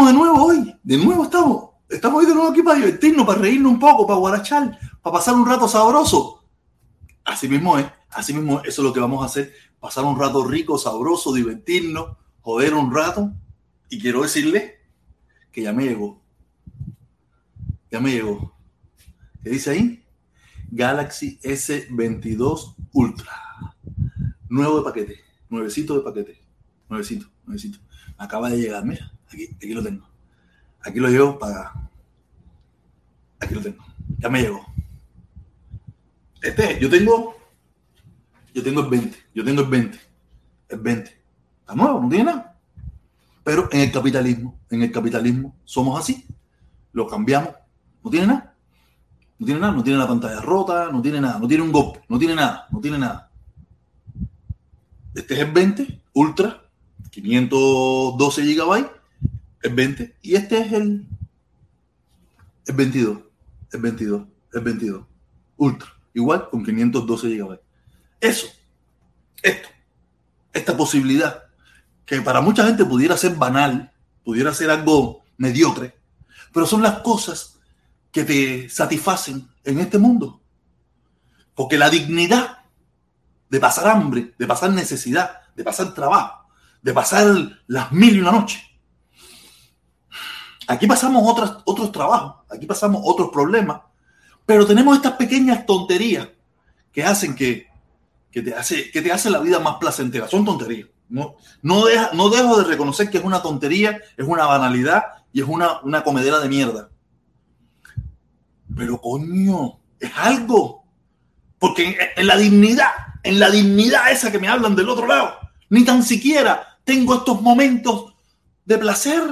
de nuevo hoy, de nuevo estamos. Estamos hoy de nuevo aquí para divertirnos, para reírnos un poco, para guarachar, para pasar un rato sabroso. Así mismo es, así mismo es, eso es lo que vamos a hacer, pasar un rato rico, sabroso, divertirnos, joder un rato. Y quiero decirle que ya me llegó. Ya me llegó. ¿Qué dice ahí? Galaxy S22 Ultra. Nuevo de paquete, nuevecito de paquete, nuevecito, nuevecito. Acaba de llegar, mira. Aquí, lo tengo. Aquí lo llevo para. Aquí lo tengo. Ya me llegó. Este, yo tengo. Yo tengo el 20. Yo tengo el 20. El 20. Está nuevo, no tiene nada. Pero en el capitalismo, en el capitalismo somos así. Lo cambiamos. No tiene nada. No tiene nada. No tiene la pantalla rota. No tiene nada. No tiene un golpe. No tiene nada. No tiene nada. Este es el 20 Ultra. 512 gigabytes el 20. Y este es el, el 22. El 22. El 22. Ultra, igual con 512 GB. Eso, esto, esta posibilidad, que para mucha gente pudiera ser banal, pudiera ser algo mediocre, pero son las cosas que te satisfacen en este mundo. Porque la dignidad de pasar hambre, de pasar necesidad, de pasar trabajo, de pasar las mil y una noche. Aquí pasamos otras, otros trabajos, aquí pasamos otros problemas, pero tenemos estas pequeñas tonterías que hacen que, te, hace, que te hace la vida más placentera. Son tonterías. No, no, deja, no dejo de reconocer que es una tontería, es una banalidad y es una, una comedera de mierda. Pero coño, es algo. Porque en, la dignidad, en la dignidad esa que me hablan del otro lado, ni tan siquiera tengo estos momentos de placer.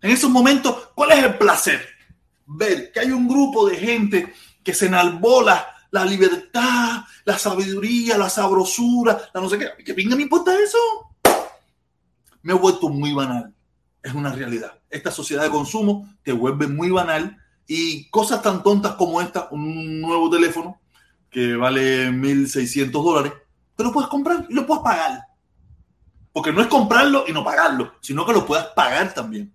En esos momentos, ¿cuál es el placer? Ver que hay un grupo de gente que se enalbola la libertad, la sabiduría, la sabrosura, la no sé qué. ¿Qué pinga me importa eso? Me he vuelto muy banal. Es una realidad. Esta sociedad de consumo te vuelve muy banal y cosas tan tontas como esta, un nuevo teléfono que vale 1.600 dólares, te lo puedes comprar y lo puedes pagar. Porque no es comprarlo y no pagarlo, sino que lo puedas pagar también.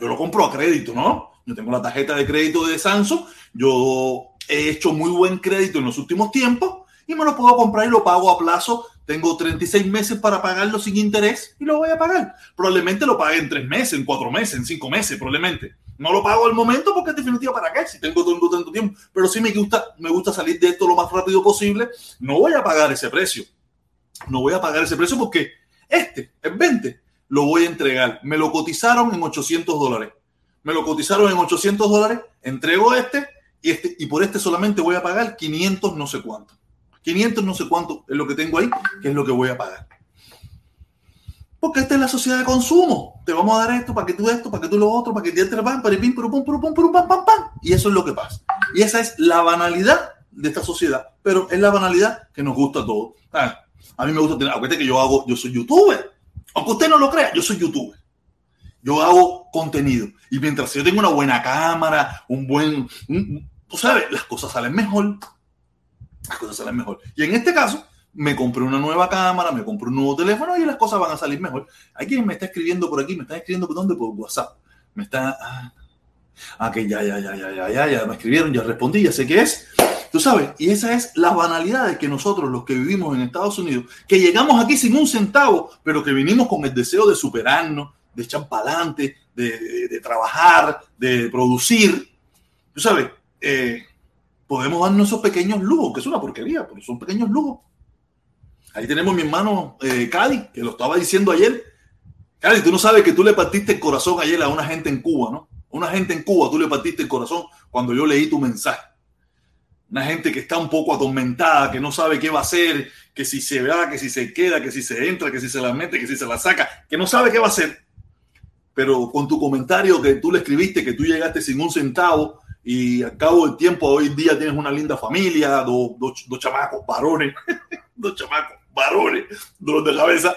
Yo lo compro a crédito, ¿no? Yo tengo la tarjeta de crédito de Samsung, yo he hecho muy buen crédito en los últimos tiempos y me lo puedo comprar y lo pago a plazo. Tengo 36 meses para pagarlo sin interés y lo voy a pagar. Probablemente lo pague en 3 meses, en 4 meses, en 5 meses, probablemente. No lo pago al momento porque es definitivo para qué, si tengo, tengo tanto tiempo. Pero sí me gusta, me gusta salir de esto lo más rápido posible. No voy a pagar ese precio. No voy a pagar ese precio porque este, el 20, lo voy a entregar. Me lo cotizaron en 800 dólares. Me lo cotizaron en 800 dólares. Entrego este y, este y por este solamente voy a pagar 500 no sé cuánto. 500 no sé cuánto es lo que tengo ahí, que es lo que voy a pagar. Porque esta es la sociedad de consumo. Te vamos a dar esto para que tú esto, para que tú lo otro, para que te para para pim, pum, pum, pum, pum, pam, pam, pam. Y eso es lo que pasa. Y esa es la banalidad de esta sociedad. Pero es la banalidad que nos gusta a todos. Ah, a mí me gusta tener, acuérdate que yo hago, yo soy youtuber. Aunque usted no lo crea, yo soy youtuber. Yo hago contenido. Y mientras yo tengo una buena cámara, un buen, tú sabes, las cosas salen mejor. Las cosas salen mejor. Y en este caso, me compré una nueva cámara, me compré un nuevo teléfono y las cosas van a salir mejor. Hay quien me está escribiendo por aquí, me está escribiendo por dónde, por WhatsApp. Me está. Ah, ah, que ya, ya, ya, ya, ya, ya, ya, me escribieron, ya respondí, ya sé qué es. Tú sabes, y esa es la banalidad de que nosotros, los que vivimos en Estados Unidos, que llegamos aquí sin un centavo, pero que vinimos con el deseo de superarnos, de echar para adelante, de, trabajar, de producir. Tú sabes, eh, podemos darnos esos pequeños lujos, que es una porquería, pero son pequeños lujos Ahí tenemos a mi hermano eh, que lo estaba diciendo ayer. Cali, tú no sabes que tú le partiste el corazón ayer a una gente en Cuba, ¿no? Una gente en Cuba, tú le partiste el corazón cuando yo leí tu mensaje. Una gente que está un poco atormentada, que no sabe qué va a hacer, que si se va, que si se queda, que si se entra, que si se la mete, que si se la saca, que no sabe qué va a hacer. Pero con tu comentario que tú le escribiste, que tú llegaste sin un centavo y al cabo del tiempo hoy día tienes una linda familia, dos, dos, dos chamacos, varones, dos chamacos varones, dolor de cabeza.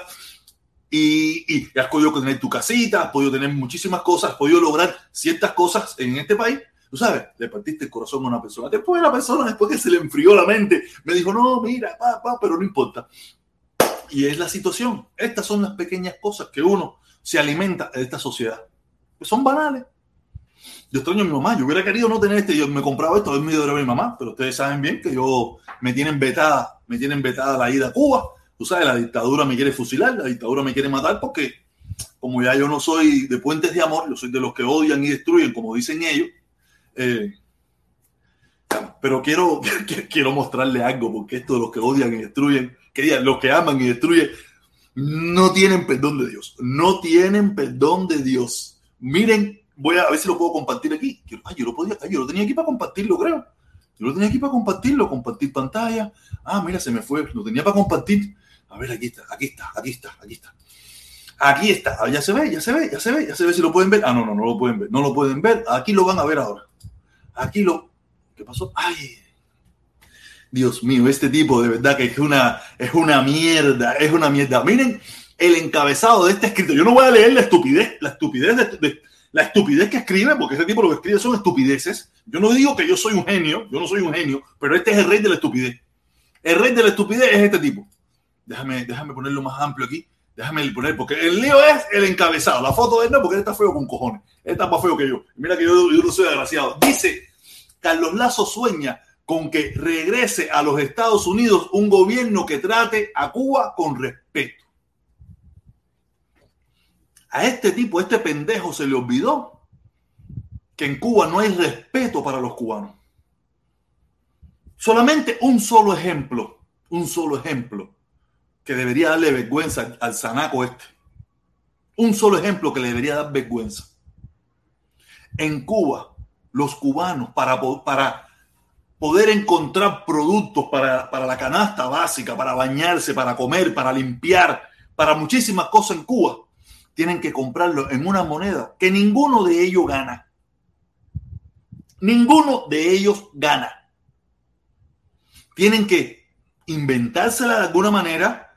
Y, y, has podido tener tu casita, has podido tener muchísimas cosas, has podido lograr ciertas cosas en este país. Tú sabes, le partiste el corazón a una persona. Después la persona, después que se le enfrió la mente, me dijo, no, mira, pa, pa, pero no importa. Y es la situación. Estas son las pequeñas cosas que uno se alimenta de esta sociedad. Que son banales. Yo extraño a mi mamá. Yo hubiera querido no tener este. Yo me compraba esto en medio de mi mamá, pero ustedes saben bien que yo me tienen vetada me tienen vetada la ida a Cuba. Tú sabes, la dictadura me quiere fusilar, la dictadura me quiere matar porque como ya yo no soy de puentes de amor, yo soy de los que odian y destruyen, como dicen ellos. Eh, pero quiero, quiero mostrarle algo, porque esto de los que odian y destruyen, que los que aman y destruyen, no tienen perdón de Dios. No tienen perdón de Dios. Miren, voy a, ver si lo puedo compartir aquí. Ay, yo lo, podía, yo lo tenía aquí para compartirlo, creo. Yo lo tenía aquí para compartirlo, compartir pantalla. Ah, mira, se me fue. Lo tenía para compartir. A ver, aquí está, aquí está, aquí está, aquí está. Aquí está. Ah, ya se ve, ya se ve, ya se ve, ya se ve si lo pueden ver. Ah, no, no, no lo pueden ver. No lo pueden ver. Aquí lo van a ver ahora. Aquí lo. ¿Qué pasó? Ay. Dios mío, este tipo de verdad que es una, es una mierda, es una mierda. Miren el encabezado de este escrito. Yo no voy a leer la estupidez, la estupidez de, la estupidez que escribe, porque ese tipo lo que escribe son estupideces. Yo no digo que yo soy un genio, yo no soy un genio, pero este es el rey de la estupidez. El rey de la estupidez es este tipo. Déjame, déjame ponerlo más amplio aquí. Déjame poner, porque el lío es el encabezado. La foto de él no, porque él está feo con cojones. Él está más feo que yo. Mira que yo, yo no soy desgraciado. Dice, Carlos Lazo sueña con que regrese a los Estados Unidos un gobierno que trate a Cuba con respeto. A este tipo, a este pendejo, se le olvidó que en Cuba no hay respeto para los cubanos. Solamente un solo ejemplo, un solo ejemplo que debería darle vergüenza al zanaco este. Un solo ejemplo que le debería dar vergüenza. En Cuba, los cubanos, para, para poder encontrar productos para, para la canasta básica, para bañarse, para comer, para limpiar, para muchísimas cosas en Cuba, tienen que comprarlo en una moneda que ninguno de ellos gana. Ninguno de ellos gana. Tienen que inventársela de alguna manera,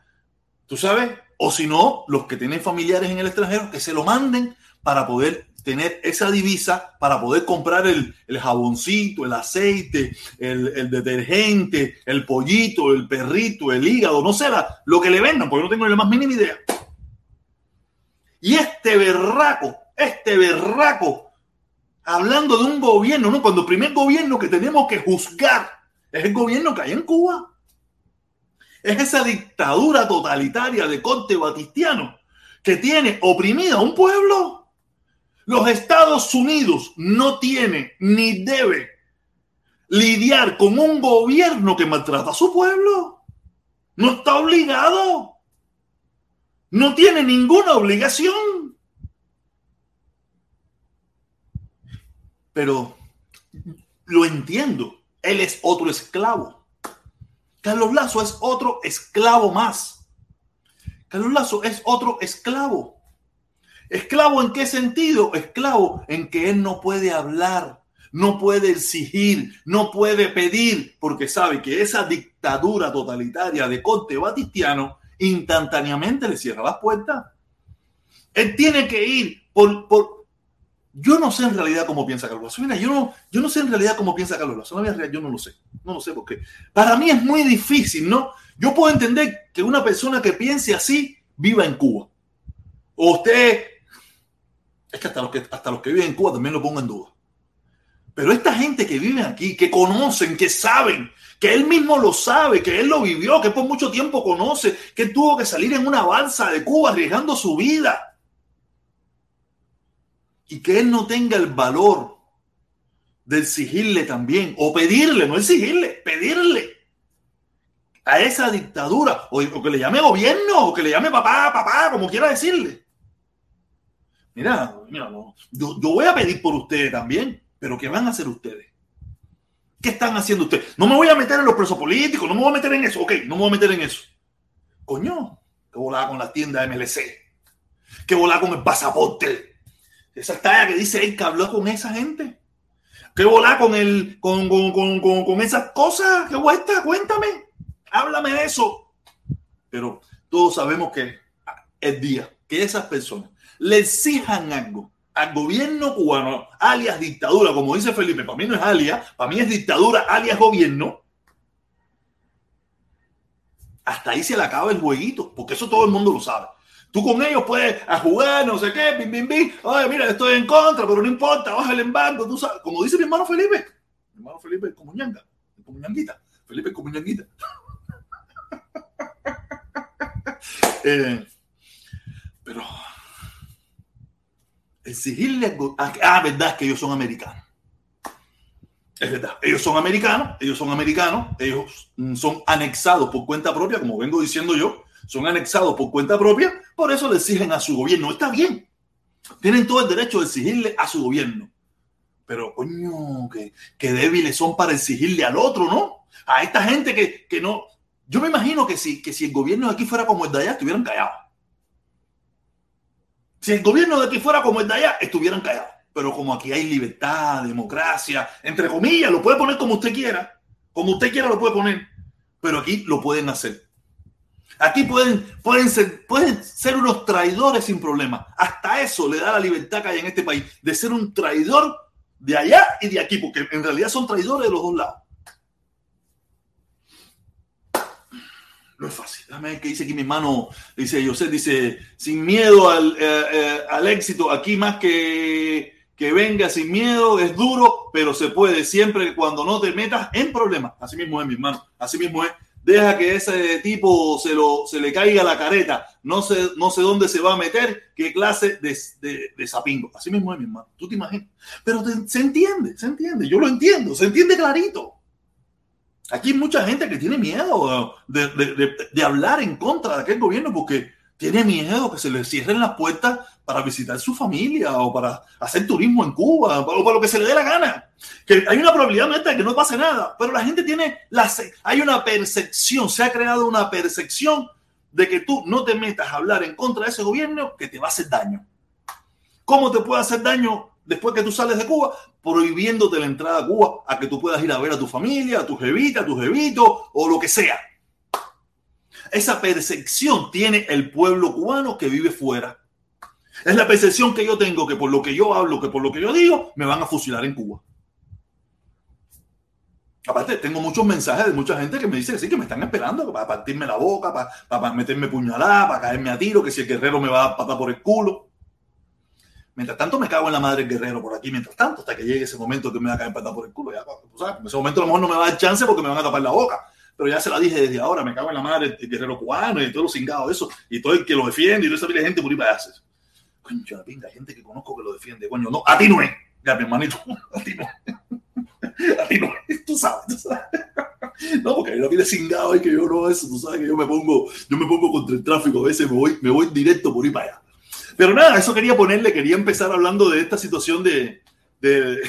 tú sabes, o si no, los que tienen familiares en el extranjero, que se lo manden para poder tener esa divisa para poder comprar el, jaboncito, el aceite, el, detergente, el pollito, el perrito, el hígado, no sé, lo que le vendan, porque no tengo la más mínima idea. Y este berraco, este berraco, hablando de un gobierno, ¿no? Cuando el primer gobierno que tenemos que juzgar es el gobierno que hay en Cuba. Es esa dictadura totalitaria de Corte Batistiano que tiene oprimida a un pueblo. Los Estados Unidos no tiene ni debe lidiar con un gobierno que maltrata a su pueblo. No está obligado. No tiene ninguna obligación. Pero lo entiendo. Él es otro esclavo. Carlos Lazo es otro esclavo más. Carlos Lazo es otro esclavo. ¿Esclavo en qué sentido? Esclavo en que él no puede hablar, no puede exigir, no puede pedir, porque sabe que esa dictadura totalitaria de corte batistiano instantáneamente le cierra las puertas. Él tiene que ir por, por... Yo no sé en realidad cómo piensa Carlos Lazo. Mira, yo no, yo no sé en realidad cómo piensa Carlos Lazo. yo no lo sé. No lo sé porque para mí es muy difícil, ¿no? Yo puedo entender que una persona que piense así viva en Cuba. O usted... Es que hasta los que, hasta los que viven en Cuba también lo pongo en duda. Pero esta gente que vive aquí, que conocen, que saben, que él mismo lo sabe, que él lo vivió, que por mucho tiempo conoce, que tuvo que salir en una balsa de Cuba arriesgando su vida. Y que él no tenga el valor de exigirle también, o pedirle, no exigirle, pedirle a esa dictadura, o, que le llame gobierno, o que le llame papá, papá, como quiera decirle. Mira, mira yo, yo voy a pedir por ustedes también, pero ¿qué van a hacer ustedes? ¿Qué están haciendo ustedes? No me voy a meter en los presos políticos, no me voy a meter en eso. Ok, no me voy a meter en eso. Coño, que volaba con la tienda MLC. Que volaba con el pasaporte. Esa talla que dice él que habló con esa gente. Que volaba con el con, con, con, con esas cosas. ¿Qué vuelta? Cuéntame. Háblame de eso. Pero todos sabemos que es día que esas personas le exijan algo al gobierno cubano, alias dictadura, como dice Felipe, para mí no es alias, para mí es dictadura, alias gobierno, hasta ahí se le acaba el jueguito, porque eso todo el mundo lo sabe. Tú con ellos puedes a jugar, no sé qué, bim, bim, bim. Oye, mira, estoy en contra, pero no importa, baja el embargo, tú sabes. Como dice mi hermano Felipe. Mi hermano Felipe es como ñanga, como ñanguita. Felipe es como ñanguita. eh, pero exigirle a, ah, verdad que ellos son americanos. Es verdad, ellos son americanos, ellos son americanos, ellos mm, son anexados por cuenta propia, como vengo diciendo yo, son anexados por cuenta propia, por eso le exigen a su gobierno. Está bien, tienen todo el derecho de exigirle a su gobierno. Pero, coño, que, débiles son para exigirle al otro, ¿no? A esta gente que, que no. Yo me imagino que si, que si el gobierno de aquí fuera como el de allá, estuvieran callados. Si el gobierno de aquí fuera como el de allá, estuvieran callados. Pero como aquí hay libertad, democracia, entre comillas, lo puede poner como usted quiera. Como usted quiera lo puede poner. Pero aquí lo pueden hacer. Aquí pueden, pueden, ser, pueden ser unos traidores sin problema. Hasta eso le da la libertad que hay en este país, de ser un traidor de allá y de aquí, porque en realidad son traidores de los dos lados. No es fácil. Déjame ver qué dice aquí mi hermano. Dice José, dice, sin miedo al, eh, eh, al éxito, aquí más que que venga sin miedo, es duro, pero se puede siempre cuando no te metas en problemas. Así mismo es, mi hermano. Así mismo es. Deja que ese tipo se, lo, se le caiga la careta. No sé, no sé dónde se va a meter, qué clase de, de, de. Así mismo es, mi hermano. Tú te imaginas. Pero se entiende, se entiende. Yo lo entiendo, se entiende clarito. Aquí hay mucha gente que tiene miedo de, de hablar en contra de aquel gobierno porque tiene miedo que se le cierren las puertas para visitar su familia o para hacer turismo en Cuba o para lo que se le dé la gana. Que hay una probabilidad de que no pase nada, pero la gente tiene la hay una percepción, se ha creado una percepción de que tú no te metas a hablar en contra de ese gobierno que te va a hacer daño. ¿Cómo te puede hacer daño después que tú sales de Cuba? Prohibiéndote la entrada a Cuba a que tú puedas ir a ver a tu familia, a tu jevita, a tu jevito o lo que sea. Esa percepción tiene el pueblo cubano que vive fuera. Es la percepción que yo tengo que por lo que yo hablo, que por lo que yo digo, me van a fusilar en Cuba. Aparte, tengo muchos mensajes de mucha gente que me dice que sí, que me están esperando para partirme la boca, para, para meterme puñalada, para caerme a tiro, que si el guerrero me va a patar por el culo. Mientras tanto, me cago en la madre del guerrero por aquí, mientras tanto, hasta que llegue ese momento que me va a caer patada por el culo. Ya, ¿sabes? En ese momento a lo mejor no me va a dar chance porque me van a tapar la boca pero ya se la dije desde ahora, me cago en la madre el guerrero cubano y todos los cingados, eso, y todo el que lo defiende, y toda esa gente por ahí para hacer. Pinta, gente que conozco que lo defiende, coño, no, a ti no es, ya mi hermanito, a ti no a ti no es, tú sabes, tú sabes. No, porque hay una vida cingado y que yo no, eso, tú sabes que yo me pongo, yo me pongo contra el tráfico, a veces me voy, me voy directo por ahí para allá. Pero nada, eso quería ponerle, quería empezar hablando de esta situación de, de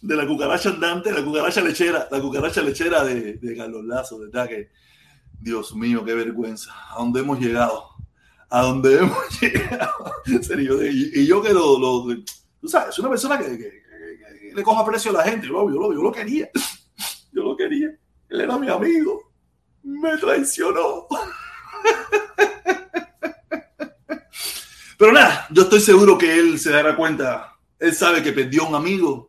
de la cucaracha andante, la cucaracha lechera, la cucaracha lechera de, de Carlos Lazo, ¿verdad? Que, Dios mío, qué vergüenza. ¿A dónde hemos llegado? ¿A dónde hemos llegado? Serio, y, yo que lo, lo, Tú sabes, es una persona que, que, que, le coja precio a la gente. Yo, yo, yo lo quería. Yo lo quería. Él era mi amigo. Me traicionó. Pero nada, yo estoy seguro que él se dará cuenta. Él sabe que perdió un amigo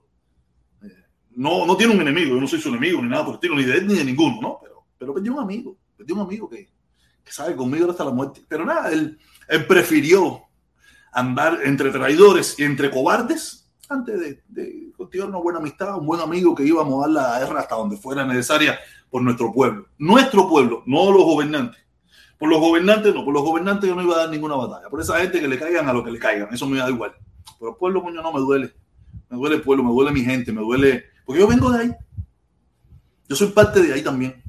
no, no tiene un enemigo, yo no soy su enemigo, ni nada por el estilo, ni de él ni de ninguno, ¿no? Pero, pero perdió un amigo, perdió un amigo que, que sabe conmigo hasta la muerte. Pero nada, él, prefirió andar entre traidores y entre cobardes antes de, de una buena amistad, un buen amigo que íbamos a dar la guerra hasta donde fuera necesaria por nuestro pueblo. Nuestro pueblo, no los gobernantes. Por los gobernantes no, por los gobernantes yo no iba a dar ninguna batalla. Por esa gente que le caigan a lo que le caigan, eso me da igual. Pero el pueblo, coño, no me duele. Me duele el pueblo, me duele mi gente, me duele porque yo vengo de ahí. Yo soy parte de ahí también.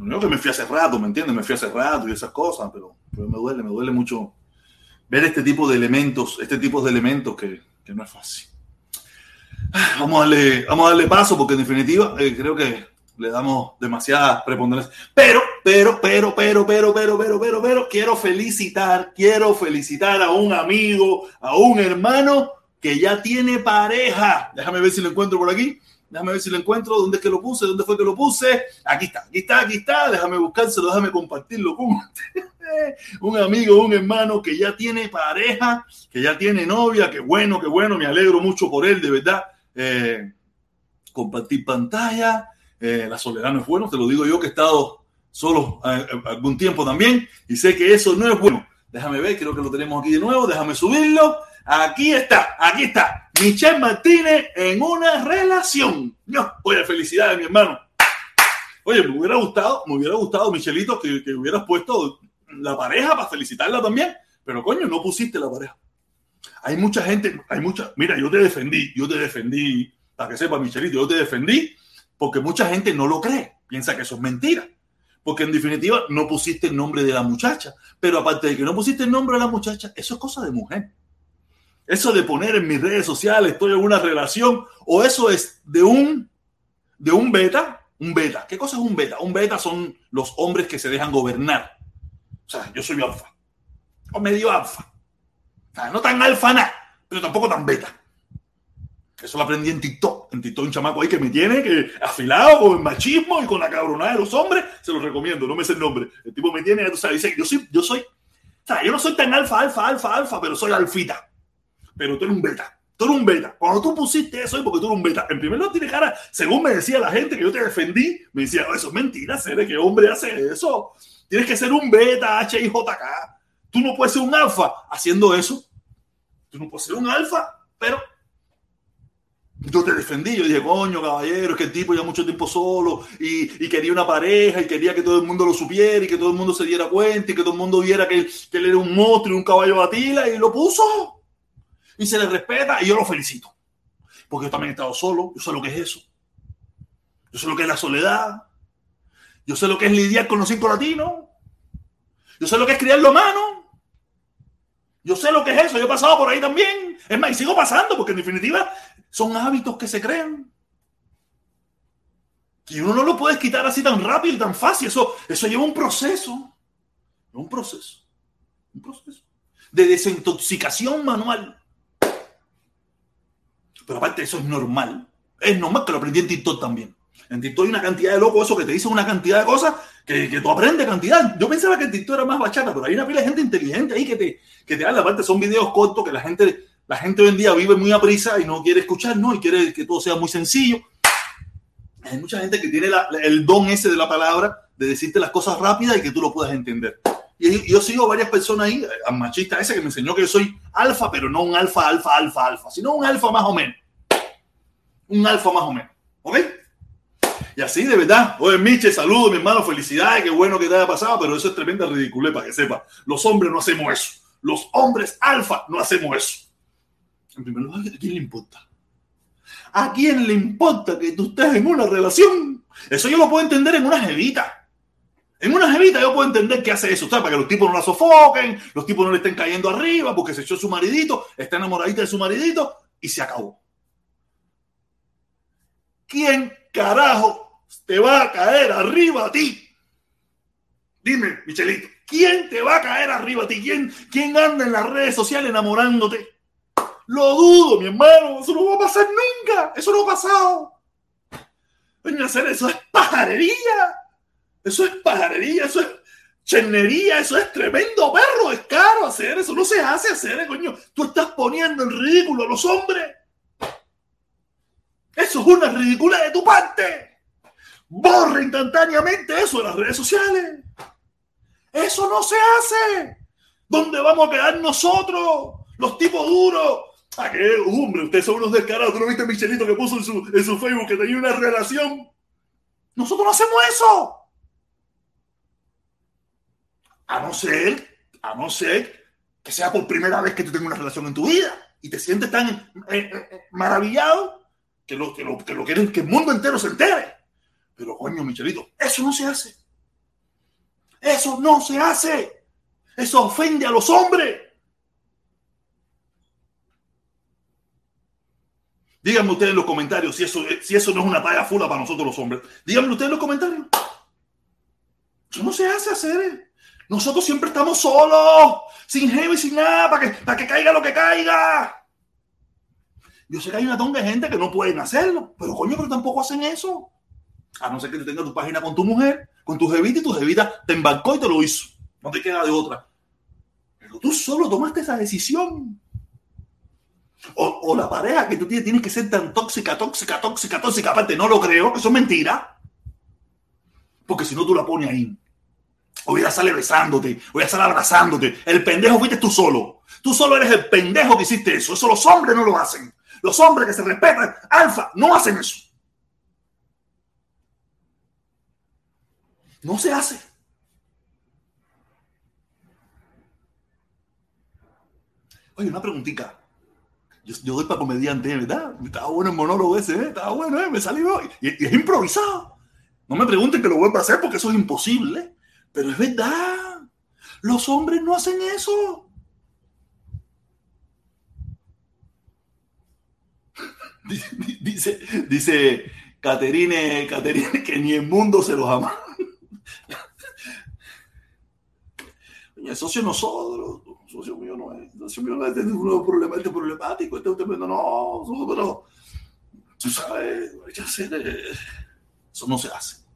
No que me fui hace rato, ¿me entiendes? Me fui hace rato y esas cosas, pero, me duele, me duele mucho ver este tipo de elementos, este tipo de elementos que, no es fácil. Vamos a, darle, vamos a darle paso porque en definitiva eh, creo que le damos demasiada preponderancia. Pero, pero, pero, pero, pero, pero, pero, pero, pero, quiero felicitar, quiero felicitar a un amigo, a un hermano que ya tiene pareja. Déjame ver si lo encuentro por aquí. Déjame ver si lo encuentro. ¿Dónde es que lo puse? ¿Dónde fue que lo puse? Aquí está, aquí está, aquí está. Déjame buscárselo, déjame compartirlo con un amigo, un hermano que ya tiene pareja, que ya tiene novia. Qué bueno, qué bueno. Me alegro mucho por él, de verdad. Eh, compartir pantalla. Eh, la soledad no es bueno, te lo digo yo que he estado solo eh, algún tiempo también y sé que eso no es bueno. Déjame ver, creo que lo tenemos aquí de nuevo. Déjame subirlo. Aquí está, aquí está. Michelle Martínez en una relación. No, oye, felicidades, mi hermano. Oye, me hubiera gustado, me hubiera gustado, Michelito, que, que hubieras puesto la pareja para felicitarla también. Pero coño, no pusiste la pareja. Hay mucha gente, hay mucha. Mira, yo te defendí, yo te defendí, para que sepa, Michelito, yo te defendí porque mucha gente no lo cree, piensa que eso es mentira. Porque en definitiva no pusiste el nombre de la muchacha. Pero aparte de que no pusiste el nombre de la muchacha, eso es cosa de mujer. Eso de poner en mis redes sociales estoy en una relación o eso es de un de un beta, un beta. ¿Qué cosa es un beta? Un beta son los hombres que se dejan gobernar. O sea, yo soy alfa. O medio alfa. O sea, no tan alfa nada, pero tampoco tan beta. Eso lo aprendí en TikTok. En TikTok un chamaco ahí que me tiene que afilado con el machismo y con la cabronada de los hombres. Se lo recomiendo, no me sé el nombre. El tipo me tiene, o sea, dice, yo soy, yo soy, o sea, yo no soy tan alfa, alfa, alfa, alfa, pero soy alfita. Pero tú eres un beta. Tú eres un beta. Cuando tú pusiste eso es porque tú eres un beta. En primer lugar, tiene cara, según me decía la gente que yo te defendí, me decía, eso es mentira, ¿de ¿qué hombre hace eso? Tienes que ser un beta, H, I, J, K. Tú no puedes ser un alfa haciendo eso. Tú no puedes ser un alfa, pero yo te defendí, yo dije, coño, caballero, es que el tipo ya mucho tiempo solo y, quería una pareja y quería que todo el mundo lo supiera y que todo el mundo se diera cuenta y que todo el mundo viera que, que él era un monstruo y un caballo batila y lo puso. Y se le respeta y yo lo felicito. Porque yo también he estado solo, yo sé lo que es eso. Yo sé lo que es la soledad. Yo sé lo que es lidiar con los cinco latinos. Yo sé lo que es criar lo mano. Yo sé lo que es eso, yo he pasado por ahí también. Es más, y sigo pasando, porque en definitiva son hábitos que se crean. Y uno no lo puedes quitar así tan rápido y tan fácil. Eso, eso lleva un proceso. Un proceso. Un proceso. De desintoxicación manual. Pero aparte, eso es normal. Es normal que lo aprendí en TikTok también. En TikTok hay una cantidad de locos, eso que te dicen una cantidad de cosas que, que, tú aprendes cantidad. Yo pensaba que en TikTok era más bachata, pero hay una pila de gente inteligente ahí que te, que te habla. Aparte, son videos cortos que la gente la gente hoy en día vive muy a prisa y no quiere escuchar, ¿no? Y quiere que todo sea muy sencillo. Hay mucha gente que tiene el don ese de la palabra, de decirte las cosas rápidas y que tú lo puedas entender. Y yo sigo varias personas ahí, a machista ese que me enseñó que soy alfa, pero no un alfa, alfa, alfa, alfa, sino un alfa más o menos. Un alfa más o menos. ¿Ok? Y así, de verdad. Oye, Miche, saludos, mi hermano, felicidades, qué bueno que te haya pasado, pero eso es tremenda ridiculez para que sepa. Los hombres no hacemos eso. Los hombres alfa no hacemos eso. En primer lugar, ¿a quién le importa? ¿A quién le importa que tú estés en una relación? Eso yo lo puedo entender en una jevita. En una jevita yo puedo entender que hace eso, ¿sabes? Para que los tipos no la sofoquen, los tipos no le estén cayendo arriba porque se echó su maridito, está enamoradita de su maridito y se acabó. ¿Quién carajo te va a caer arriba a ti? Dime, Michelito, ¿quién te va a caer arriba a ti? ¿Quién, quién anda en las redes sociales enamorándote? Lo dudo, mi hermano. Eso no va a pasar nunca. Eso no ha pasado. Coño, hacer eso es pajarería. Eso es pajarería. Eso es chernería. Eso es tremendo perro. Es caro hacer eso. No se hace hacer, coño. Tú estás poniendo en ridículo a los hombres. Eso es una ridícula de tu parte. Borra instantáneamente eso de las redes sociales. Eso no se hace. ¿Dónde vamos a quedar nosotros? Los tipos duros, ¿A qué? Hombre, ustedes son unos descarados. ¿Tú no viste Michelito que puso en su, en su Facebook que tenía una relación? Nosotros no hacemos eso. A no ser, a no ser que sea por primera vez que tú tengas una relación en tu vida y te sientes tan eh, eh, eh, maravillado que lo, que, lo, que lo quieren que el mundo entero se entere. Pero coño, Michelito, eso no se hace. Eso no se hace. Eso ofende a los hombres. Díganme ustedes en los comentarios si eso, si eso no es una talla fula para nosotros los hombres. Díganme ustedes en los comentarios. Eso no se hace hacer. Nosotros siempre estamos solos, sin jefe y sin nada, para que, para que caiga lo que caiga. Yo sé que hay una tonga de gente que no pueden hacerlo, pero coño, pero tampoco hacen eso. A no ser que tú tengas tu página con tu mujer, con tu jevita y tu jevita te embarcó y te lo hizo. No te queda de otra. Pero tú solo tomaste esa decisión. O, la pareja que tú tienes tiene que ser tan tóxica, tóxica, tóxica, tóxica. Aparte, no lo creo, eso es mentira. Porque si no, tú la pones ahí. O ya sale besándote, o ya sale abrazándote. El pendejo fuiste tú solo. Tú solo eres el pendejo que hiciste eso. Eso los hombres no lo hacen. Los hombres que se respetan, alfa, no hacen eso. No se hace. Oye, una preguntita. Yo, doy para comediante, ¿verdad? Estaba bueno el monólogo ese, ¿eh? Estaba bueno, ¿eh? Me salió. Y, es improvisado. No me pregunten que lo vuelva a hacer porque eso es imposible. Pero es verdad. Los hombres no hacen eso. Dice, dice Caterine, Caterine que ni el mundo se los ama. El socio nosotros, socio mío no es, socio mío no es uno problemático, problemático, este usted no, pero tú sabes, eso no se hace.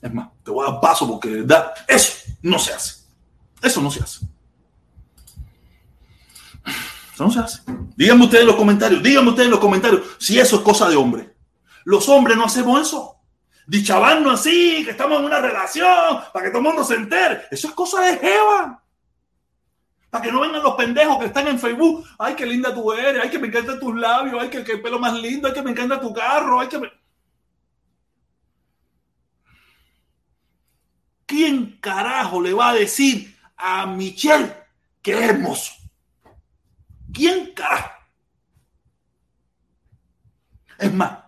Es más, te voy a dar paso porque de verdad, eso no se hace. Eso no se hace. Eso no se hace. Díganme ustedes en los comentarios, díganme ustedes en los comentarios si eso es cosa de hombre. Los hombres no hacemos eso. Dichabarnos así, que estamos en una relación, para que todo el mundo se entere. Eso es cosa de Jeva. Para que no vengan los pendejos que están en Facebook. Ay, qué linda tú eres. Ay, que me encantan tus labios. Ay, que, el pelo más lindo. Ay, que me encanta tu carro. Ay, que ¿Quién carajo le va a decir a Michelle que es hermoso? ¿Quién carajo? Es más,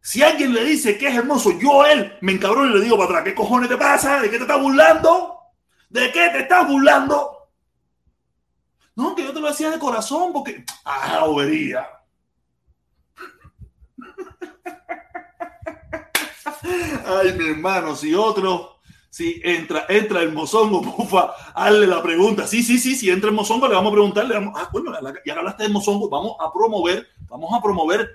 si alguien le dice que es hermoso, yo él me encabrono y le digo para atrás, ¿qué cojones te pasa? ¿De qué te estás burlando? ¿De qué te estás burlando? No, que yo te lo decía de corazón porque... ¡Ah, bobería! Ay, mi hermano, si otro, si entra, entra el mozongo, pufa, hazle la pregunta. Sí, sí, sí, si entra el mozongo, le vamos a preguntarle, ah, bueno, ya hablaste del mozongo, vamos a promover, vamos a promover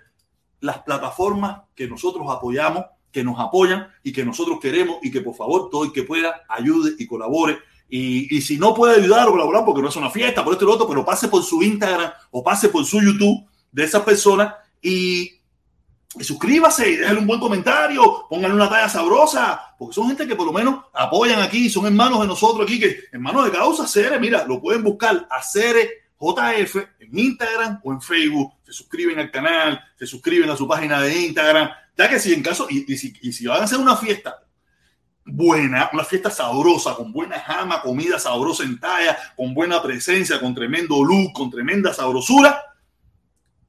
las plataformas que nosotros apoyamos, que nos apoyan y que nosotros queremos y que por favor todo el que pueda ayude y colabore. Y, si no puede ayudar o colaborar porque no es una fiesta, por esto y lo otro, pero pase por su Instagram o pase por su YouTube de esa persona y, suscríbase y déjenle un buen comentario, pónganle una talla sabrosa, porque son gente que por lo menos apoyan aquí, son hermanos de nosotros aquí, que hermanos de causa, Cere, mira, lo pueden buscar a Cere JF en Instagram o en Facebook, se suscriben al canal, se suscriben a su página de Instagram, ya que si en caso, y, si, van a hacer una fiesta buena, una fiesta sabrosa, con buena jama, comida sabrosa en talla, con buena presencia, con tremendo look, con tremenda sabrosura,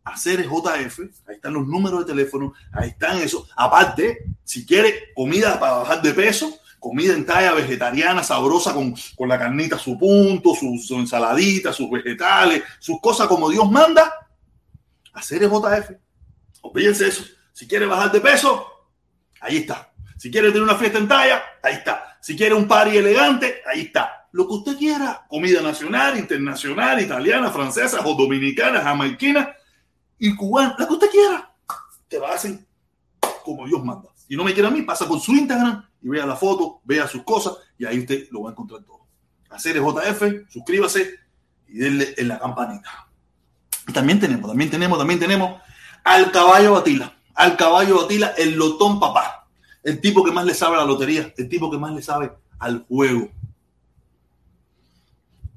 hacer JF, ahí están los números de teléfono, ahí están eso. Aparte, si quiere comida para bajar de peso, comida en talla vegetariana, sabrosa, con, con la carnita a su punto, sus su ensaladita, sus vegetales, sus cosas como Dios manda, hacer JF. Olvídense eso. Si quiere bajar de peso, ahí está. Si quiere tener una fiesta en talla, ahí está. Si quiere un party elegante, ahí está. Lo que usted quiera, comida nacional, internacional, italiana, francesa o dominicana, jamaiquina y cubana, la que usted quiera, te va a hacer como Dios manda. Y no me quiere a mí, pasa por su Instagram y vea la foto, vea sus cosas y ahí usted lo va a encontrar todo. Hacer JF, suscríbase y denle en la campanita. También tenemos, también tenemos, también tenemos al caballo Batila. Al caballo Batila, el lotón papá. El tipo que más le sabe a la lotería, el tipo que más le sabe al juego.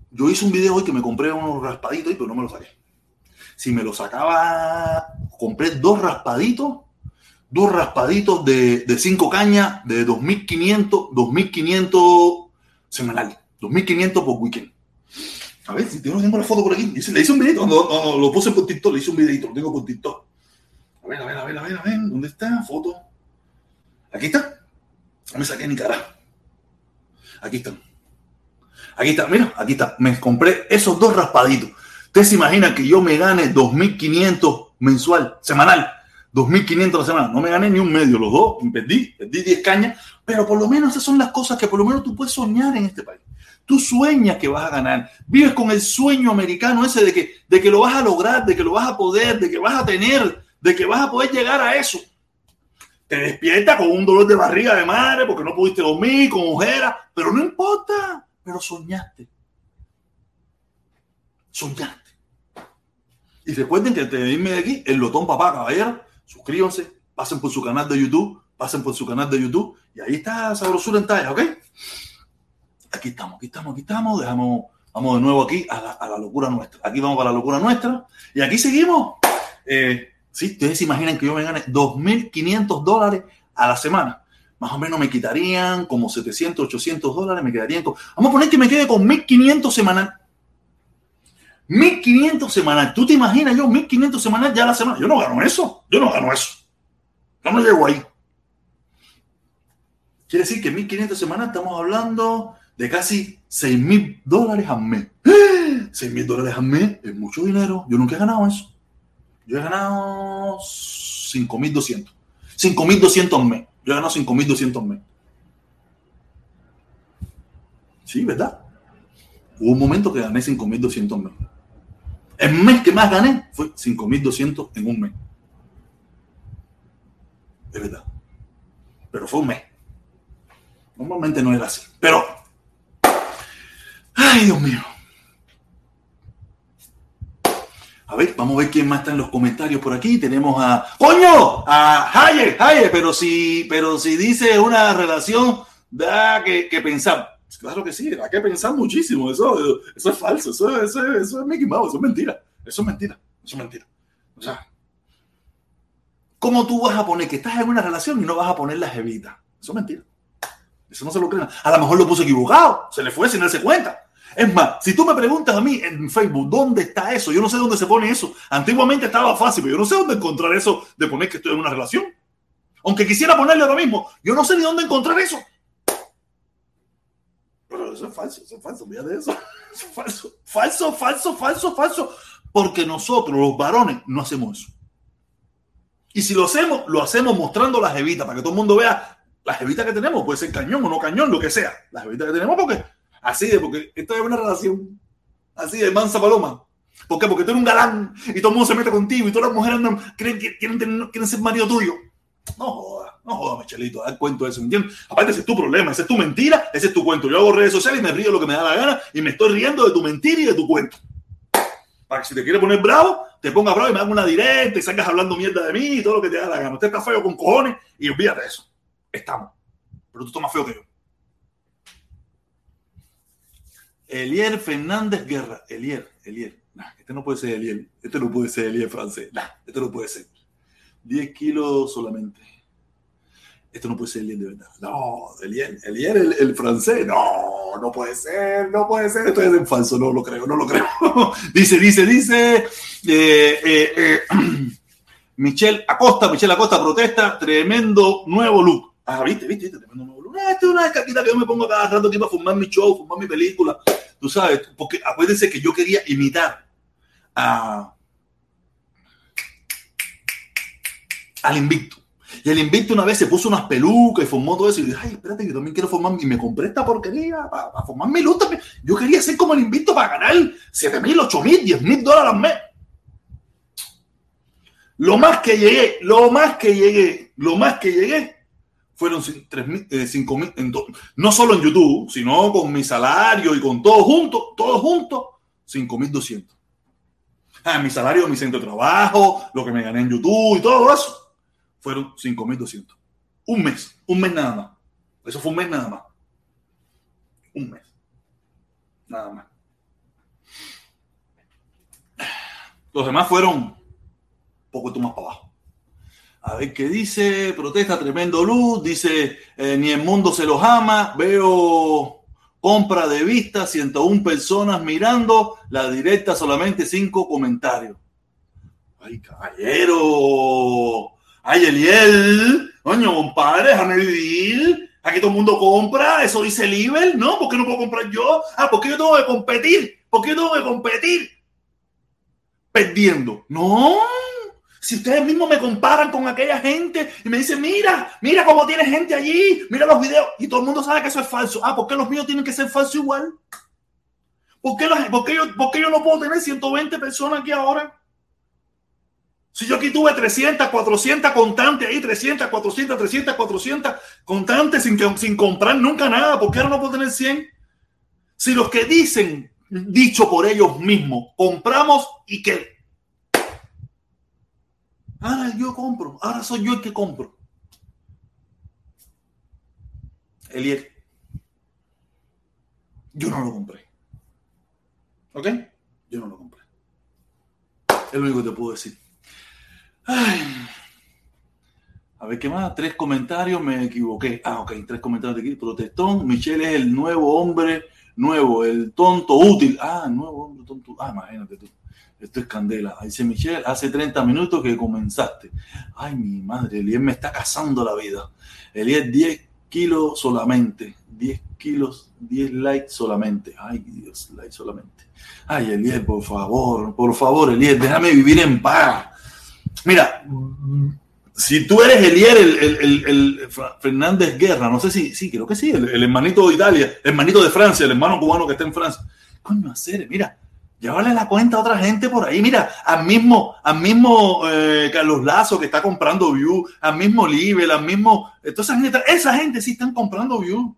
Yo hice un video hoy que me compré unos raspaditos, pero no me los saqué. Si me los sacaba, compré dos raspaditos dos raspaditos de, de cinco cañas de 2.500, 2.500 semanal, 2.500 por weekend. A ver, si tengo, tengo la foto por aquí. Le hice un videito, lo puse por TikTok, le hice un videito, lo tengo por TikTok. A ver, a ver, a ver, a ver, a ver, ¿dónde está? Foto. Aquí está. No me saqué ni cara. Aquí están. Aquí está, mira, aquí está. Me compré esos dos raspaditos. Ustedes se imaginan que yo me gane 2.500 mensual, semanal 2.500 la semana. No me gané ni un medio, los dos, perdí, perdí 10 cañas, pero por lo menos esas son las cosas que por lo menos tú puedes soñar en este país. Tú sueñas que vas a ganar, vives con el sueño americano ese de que, de que lo vas a lograr, de que lo vas a poder, de que vas a tener, de que vas a poder llegar a eso. Te despiertas con un dolor de barriga de madre porque no pudiste dormir, con ojeras, pero no importa, pero soñaste. Soñaste. Y recuerden que te de irme de aquí, el lotón papá, caballero, suscríbanse, pasen por su canal de YouTube, pasen por su canal de YouTube y ahí está Sabrosura en talla, ¿ok? Aquí estamos, aquí estamos, aquí estamos, dejamos, vamos de nuevo aquí a la, locura nuestra. Aquí vamos para la locura nuestra y aquí seguimos. Eh, sí, ustedes se imaginan que yo me gane 2.500 dólares a la semana. Más o menos me quitarían como 700, 800 dólares, me quedarían. Vamos a poner que me quede con 1.500 semanal 1500 semanal. ¿Tú te imaginas yo 1500 semanal ya la semana? Yo no gano eso. Yo no gano eso. Yo no llego ahí. Quiere decir que 1500 semanal estamos hablando de casi 6 mil dólares al mes. 6 mil dólares al mes es mucho dinero. Yo nunca he ganado eso. Yo he ganado 5200. 5200 al mes. Yo he ganado 5200 al mes. Sí, ¿verdad? Hubo un momento que gané 5200 al. El mes que más gané fue 5.200 en un mes. es verdad. Pero fue un mes. Normalmente no era así. Pero, ay Dios mío. A ver, vamos a ver quién más está en los comentarios por aquí. Tenemos a. ¡Coño! A Haye, Haye, pero si, pero si dice una relación, da que, que pensar. Claro que sí, da que pensar muchísimo. Eso, eso es falso, eso, eso, es Mickey Mouse, eso es mentira. Eso es mentira, eso es mentira. O sea, ¿cómo tú vas a poner que estás en una relación y no vas a poner la jevita? Eso es mentira. Eso no se lo creen. A lo mejor lo puso equivocado, se le fue sin darse cuenta. Es más, si tú me preguntas a mí en Facebook dónde está eso, yo no sé dónde se pone eso. Antiguamente estaba fácil, pero yo no sé dónde encontrar eso de poner que estoy en una relación. Aunque quisiera ponerle lo mismo, yo no sé ni dónde encontrar eso. Eso es falso, eso es falso, mira de eso. Eso es falso, falso, falso, falso, falso. Porque nosotros, los varones, no hacemos eso. Y si lo hacemos, lo hacemos mostrando las evitas para que todo el mundo vea las evitas que tenemos. Puede ser cañón o no cañón, lo que sea. Las evitas que tenemos, porque Así de, porque esto es una relación así de mansa paloma. ¿Por qué? Porque tú eres un galán y todo el mundo se mete contigo y todas las mujeres andan, que quieren, quieren ser marido tuyo. No jodas, no jodas, Michelito, haz cuento de eso, ¿entiendes? Aparte, ese es tu problema, ese es tu mentira, ese es tu cuento. Yo hago redes sociales y me río lo que me da la gana y me estoy riendo de tu mentira y de tu cuento. Para que si te quieres poner bravo, te pongas bravo y me hagas una directa y salgas hablando mierda de mí y todo lo que te da la gana. Usted está feo con cojones y olvídate de eso. Estamos. Pero tú estás más feo que yo. Elier Fernández Guerra. Elier, Elier. este no puede ser Elier. Este no puede ser Elier francés. Nah, este no puede ser. 10 kilos solamente. Esto no puede ser Elier de verdad. No, Elier, Elier el, el, francés. No, no puede ser, no puede ser. Esto es en falso, no lo creo, no lo creo. dice, dice, dice. Eh, eh, eh, Michelle Acosta, Michelle Acosta protesta. Tremendo nuevo look. Ah, viste, viste, viste, tremendo nuevo look. Esto es una caquita que yo me pongo cada rato aquí para fumar mi show, fumar mi película. Tú sabes, porque acuérdense que yo quería imitar a, al invicto. Y el invicto una vez se puso unas pelucas y formó todo eso. Y dije, ay, espérate, yo también quiero formar. Y me compré esta porquería para, para formar mi luz también. Yo quería ser como el invicto para ganar 7 mil, 8 mil, 10 mil dólares al mes. Lo más que llegué, lo más que llegué, lo más que llegué fueron 5 mil, eh, no solo en YouTube, sino con mi salario y con todo junto, todo junto, 5.200. Ah, mi salario, mi centro de trabajo, lo que me gané en YouTube y todo eso, fueron 5.200. Un mes, un mes nada más. Eso fue un mes nada más. Un mes. Nada más. Los demás fueron un poquito más para abajo. A ver qué dice. Protesta tremendo luz. Dice, eh, ni el mundo se los ama. Veo compra de vista, 101 personas mirando. La directa solamente 5 comentarios. Ay, caballero. Ay, Eliel. Coño, compadre, déjame vivir. Aquí todo el mundo compra. Eso dice Libel. No, ¿por qué no puedo comprar yo? Ah, porque yo tengo que competir. ¿Por qué yo tengo que competir? Perdiendo. No. Si ustedes mismos me comparan con aquella gente y me dicen, mira, mira cómo tiene gente allí, mira los videos, y todo el mundo sabe que eso es falso. Ah, ¿por qué los míos tienen que ser falsos igual? ¿Por qué, los, por, qué yo, ¿Por qué yo no puedo tener 120 personas aquí ahora? Si yo aquí tuve 300, 400 contantes ahí, 300, 400, 300, 400 contantes sin, comprar nunca nada, ¿por qué ahora no puedo tener 100? Si los que dicen, dicho por ellos mismos, compramos y que Ahora yo compro, ahora soy yo el que compro. Eliel, yo no lo compré. ¿Ok? Yo no lo compré. Es lo único que te puedo decir. A ver, ¿qué más? Tres comentarios, me equivoqué. Ah, ok, tres comentarios de aquí. Protestón, Michelle es el nuevo hombre nuevo, el tonto útil. Ah, nuevo hombre tonto. Ah, imagínate tú. Esto es candela. Dice Michelle, hace 30 minutos que comenzaste. Ay, mi madre, Eliel me está cazando la vida. Eliel, 10 kilos solamente. 10 kilos, 10 likes solamente. Ay, Dios, likes solamente. Ay, Eliel, por favor, por favor, Eliel, déjame vivir en paz. Mira, si tú eres el, el, el, Fernández Guerra, no sé si, sí, creo que sí, el, hermanito de Italia, el hermanito de Francia, el hermano cubano que está en Francia. Coño, hacer, mira, Llévale la cuenta a otra gente por ahí. Mira, al mismo, al mismo eh, Carlos Lazo que está comprando view, al mismo Libre, al mismo. Gente, esa gente sí están comprando view.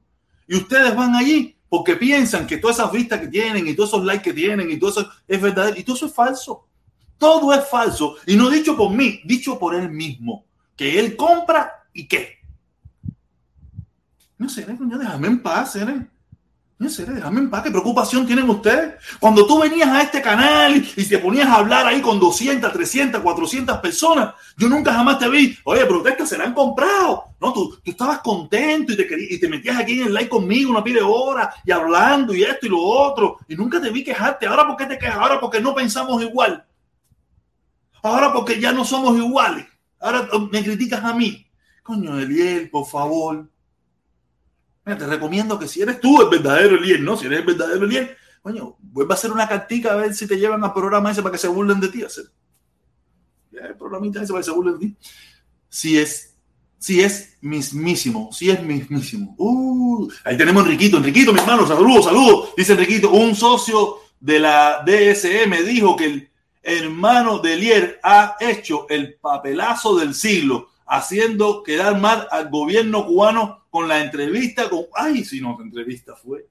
Y ustedes van allí porque piensan que todas esas vistas que tienen y todos esos likes que tienen y todo eso es verdadero. Y todo eso es falso. Todo es falso. Y no dicho por mí, dicho por él mismo. Que él compra y qué. No sé, déjame en paz, ¿eh? En serio, déjame en paz. ¿Qué preocupación tienen ustedes? Cuando tú venías a este canal y te ponías a hablar ahí con 200, 300, 400 personas, yo nunca jamás te vi, oye, ustedes se la han comprado. No, tú, tú estabas contento y te, y te metías aquí en el like conmigo una pile de horas y hablando y esto y lo otro. Y nunca te vi quejarte. Ahora, ¿por qué te quejas? Ahora, porque no pensamos igual. Ahora, porque ya no somos iguales. Ahora me criticas a mí. Coño, Eliel, por favor te recomiendo que si eres tú el verdadero Eliel, ¿no? Si eres el verdadero Eliel, coño, vuelva a hacer una cartica a ver si te llevan al programa ese para que se burlen de ti. El programita ese para que se burlen de ti. Si es, si es mismísimo, si es mismísimo. Uh, ahí tenemos a Enriquito, Enriquito, mi hermano, saludos, saludos. Dice Enriquito, un socio de la DSM dijo que el hermano de Elier ha hecho el papelazo del siglo, haciendo quedar mal al gobierno cubano con la entrevista, con, ay, si no, entrevista fue,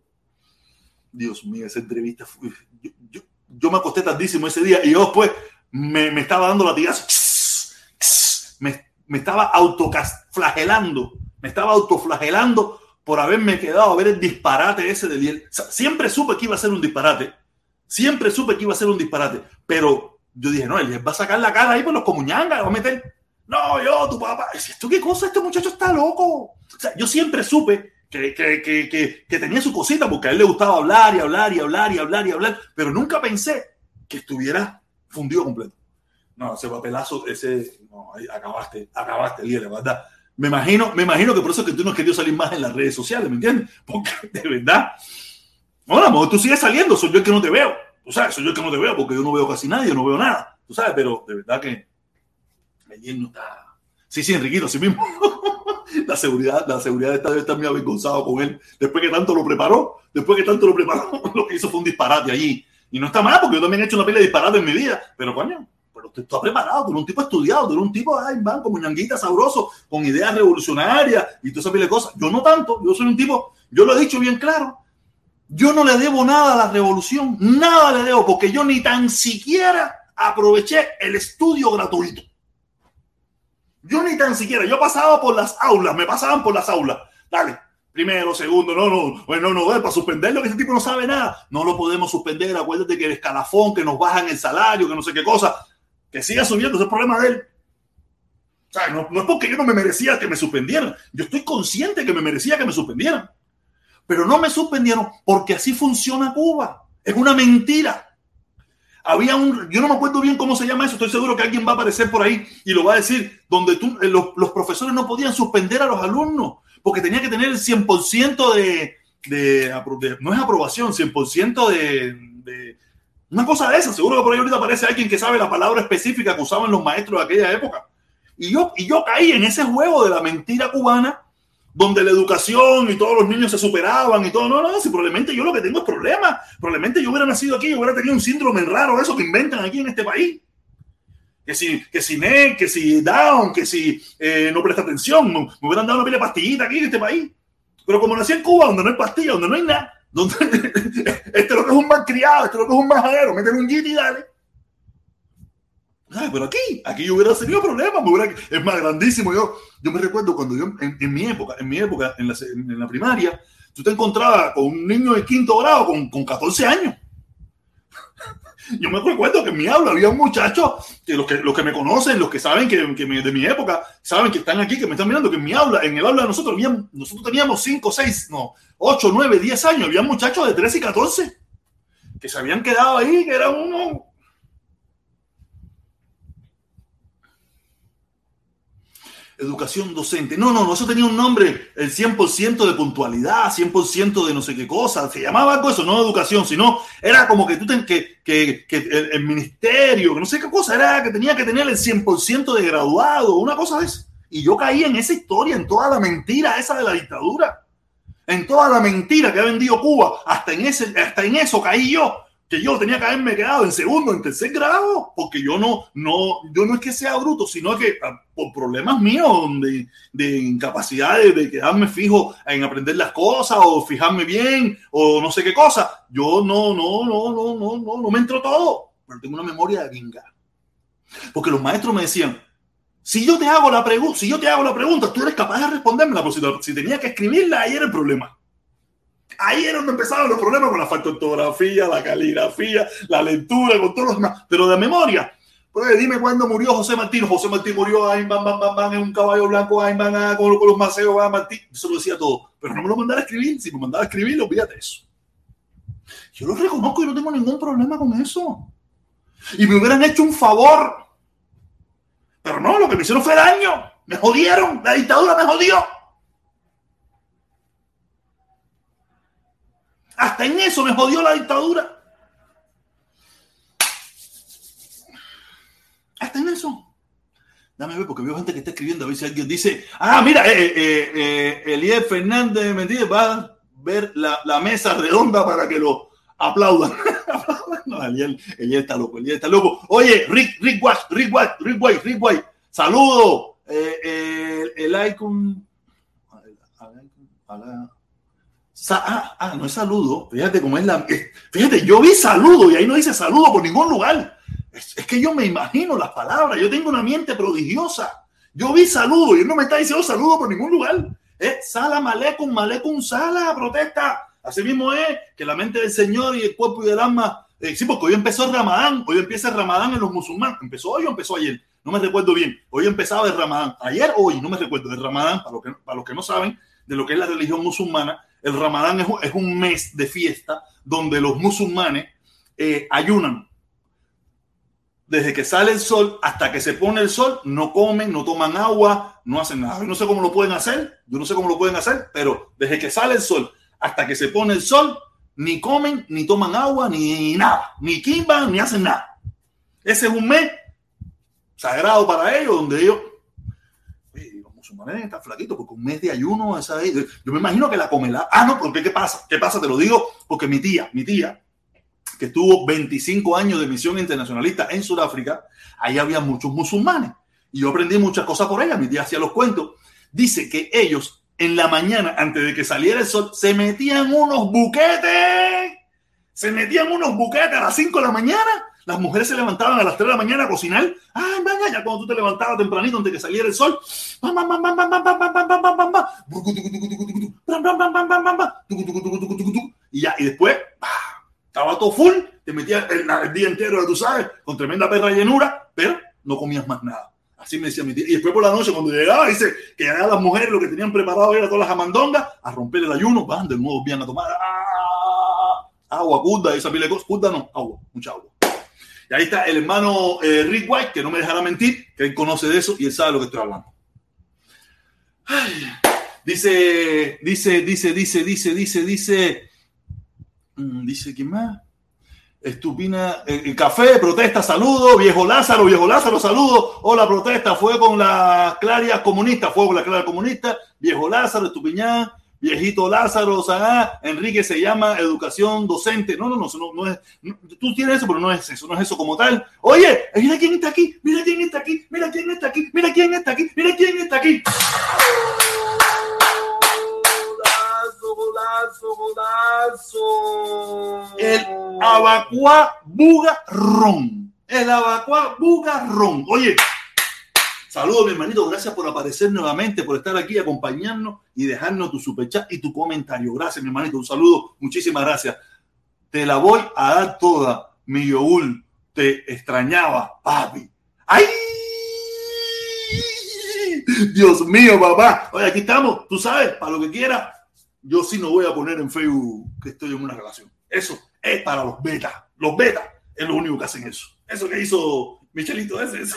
Dios mío, esa entrevista fue, yo, me acosté tardísimo ese día y yo después me, me estaba dando latigazo, me, me estaba autoflagelando, me estaba autoflagelando por haberme quedado a ver el disparate ese de Liel. siempre supe que iba a ser un disparate, siempre supe que iba a ser un disparate, pero yo dije, no, él va a sacar la cara ahí por los comuñangas, va a meter no, yo, tu papá. ¿Esto qué cosa? Este muchacho está loco. O sea, yo siempre supe que, que, que, que, tenía su cosita porque a él le gustaba hablar y hablar y hablar y hablar y hablar, pero nunca pensé que estuviera fundido completo. No, ese papelazo, ese, no, acabaste, acabaste, líder, verdad. Me imagino, me imagino que por eso es que tú no has querido salir más en las redes sociales, ¿me entiendes? Porque de verdad, bueno, a tú sigues saliendo, soy yo el que no te veo. Tú sabes, soy yo el que no te veo porque yo no veo casi nadie, no veo nada. Tú sabes, pero de verdad que Sí, sí, Enriquito, sí mismo. la seguridad, la seguridad está, debe estar muy avergonzado con él. Después que tanto lo preparó, después que tanto lo preparó, lo que hizo fue un disparate allí. Y no está mal, porque yo también he hecho una pila de disparate en mi vida. Pero coño, pero tú estás preparado, tú eres un tipo estudiado, tú eres un tipo, ay, van, como ñanguita sabroso, con ideas revolucionarias y toda esa pila de cosas. Yo no tanto, yo soy un tipo, yo lo he dicho bien claro, yo no le debo nada a la revolución, nada le debo, porque yo ni tan siquiera aproveché el estudio gratuito. Yo ni tan siquiera, yo pasaba por las aulas, me pasaban por las aulas. Dale, primero, segundo, no, no, bueno, no, no, para suspenderlo, que ese tipo no sabe nada. No lo podemos suspender, acuérdate que el escalafón, que nos bajan el salario, que no sé qué cosa, que siga subiendo, ese es el problema de él. O sea, no, no es porque yo no me merecía que me suspendieran, yo estoy consciente que me merecía que me suspendieran. Pero no me suspendieron porque así funciona Cuba. Es una mentira había un, yo no me acuerdo bien cómo se llama eso, estoy seguro que alguien va a aparecer por ahí y lo va a decir, donde tú, eh, los, profesores no podían suspender a los alumnos porque tenía que tener el 100% de, de, no es aprobación, 100% de, de, una cosa de esa. Seguro que por ahí ahorita aparece alguien que sabe la palabra específica que usaban los maestros de aquella época. Y yo, y yo caí en ese juego de la mentira cubana donde la educación y todos los niños se superaban y todo. No, no, si probablemente yo lo que tengo es problemas. Probablemente yo hubiera nacido aquí y hubiera tenido un síndrome raro, eso que inventan aquí en este país. Que si, que si NEC, que si Down, que si eh, no presta atención, me, hubieran dado una pila de pastillita aquí en este país. Pero como nací en Cuba, donde no hay pastilla, donde no hay nada, donde este lo que es un mal criado, este lo que es un majadero, métele un GT y dale. Pero aquí, aquí yo hubiera tenido problemas, es más grandísimo. Yo, yo me recuerdo cuando yo, en, mi época, en mi época, en la, en la, primaria, tú te encontrabas con un niño de quinto grado con, con 14 años. Yo me recuerdo que en mi aula había un muchacho, que los que, los que me conocen, los que saben que, que de mi época, saben que están aquí, que me están mirando, que en mi aula, en el aula de nosotros, nosotros teníamos 5, 6, no, 8, 9, 10 años, había muchachos de 13 y 14 que se habían quedado ahí, que eran unos educación docente. No, no, no, eso tenía un nombre, el 100% de puntualidad, 100% de no sé qué cosa. Se llamaba algo eso, no educación, sino era como que tú ten, que, que, el, ministerio, que no sé qué cosa, era que tenía que tener el 100% de graduado, una cosa de eso. Y yo caí en esa historia, en toda la mentira esa de la dictadura, en toda la mentira que ha vendido Cuba, hasta en, ese, hasta en eso caí yo, que yo tenía que haberme quedado en segundo, en tercer grado, porque yo no, no, yo no es que sea bruto, sino que ah, por problemas míos de, de incapacidad de, quedarme fijo en aprender las cosas o fijarme bien o no sé qué cosa, yo no, no, no, no, no, no, no me entro todo, pero tengo una memoria de vinga. Porque los maestros me decían, si yo te hago la pregunta, si yo te hago la pregunta, tú eres capaz de responderme la si, si tenía que escribirla, ahí era el problema. Ahí era donde empezaban los problemas con la ortografía, la caligrafía, la lectura, con todos los demás. Pero de memoria, pues dime cuándo murió José Martín. José Martín murió ahí, van, van, van, en un caballo blanco, ahí, van, ah, con, los maceos, va Martín. Eso lo decía todo. Pero no me lo mandaba a escribir. Si me mandaba a escribir, olvídate eso. Yo lo reconozco y no tengo ningún problema con eso. Y me hubieran hecho un favor. Pero no, lo que me hicieron fue daño. Me jodieron. La dictadura me jodió. Hasta en eso me jodió la dictadura. Hasta en eso. Dame ver, porque veo gente que está escribiendo a ver si alguien dice, ah, mira, eh, eh, eh Fernández Mendides va a ver la, mesa redonda para que lo aplaudan. no, Eliel, está loco, Eliel está loco. Oye, Rick, Rick White, Rick White, Rick White, Rick White, saludo. Eh, eh el icon, ah, ah, no es saludo. Fíjate cómo es la. Fíjate, yo vi saludo y ahí no dice saludo por ningún lugar. Es, que yo me imagino las palabras. Yo tengo una mente prodigiosa. Yo vi saludo y él no me está diciendo saludo por ningún lugar. Es sala malecum, malecum sala, protesta. Así mismo es que la mente del Señor y el cuerpo y el alma. Eh, sí, porque hoy empezó el Ramadán. Hoy empieza el Ramadán en los musulmanes. ¿Empezó hoy o empezó ayer? No me recuerdo bien. Hoy empezaba el Ramadán. Ayer hoy, no me recuerdo. El Ramadán, para para los que no saben de lo que es la religión musulmana, el Ramadán es, un mes de fiesta donde los musulmanes eh, ayunan. Desde que sale el sol hasta que se pone el sol, no comen, no toman agua, no hacen nada. Yo no sé cómo lo pueden hacer, yo no sé cómo lo pueden hacer, pero desde que sale el sol hasta que se pone el sol, ni comen, ni toman agua, ni nada, ni quimban, ni hacen nada. Ese es un mes sagrado para ellos, donde ellos está flaquito, porque un mes de ayuno, yo me imagino que la comelá. Ah, no, porque ¿qué pasa? ¿Qué pasa? Te lo digo porque mi tía, mi tía, que tuvo 25 años de misión internacionalista en Sudáfrica, ahí había muchos musulmanes. Y yo aprendí muchas cosas por ella. Mi tía hacía los cuentos. Dice que ellos en la mañana, antes de que saliera el sol, se metían unos buquetes. Se metían unos buquetes a las 5 de la mañana las mujeres se levantaban a las 3 de la mañana a cocinar. Ay, venga, ya cuando tú te levantabas tempranito antes de que saliera el sol. Y ya, y después estaba todo full, te metías el, día entero, tú sabes, con tremenda perra llenura, pero no comías más nada. Así me decía mi tía. Y después por la noche, cuando llegaba, dice que ya las mujeres lo que tenían preparado era todas las amandongas, a romper el ayuno, van de nuevo bien a tomar agua, curda, esa pila de cosas. Curda no, agua, mucha agua. Y ahí está el hermano eh, Rick White, que no me dejará mentir, que él conoce de eso y él sabe lo que estoy hablando. dice, dice, dice, dice, dice, dice, dice, mm, dice, ¿quién más? Estupina, el, café, protesta, saludo, viejo Lázaro, viejo Lázaro, saludo, hola, protesta, fue con la claria comunista, fue con la claria comunista, viejo Lázaro, Estupiñán, viejito Lázaro, sea, Enrique se llama educación docente. No, no, no, no, es. tú tienes eso, pero no es eso, no es eso como tal. Oye, mira quién está aquí, mira quién está aquí, mira quién está aquí, mira quién está aquí, mira quién está aquí. Golazo, golazo, El abacuá bugarrón. El abacuá bugarrón. Oye, Saludos, mi hermanito. Gracias por aparecer nuevamente, por estar aquí, acompañarnos y dejarnos tu superchat y tu comentario. Gracias, mi hermanito. Un saludo. Muchísimas gracias. Te la voy a dar toda, mi Youl. Te extrañaba, papi. ¡Ay! Dios mío, papá. Oye, aquí estamos. Tú sabes, para lo que quieras. Yo sí no voy a poner en Facebook que estoy en una relación. Eso es para los betas. Los betas es lo único que hacen eso. Eso que hizo Michelito, es eso.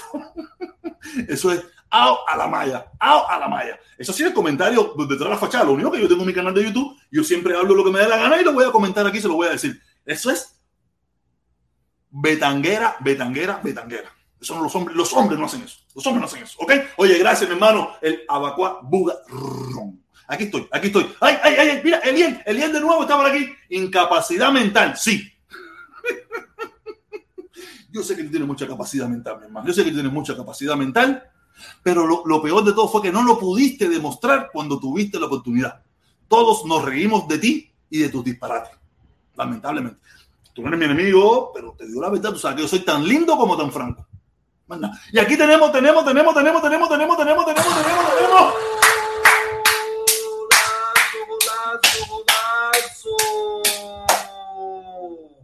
Eso es ao a la malla, ao a la malla. Eso sí, el comentario detrás de la fachada. Lo único que yo tengo en mi canal de YouTube, yo siempre hablo lo que me dé la gana y lo voy a comentar aquí, se lo voy a decir. Eso es betanguera, betanguera, betanguera. Eso no los hombres, los hombres no hacen eso. Los hombres no hacen eso, ¿ok? Oye, gracias, mi hermano, el abacuá bugarrón. Aquí estoy, aquí estoy. Ay, ay, ay, mira, Eliel, Eliel de nuevo está por aquí. Incapacidad mental, sí. Yo sé que tú tienes mucha capacidad mental, mi hermano. Yo sé que tienes mucha capacidad mental, pero lo, lo peor de todo fue que no lo pudiste demostrar cuando tuviste la oportunidad. Todos nos reímos de ti y de tus disparates, lamentablemente. Tú eres mi enemigo, pero te digo la verdad, tú sabes que yo soy tan lindo como tan franco. Manda. Y aquí tenemos, tenemos, tenemos, tenemos, tenemos, tenemos, tenemos, tenemos, tenemos, tenemos.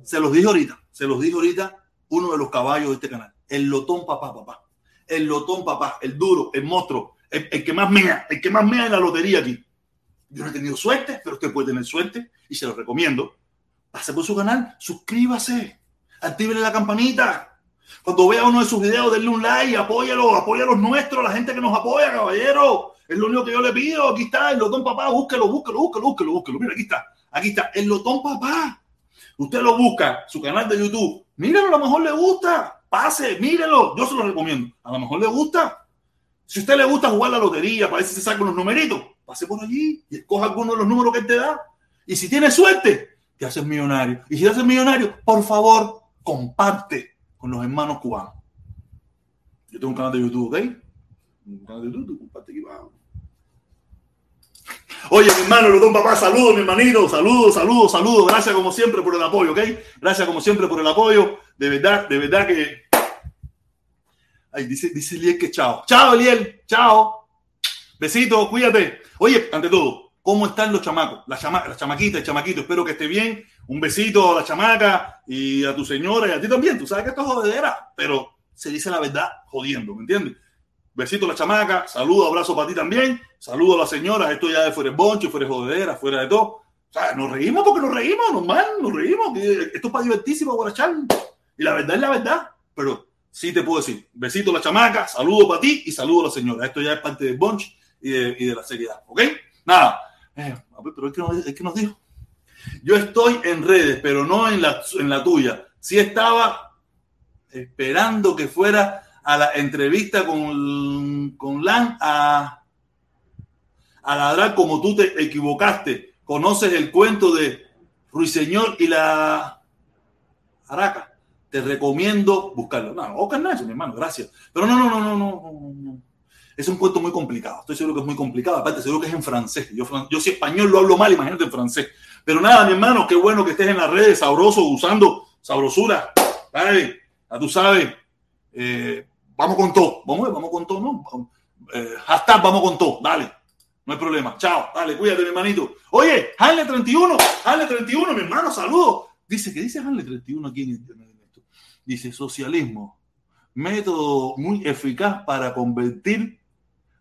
Se los dije ahorita, se los dije ahorita, uno de los caballos de este canal, el lotón papá, papá. El lotón papá, el duro, el monstruo, el, que más mea, el que más mea en la lotería aquí. Yo no he tenido suerte, pero usted puede tener suerte y se lo recomiendo. Pase por su canal, suscríbase, active la campanita. Cuando vea uno de sus videos, denle un like, apóyalo, apóyalo a los nuestros, la gente que nos apoya, caballero. Es lo único que yo le pido. Aquí está el lotón papá, búsquelo, búsquelo, búsquelo, búsquelo, búsquelo. Mira, aquí está, aquí está, el lotón papá. Usted lo busca, su canal de YouTube. Míralo, a lo mejor le gusta. Pase, mírelo. Yo se lo recomiendo. A lo mejor le gusta. Si a usted le gusta jugar la lotería para ver si se saca unos numeritos, pase por allí y escoja alguno de los números que él te da. Y si tiene suerte, te haces millonario. Y si te haces millonario, por favor, comparte con los hermanos cubanos. Yo tengo un canal de YouTube, ¿ok? Un canal de YouTube, comparte aquí abajo. Oye, mi hermano, los dos papás, saludos, mi hermanito, saludos, saludos, saludos. Gracias como siempre por el apoyo, ¿ok? Gracias como siempre por el apoyo. De verdad, de verdad que. Ay, dice, dice Eliel que chao. Chao, Eliel, chao. Besitos, cuídate. Oye, ante todo, ¿cómo están los chamacos? Las, chama las chamaquitas, el chamaquito, espero que esté bien. Un besito a la chamaca y a tu señora y a ti también. Tú sabes que esto es jodedera, pero se dice la verdad jodiendo, ¿me entiendes? Besito a la chamaca, saludo, abrazo para ti también, saludo a las señoras, esto ya de fuera de bonche, fuera de jodedera, fuera de todo. O sea, nos reímos porque nos reímos, normal, nos reímos. Esto es para divertísimo, guarachar. Y la verdad es la verdad, pero sí te puedo decir, besito a la chamaca, saludo para ti y saludo a la señora. Esto ya es parte del de, y de la seriedad, ¿ok? Nada, eh, pero es que, nos, es que nos dijo. Yo estoy en redes, pero no en la, en la tuya. Sí estaba esperando que fuera a la entrevista con, con Lan a, a ladrar como tú te equivocaste. Conoces el cuento de Ruiseñor y la Araca. Te recomiendo buscarlo. No, Oscar Nacho, mi hermano, gracias. Pero no, no, no, no, no, no. Es un cuento muy complicado. Estoy seguro que es muy complicado. Aparte, seguro que es en francés. Yo, yo si español lo hablo mal, imagínate en francés. Pero nada, mi hermano, qué bueno que estés en las redes, sabroso, usando sabrosura. Dale, ya tú sabes. Eh, vamos con todo. Vamos, vamos con todo, ¿no? Eh, hashtag vamos con todo. Dale. No hay problema. Chao. Dale, cuídate, mi hermanito. Oye, Hanle 31. Hanle 31, mi hermano, saludos. Dice, ¿qué dice Hanle 31 aquí en internet? Dice, socialismo. Método muy eficaz para convertir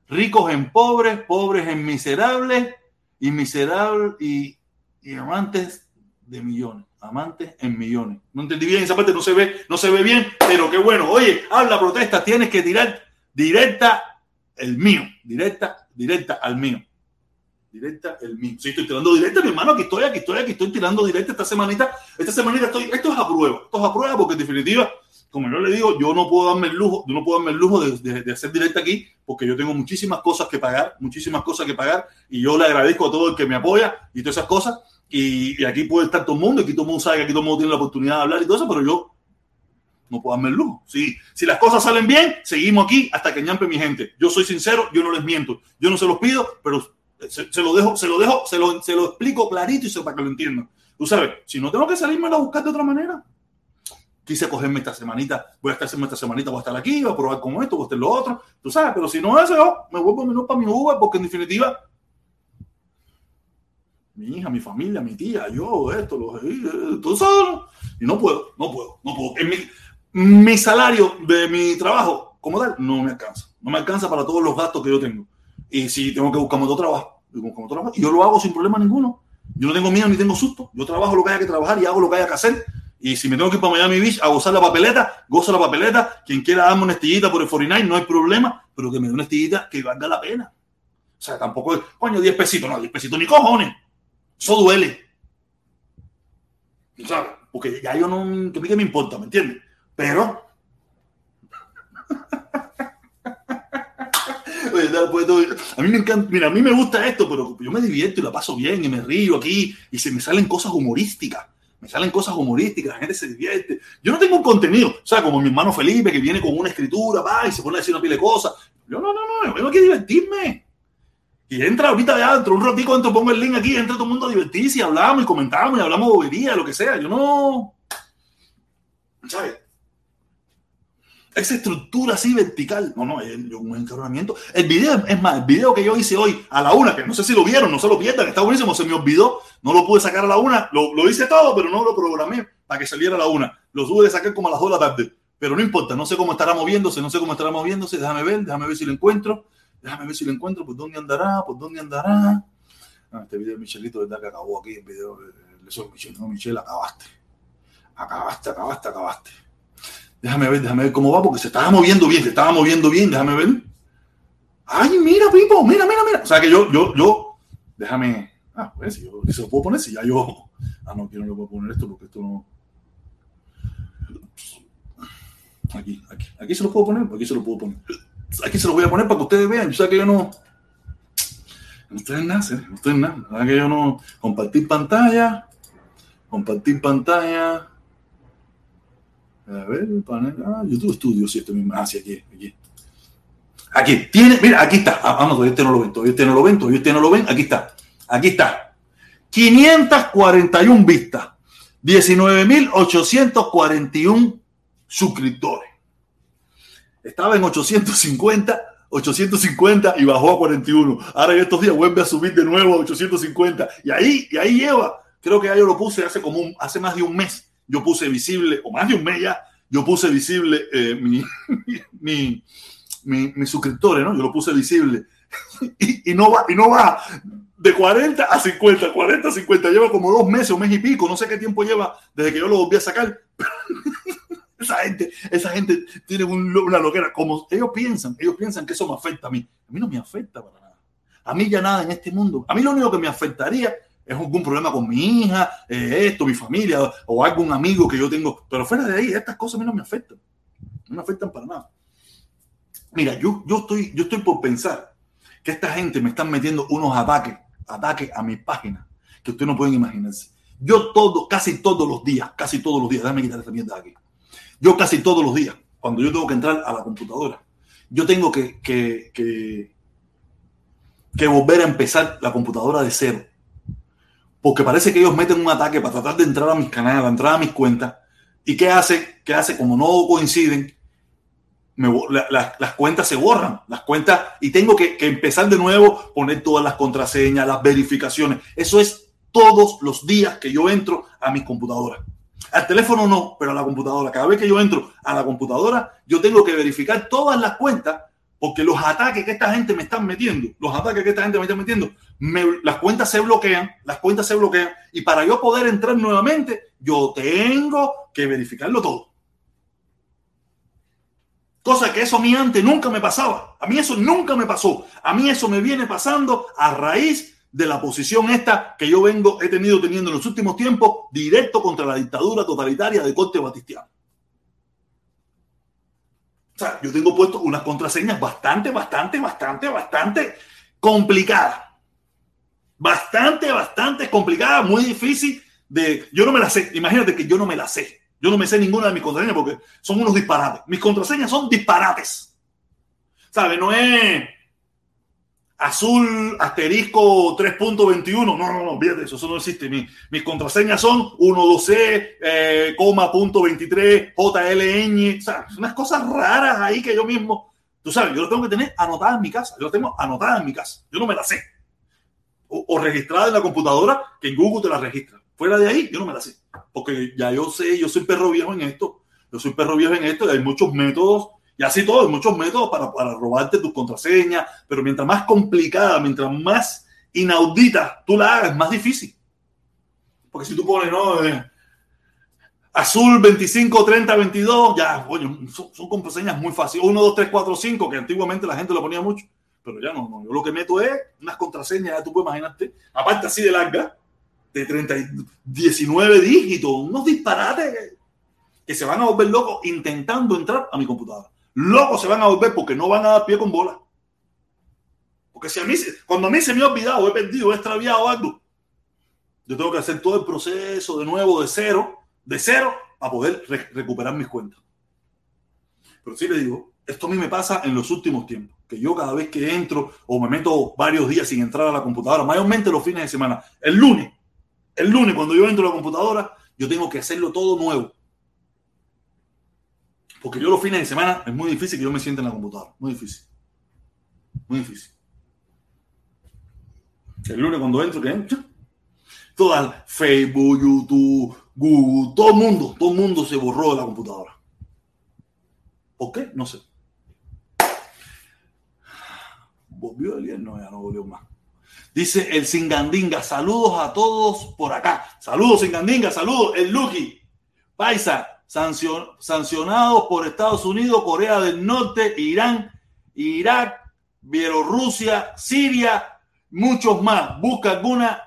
ricos en pobres, pobres en miserables y miserables y, y amantes de millones amantes en millones. No entendí bien esa parte, no se ve, no se ve bien, pero qué bueno. Oye, habla protesta, tienes que tirar directa el mío, directa, directa al mío. Directa el mío. Sí, estoy tirando directa, mi hermano, aquí estoy, aquí estoy, aquí estoy tirando directa esta semanita. Esta semanita estoy, esto es a prueba, esto es a prueba porque en definitiva, como yo le digo, yo no puedo darme el lujo, yo no puedo darme el lujo de, hacer directa aquí porque yo tengo muchísimas cosas que pagar, muchísimas cosas que pagar y yo le agradezco a todo el que me apoya y todas esas cosas y, y, aquí puede estar todo el mundo, aquí todo el mundo sabe que aquí todo el mundo tiene la oportunidad de hablar y todo eso, pero yo no puedo darme el lujo. Si, si las cosas salen bien, seguimos aquí hasta que ñampe mi gente. Yo soy sincero, yo no les miento. Yo no se los pido, pero se, se lo dejo, se lo dejo, se lo, se lo explico clarito y se, para que lo entiendan. Tú sabes, si no tengo que salirme a buscar de otra manera, quise cogerme esta semanita, voy a estar esta semanita, voy a estar aquí, voy a probar con esto, voy a estar lo otro, tú sabes, pero si no es eso, me vuelvo menos para mi Uber, porque en definitiva mi hija, mi familia, mi tía, yo, esto, lo, todo eso, y no puedo, no puedo, no puedo. Mi, salario de mi trabajo, como tal, no me alcanza. No me alcanza para todos los gastos que yo tengo. Y si tengo que buscar otro trabajo, otro trabajo, y yo lo hago sin problema ninguno. Yo no tengo miedo ni tengo susto. Yo trabajo lo que haya que trabajar y hago lo que haya que hacer. Y si me tengo que ir para Miami Beach a gozar la papeleta, gozo la papeleta. Quien quiera darme una estillita por el 49, no hay problema, pero que me dé una estillita que valga la pena. O sea, tampoco es, coño, 10 pesitos, no, 10 pesitos ni cojones. Eso duele. ¿Sabes? Porque ya yo no. Que a mí que me importa, ¿me entiendes? Pero. a mí me encanta, mira, a mí me gusta esto, pero yo me divierto y la paso bien y me río aquí y se me salen cosas humorísticas. me salen cosas humorísticas, la gente se divierte. Yo no tengo un contenido, o sea, como mi hermano Felipe que viene con una escritura, va y se pone a decir una pila de cosas. Yo no, no, no, yo vengo aquí a divertirme. Y entra ahorita de adentro, un ratico entro, pongo el link aquí, entra todo el mundo a divertirse y hablamos y comentamos y hablamos bobería, lo que sea. Yo no. ¿Sabes? Esa estructura así vertical. No, no, es un encabronamiento. El video, es más, el video que yo hice hoy a la una, que no sé si lo vieron, no se lo pierdan, está buenísimo, se me olvidó, no lo pude sacar a la una, lo, lo hice todo, pero no lo programé para que saliera a la una. Lo tuve de sacar como a las dos de la tarde. Pero no importa, no sé cómo estará moviéndose, no sé cómo estará moviéndose, déjame ver, déjame ver si lo encuentro, déjame ver si lo encuentro, por dónde andará, por dónde andará. Ah, este video de Michelito, ¿verdad? Que acabó aquí, el video de eso Michel, no, Michel, acabaste. Acabaste, acabaste, acabaste. Déjame ver, déjame ver cómo va, porque se estaba moviendo bien, se estaba moviendo bien, déjame ver. Ay, mira, Pipo, mira, mira, mira. O sea que yo, yo, yo, déjame. Ah, pues si yo se lo puedo poner, si ya yo. Ah, no, aquí no le puedo poner esto porque esto no. Aquí, aquí, aquí se lo puedo poner, aquí se lo puedo poner. Aquí se lo voy a poner para que ustedes vean. Yo sé que yo no. No estoy nada, no estoy en nada. que yo no. Compartir pantalla. Compartir pantalla. A ver, panel. Ah, YouTube Studio, sí, este mismo. Ah, sí, aquí, aquí. Aquí, tiene, mira, aquí está. Ah, no, todavía este no lo ven, todavía este no lo ven, todavía este no lo ven. Aquí está, aquí está. 541 vistas, 19.841 suscriptores. Estaba en 850, 850 y bajó a 41. Ahora en estos días vuelve a subir de nuevo a 850. Y ahí, y ahí lleva, creo que ya yo lo puse hace como un, hace más de un mes yo puse visible, o más de un mes ya, yo puse visible eh, mi, mi, mi, mis suscriptores, ¿no? Yo lo puse visible. Y, y, no va, y no va de 40 a 50, 40 a 50. Lleva como dos meses, un mes y pico, no sé qué tiempo lleva desde que yo lo volví a sacar. esa gente, esa gente tiene una loquera. Como ellos piensan, ellos piensan que eso me afecta a mí. A mí no me afecta para nada. A mí ya nada en este mundo. A mí lo único que me afectaría es algún problema con mi hija, esto, mi familia o algún amigo que yo tengo. Pero fuera de ahí, estas cosas a mí no me afectan. No me afectan para nada. Mira, yo, yo, estoy, yo estoy por pensar que esta gente me están metiendo unos ataques, ataques a mi página que ustedes no pueden imaginarse. Yo todo, casi todos los días, casi todos los días, déjame quitar esta mierda de aquí. Yo casi todos los días, cuando yo tengo que entrar a la computadora, yo tengo que, que, que volver a empezar la computadora de cero porque parece que ellos meten un ataque para tratar de entrar a mis canales, entrar a mis cuentas. ¿Y qué hace? ¿Qué hace? Como no coinciden, las cuentas se borran, las cuentas, y tengo que, que, empezar de nuevo, poner todas las contraseñas, las verificaciones. Eso es todos los días que yo entro a mi computadora. Al teléfono no, pero a la computadora. Cada vez que yo entro a la computadora, yo tengo que verificar todas las cuentas porque los ataques que esta gente me están metiendo, los ataques que esta gente me está metiendo, las cuentas se bloquean, las cuentas se bloquean, y para yo poder entrar nuevamente, yo tengo que verificarlo todo. Cosa que eso a mí antes nunca me pasaba. A mí eso nunca me pasó. A mí eso me viene pasando a raíz de la posición esta que yo vengo, he tenido teniendo en los últimos tiempos, directo contra la dictadura totalitaria de corte batistiano yo tengo puesto unas contraseñas bastante, bastante, bastante, bastante complicadas. Bastante, bastante complicada, muy difícil de... Yo no me la sé. Imagínate que yo no me la sé. Yo no me sé ninguna de mis contraseñas porque son unos disparates. Mis contraseñas son disparates. ¿Sabe? No es azul asterisco 3.21. No, no, no, fíjate, eso, eso no existe. mis contraseñas son 12C, eh, coma, punto 23, JLN. O sea, unas cosas raras ahí que yo mismo, tú sabes, yo lo tengo que tener anotada en mi casa. Yo lo tengo anotada en mi casa. Yo no me la sé. O, o registrada en la computadora, que en Google te la registra. Fuera de ahí, yo no me la sé. Porque ya yo sé, yo soy perro viejo en esto. Yo soy perro viejo en esto y hay muchos métodos y así todo, hay muchos métodos para, para robarte tus contraseñas, pero mientras más complicada, mientras más inaudita tú la hagas, más difícil. Porque si tú pones, ¿no? Eh, azul 25, 30, 22, ya, coño, son, contraseñas muy fáciles. 1, 2, 3, 4, 5, que antiguamente la gente lo ponía mucho, pero ya no, no. Yo lo que meto es unas contraseñas, ya tú puedes imaginarte, aparte así de larga, de 30, 19 dígitos, unos disparates que se van a volver locos intentando entrar a mi computadora locos se van a volver porque no van a dar pie con bola. Porque si a mí, cuando a mí se me ha olvidado, he perdido, he extraviado algo, Yo tengo que hacer todo el proceso de nuevo, de cero, de cero, para poder recuperar mis cuentas. Pero sí le digo, esto a mí me pasa en los últimos tiempos, que yo cada vez que entro o me meto varios días sin entrar a la computadora, mayormente los fines de semana, el lunes, el lunes cuando yo entro a la computadora, yo tengo que hacerlo todo nuevo. Porque yo los fines de semana es muy difícil que yo me sienta en la computadora, muy difícil. Muy difícil. El lunes cuando entro, ¿qué entro? Todo el Facebook, YouTube, Google, todo el mundo, todo el mundo se borró de la computadora. ¿Por qué? No sé. Volvió el no, ya no volvió más. Dice el Singandinga, saludos a todos por acá. Saludos, Singandinga, saludos. El Lucky, Paisa, sancionados por Estados Unidos, Corea del Norte, Irán, Irak, Bielorrusia, Siria, muchos más. Busca alguna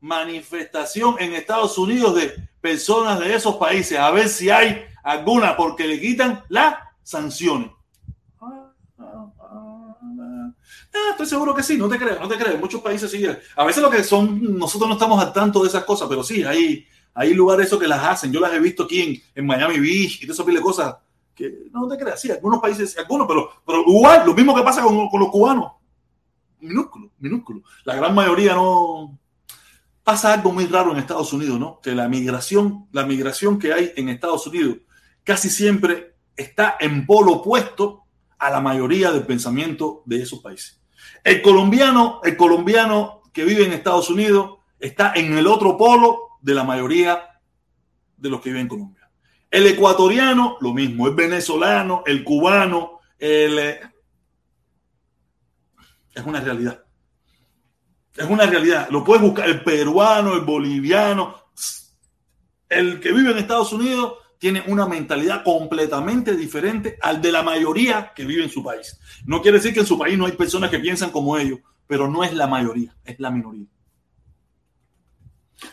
manifestación en Estados Unidos de personas de esos países, a ver si hay alguna, porque le quitan las sanciones. Ah, estoy seguro que sí, no te creas, no te creas. Muchos países siguen. A veces lo que son, nosotros no estamos al tanto de esas cosas, pero sí, hay, hay lugares eso que las hacen. Yo las he visto aquí en, en Miami Beach y todo eso de cosas que no te creas, sí, algunos países, algunos, pero, pero igual, lo mismo que pasa con, con los cubanos. Minúsculo, minúsculo. La gran mayoría no, pasa algo muy raro en Estados Unidos, ¿no? Que la migración, la migración que hay en Estados Unidos casi siempre está en polo opuesto a la mayoría del pensamiento de esos países. El colombiano, el colombiano que vive en Estados Unidos está en el otro polo de la mayoría de los que viven en Colombia. El ecuatoriano, lo mismo, el venezolano, el cubano, el... Eh, es una realidad. Es una realidad. Lo puedes buscar el peruano, el boliviano. El que vive en Estados Unidos tiene una mentalidad completamente diferente al de la mayoría que vive en su país. No quiere decir que en su país no hay personas que piensan como ellos, pero no es la mayoría, es la minoría.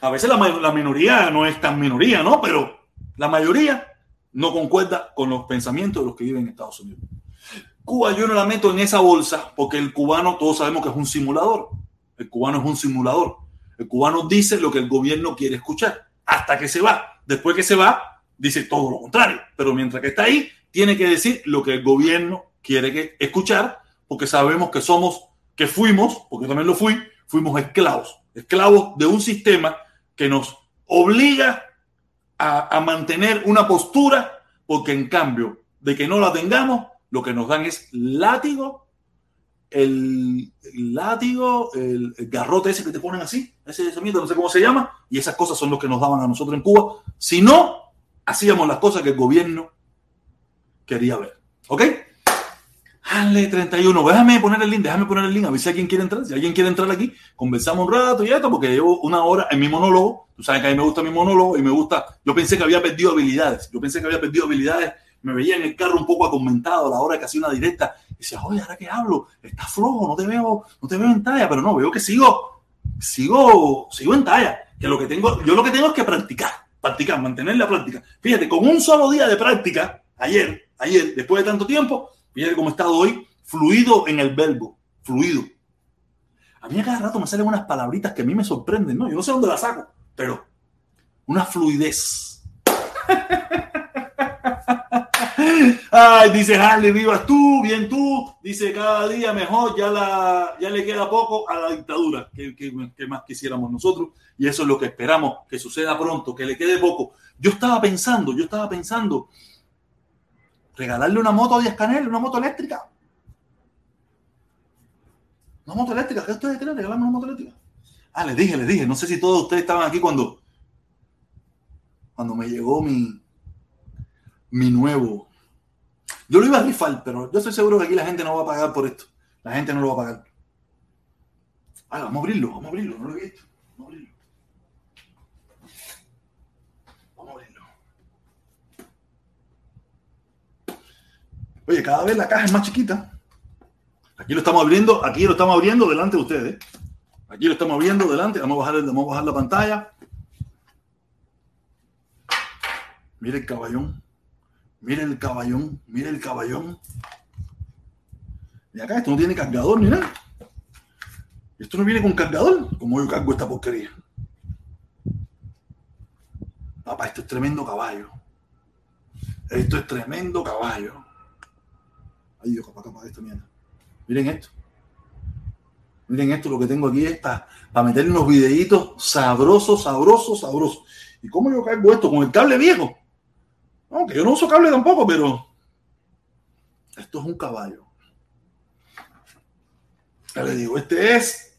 A veces la, la minoría no es tan minoría, ¿no? Pero la mayoría no concuerda con los pensamientos de los que viven en Estados Unidos. Cuba yo no la meto en esa bolsa porque el cubano todos sabemos que es un simulador. El cubano es un simulador. El cubano dice lo que el gobierno quiere escuchar hasta que se va. Después que se va, dice todo lo contrario. Pero mientras que está ahí, tiene que decir lo que el gobierno quiere escuchar porque sabemos que somos, que fuimos, porque también lo fui, fuimos esclavos. Esclavos de un sistema que nos obliga a, a mantener una postura porque en cambio de que no la tengamos, lo que nos dan es látigo el, látigo, el, garrote ese que te ponen así, ese, ese no sé cómo se llama, y esas cosas son los que nos daban a nosotros en Cuba. Si no, hacíamos las cosas que el gobierno quería ver. ¿Ok? Ale 31, déjame poner el link, déjame poner el link, a ver si alguien quiere entrar. Si alguien quiere entrar aquí, conversamos un rato y esto, porque llevo una hora en mi monólogo. Tú sabes que a mí me gusta mi monólogo y me gusta. Yo pensé que había perdido habilidades. Yo pensé que había perdido habilidades me veía en el carro un poco acomentado a la hora que hacía una directa. Y decía, oye, ahora que hablo, estás flojo, no te veo, no te veo en talla, pero no, veo que sigo, sigo, sigo en talla. Que lo que tengo, yo lo que tengo es que practicar, practicar, mantener la práctica. Fíjate, con un solo día de práctica, ayer, ayer, después de tanto tiempo, fíjate cómo he estado hoy, fluido en el verbo, fluido. A mí a cada rato me salen unas palabritas que a mí me sorprenden, ¿no? Yo no sé dónde las saco, pero una fluidez. Ay, dice Harley, vivas tú, bien tú. Dice cada día mejor, ya, la, ya le queda poco a la dictadura. que más quisiéramos nosotros? Y eso es lo que esperamos que suceda pronto, que le quede poco. Yo estaba pensando, yo estaba pensando, regalarle una moto a Díaz Canel, una moto eléctrica. Una moto eléctrica, ¿qué ustedes creen? Regalarme una moto eléctrica. Ah, les dije, les dije, no sé si todos ustedes estaban aquí cuando, cuando me llegó mi, mi nuevo. Yo lo iba a rifar, pero yo estoy seguro que aquí la gente no va a pagar por esto. La gente no lo va a pagar. Ah, vamos a abrirlo, vamos a abrirlo, no lo he visto. Vamos a abrirlo. Vamos a abrirlo. Oye, cada vez la caja es más chiquita. Aquí lo estamos abriendo, aquí lo estamos abriendo delante de ustedes. Aquí lo estamos abriendo delante. Vamos a bajar, vamos a bajar la pantalla. Mire el caballón. Mira el caballón, mira el caballón. Y acá esto no tiene cargador ni nada. Esto no viene con cargador, como yo cargo esta porquería. Papá, esto es tremendo caballo. Esto es tremendo caballo. Miren esto. Miren esto, lo que tengo aquí es para, meter unos videitos sabrosos, sabrosos, sabrosos. ¿Y cómo yo cargo esto? Con el cable viejo. Aunque yo no uso cable tampoco, pero esto es un caballo. Ya digo, este es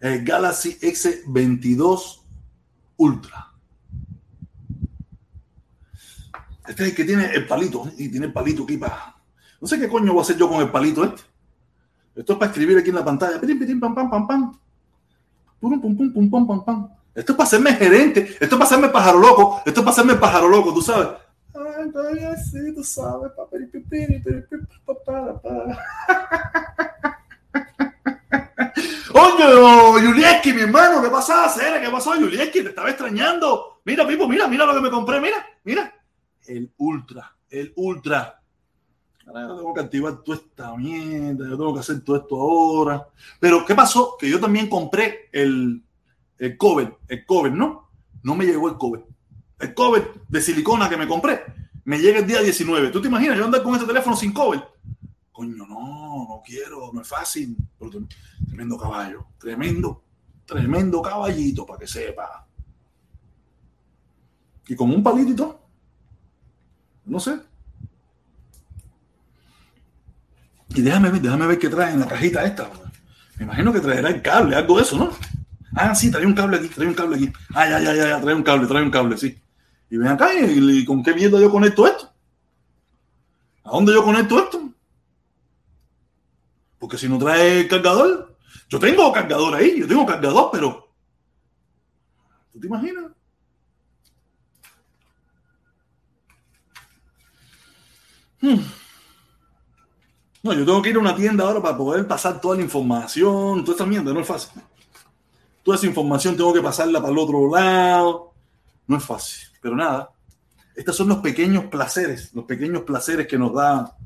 el Galaxy X22 Ultra. Este es el que tiene el palito, y tiene el palito aquí para. No sé qué coño voy a hacer yo con el palito este. Esto es para escribir aquí en la pantalla. pam, pam, pam, pam. Pum, pum, pum, pum, pum, pam, pam. Esto es para hacerme gerente. Esto es para hacerme pájaro loco. Esto es para hacerme pájaro loco, tú sabes. Ay, así, tú sabes. Oye, Yulieski, mi hermano, ¿qué pasa? ¿Qué pasó, Yulieski? Te estaba extrañando. Mira, Pipo, mira, mira lo que me compré, mira, mira. El Ultra, el Ultra. Yo tengo que activar toda esta mierda, yo tengo que hacer todo esto ahora. Pero, ¿qué pasó? Que yo también compré el, el cover, el cover, ¿no? No me llegó el cover. El cover de silicona que me compré me llega el día 19. ¿Tú te imaginas yo andar con este teléfono sin cover? Coño, no, no quiero, no es fácil. tremendo caballo, tremendo, tremendo caballito, para que sepa. Y con un palito No sé. Y déjame ver, déjame ver qué trae en la cajita esta. Me imagino que traerá el cable, algo de eso, ¿no? Ah, sí, trae un cable aquí, trae un cable aquí. Ah, ya, ya, ya, trae un cable, trae un cable, sí. Y ven acá, ¿y, con qué mierda yo conecto esto? ¿A dónde yo conecto esto? Porque si no trae cargador, yo tengo cargador ahí, yo tengo cargador, pero. ¿Tú te imaginas? Hmm. No, yo tengo que ir a una tienda ahora para poder pasar toda la información, toda esta mierda, no es fácil. Toda esa información tengo que pasarla para el otro lado. No es fácil, pero nada. Estos son los pequeños placeres, los pequeños placeres que nos da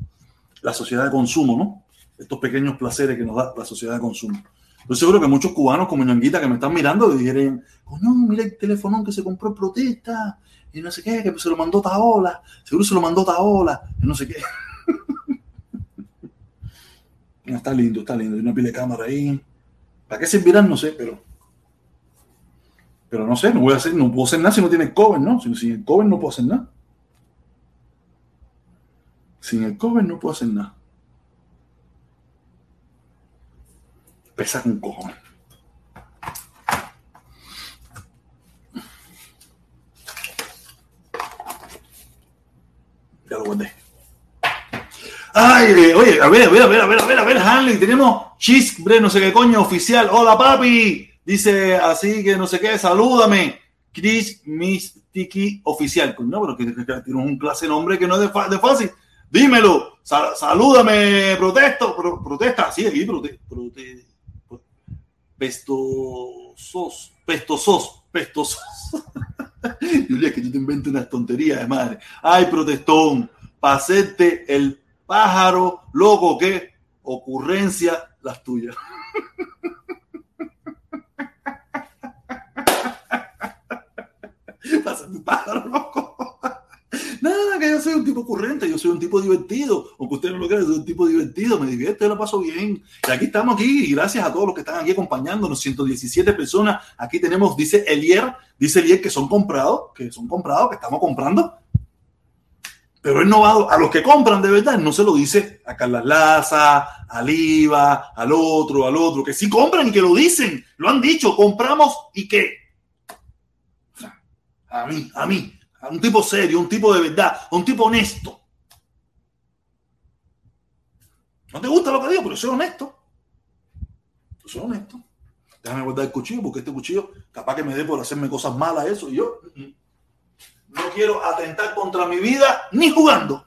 la sociedad de consumo, ¿no? Estos pequeños placeres que nos da la sociedad de consumo. Yo seguro que muchos cubanos como ñanguita que me están mirando dirían, coño, mira el teléfono que se compró en protesta y no sé qué, que se lo mandó Taola, seguro se lo mandó Taola, y no sé qué. está lindo, está lindo. Hay una pila de cámara ahí. ¿Para qué servirán? No sé, pero. Pero no sé, no voy a hacer, no puedo hacer nada si no tiene cover, ¿no? Sin, el cover no puedo hacer nada. Sin el cover no puedo hacer nada. Pesa un cojones. Ya lo guardé. Ay, oye, a ver, a ver, a ver, a ver, a ver, a ver, Hanley, tenemos Chisbre, no sé qué coño, oficial. Hola, papi. Dice así que no sé qué, salúdame. Chris Mistiki oficial. No, pero que, tiene un clase nombre que no es de, fácil. Dímelo. salúdame, protesto. protesta. Sí, aquí, prote, prote, pestosos, pestosos, pestosos. Julia, que yo te invento unas tonterías de madre. Ay, protestón, hacerte el pájaro, loco, ¿qué? Ocurrencia las tuyas. Pasa tu pájaro, loco. Nada, que yo soy un tipo ocurrente, yo soy un tipo divertido. Aunque usted no lo crea, soy un tipo divertido, me divierte, lo paso bien. Y aquí estamos aquí, y gracias a todos los que están aquí acompañándonos, 117 personas. Aquí tenemos, dice Elier, dice Elier que son comprados, que son comprados, que estamos comprando. Pero él no a los que compran de verdad, no se lo dice a Carla Laza, al IVA, al otro, al otro, que sí compran y que lo dicen, lo han dicho, compramos y que. a mí, a mí, a un tipo serio, un tipo de verdad, un tipo honesto. No te gusta lo que digo, pero soy honesto. Yo soy honesto. Déjame guardar el cuchillo porque este cuchillo capaz que me dé por hacerme cosas malas eso y yo. No quiero atentar contra mi vida ni jugando.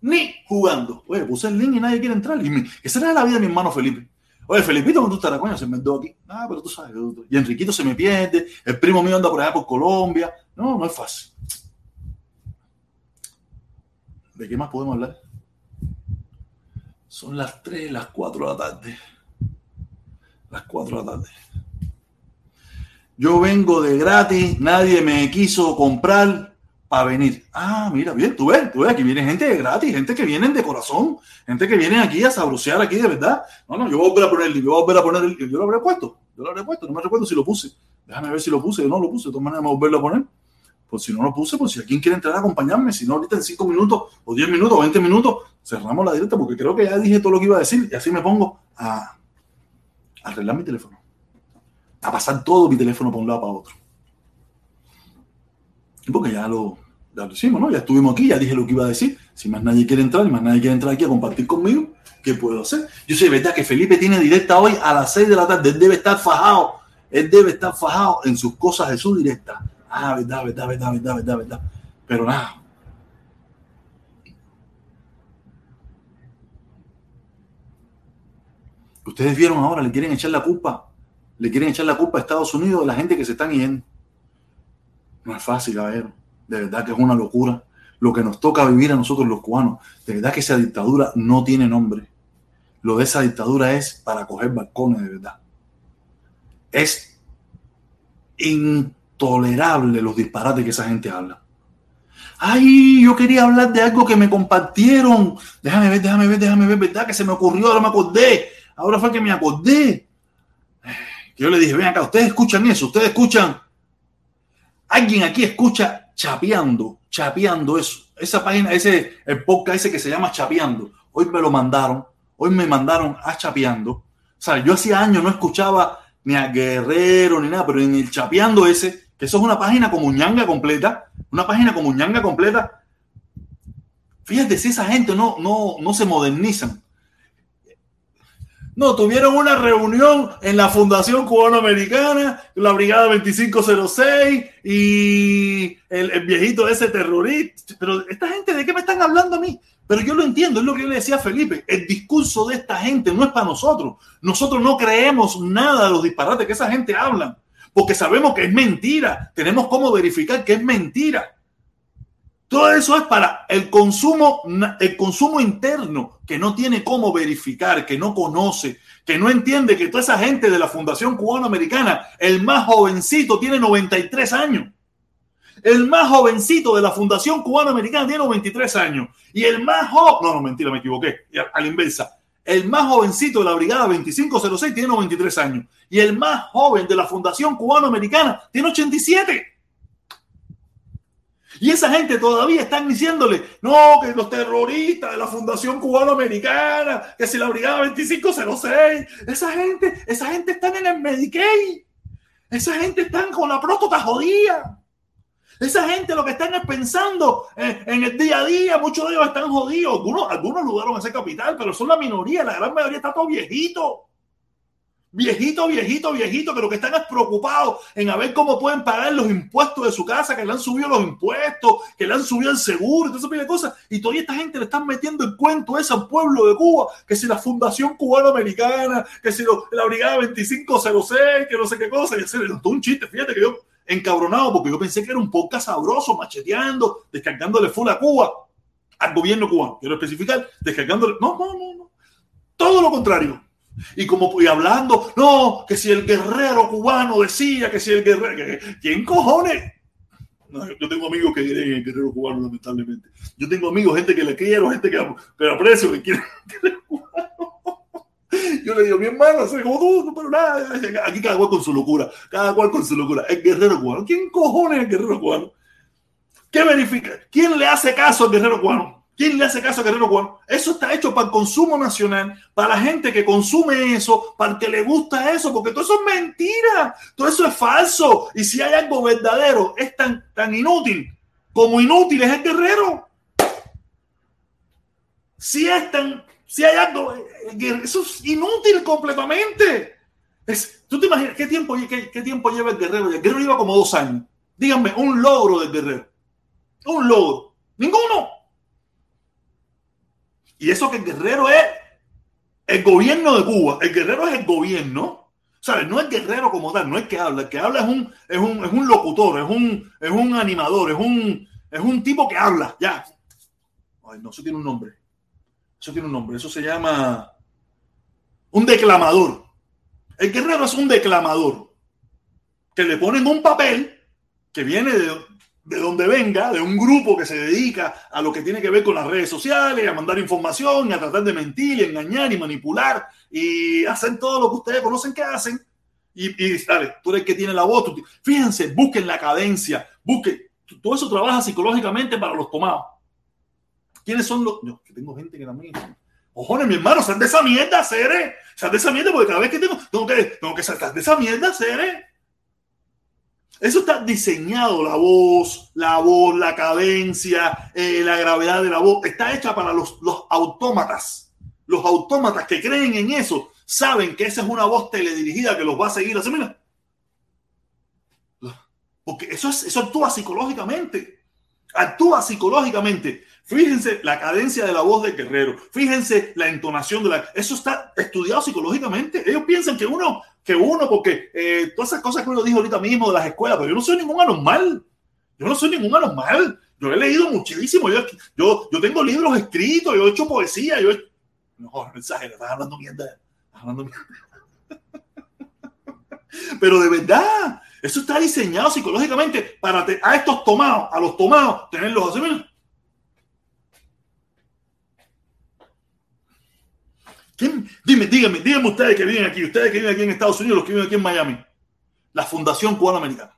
Ni jugando. Oye, puse el link y nadie quiere entrar. Y esa era la vida de mi hermano Felipe. Oye, Felipito, ¿dónde tú estarás? Coño, se me aquí. Ah, pero tú sabes. Y Enriquito se me pierde. El primo mío anda por allá por Colombia. No, no es fácil. ¿De qué más podemos hablar? Son las 3, las 4 de la tarde. Las 4 de la tarde. Yo vengo de gratis, nadie me quiso comprar para venir. Ah, mira, bien, tú ves, tú ves, aquí viene gente de gratis, gente que viene de corazón, gente que viene aquí a sabrosear aquí de verdad. No, no, yo voy a volver a poner, yo voy a volver a poner, yo lo habré puesto, yo lo habré puesto, no me recuerdo si lo puse. Déjame ver si lo puse, yo no lo puse, de todas maneras me voy a volverlo a poner. Pues si no lo puse, pues si alguien quiere entrar a acompañarme, si no ahorita en 5 minutos o 10 minutos o 20 minutos, cerramos la directa porque creo que ya dije todo lo que iba a decir y así me pongo a, arreglar mi teléfono. A pasar todo mi teléfono por un lado para otro. Porque ya lo, lo hicimos, ¿no? Ya estuvimos aquí, ya dije lo que iba a decir. Si más nadie quiere entrar y más nadie quiere entrar aquí a compartir conmigo, ¿qué puedo hacer? Yo sé, ¿verdad? Que Felipe tiene directa hoy a las 6 de la tarde. Él debe estar fajado. Él debe estar fajado en sus cosas de su directa. Ah, verdad, verdad, verdad, verdad, verdad, verdad. Pero nada. Ustedes vieron ahora, le quieren echar la culpa. Le quieren echar la culpa a Estados Unidos de la gente que se están yendo. No es fácil, a ver. De verdad que es una locura. Lo que nos toca vivir a nosotros los cubanos. De verdad que esa dictadura no tiene nombre. Lo de esa dictadura es para coger balcones, de verdad. Es intolerable los disparates que esa gente habla. Ay, yo quería hablar de algo que me compartieron. Déjame ver, déjame ver, déjame ver, ¿verdad? Que se me ocurrió, ahora me acordé. Ahora fue que me acordé. Yo le dije, ven acá, ustedes escuchan eso, ustedes escuchan. Alguien aquí escucha chapeando, chapeando eso. Esa página, ese, el podcast ese que se llama Chapeando. Hoy me lo mandaron, hoy me mandaron a Chapeando. O sea, yo hacía años no escuchaba ni a Guerrero ni nada, pero en el Chapeando ese, que eso es una página como ñanga completa, una página como ñanga completa. Fíjate si esa gente no, no, no se modernizan. No, tuvieron una reunión en la Fundación Cubano-Americana, la Brigada 2506 y el, el, viejito ese terrorista. Pero esta gente, ¿de qué me están hablando a mí? Pero yo lo entiendo, es lo que yo le decía a Felipe. El discurso de esta gente no es para nosotros. Nosotros no creemos nada de los disparates que esa gente habla, porque sabemos que es mentira. Tenemos cómo verificar que es mentira. Todo eso es para el consumo, el consumo interno que no tiene cómo verificar, que no conoce, que no entiende que toda esa gente de la Fundación Cubano-Americana, el más jovencito tiene 93 años. El más jovencito de la Fundación Cubano-Americana tiene 93 años. Y el más joven, no, no, mentira, me equivoqué, a la inversa. El más jovencito de la Brigada 2506 tiene 93 años. Y el más joven de la Fundación Cubano-Americana tiene 87. Y esa gente todavía están diciéndole, no, que los terroristas de la Fundación Cubano-Americana, que si la Brigada 2506, esa gente, esa gente están en el Medicaid. Esa gente están con la próstata jodida. Esa gente lo que están es pensando en, en, el día a día, muchos de ellos están jodidos. Algunos, algunos lograron ese capital, pero son la minoría, la gran mayoría está todo viejito. Viejito, viejito, viejito, que lo que están es preocupados en a ver cómo pueden pagar los impuestos de su casa, que le han subido los impuestos, que le han subido el seguro, ese de cosas. Y todavía esta gente le están metiendo el cuento ese al pueblo de Cuba, que si la Fundación Cubano-Americana, que si la Brigada 2506, que no sé qué cosa, y hacer un chiste, fíjate que yo encabronado, porque yo pensé que era un podcast sabroso, macheteando, descargándole full a Cuba, al gobierno cubano, quiero especificar, descargándole, no, no, no, no, todo lo contrario y como y hablando, no, que si el guerrero cubano decía que si el guerrero. ¿Quién cojones? Yo tengo amigos que quieren el guerrero cubano, lamentablemente. Yo tengo amigos, gente que le quiero, gente que, que aprecio, que quiere el guerrero cubano. Yo le digo, mi hermano, soy como tú, no pero nada. Aquí cada cual con su locura, cada cual con su locura. El guerrero cubano. ¿Quién cojones es el guerrero cubano? ¿Qué verifica? ¿Quién le hace caso al guerrero cubano? ¿Quién le hace caso a Guerrero Cubano? Eso está hecho para el consumo nacional, para la gente que consume eso, para el que le gusta eso, porque todo eso es mentira, todo eso es falso. Y si hay algo verdadero, es tan, tan inútil como inútil es el guerrero. Si es tan, si hay algo, eso es inútil completamente. Es, ¿Tú te imaginas qué tiempo, qué, qué tiempo lleva el guerrero? El guerrero lleva como dos años. Díganme, un logro del guerrero. Un logro. Ninguno. Y eso que el guerrero es el gobierno de Cuba. El guerrero es el gobierno. ¿Sabes? No es guerrero como tal, no es que habla. El que habla es un, es un, es un locutor, es un, es un animador, es un, es un tipo que habla. Ya. Ay, no, eso tiene un nombre. Eso tiene un nombre. Eso se llama un declamador. El guerrero es un declamador. que le ponen un papel que viene de, de donde venga, de un grupo que se dedica a lo que tiene que ver con las redes sociales, a mandar información, a tratar de mentir, y engañar y manipular y hacen todo lo que ustedes conocen que hacen. Y, y dale, tú eres el que tiene la voz. fíjense, busquen la cadencia, busquen. Todo eso trabaja psicológicamente para los tomados. ¿Quiénes son los.? Yo, que tengo gente que también. Ojones, mi hermano, sal de esa mierda, Cere. Sal de esa mierda porque cada vez que tengo, tengo que, tengo que saltar de esa mierda, Cere. Eso está diseñado, la voz, la voz, la cadencia, eh, la gravedad de la voz. Está hecha para los, los autómatas. Los autómatas que creen en eso saben que esa es una voz teledirigida que los va a seguir así, mira. Porque eso, es, eso actúa psicológicamente. Actúa psicológicamente. Fíjense la cadencia de la voz del guerrero. Fíjense la entonación de la. Eso está estudiado psicológicamente. Ellos piensan que uno, que uno, porque eh, todas esas cosas que uno dijo ahorita mismo de las escuelas, pero yo no soy ningún anormal. Yo no soy ningún anormal. Yo he leído muchísimo. Yo, yo, yo tengo libros escritos, yo he hecho poesía. Yo he... No, mensaje, estás hablando mierda. Estás hablando mierda. Pero de verdad, eso está diseñado psicológicamente para a estos tomados, a los tomados, tenerlos así. Mira. Dime, díganme, díganme ustedes que viven aquí, ustedes que viven aquí en Estados Unidos, los que viven aquí en Miami, la Fundación Cubana Americana.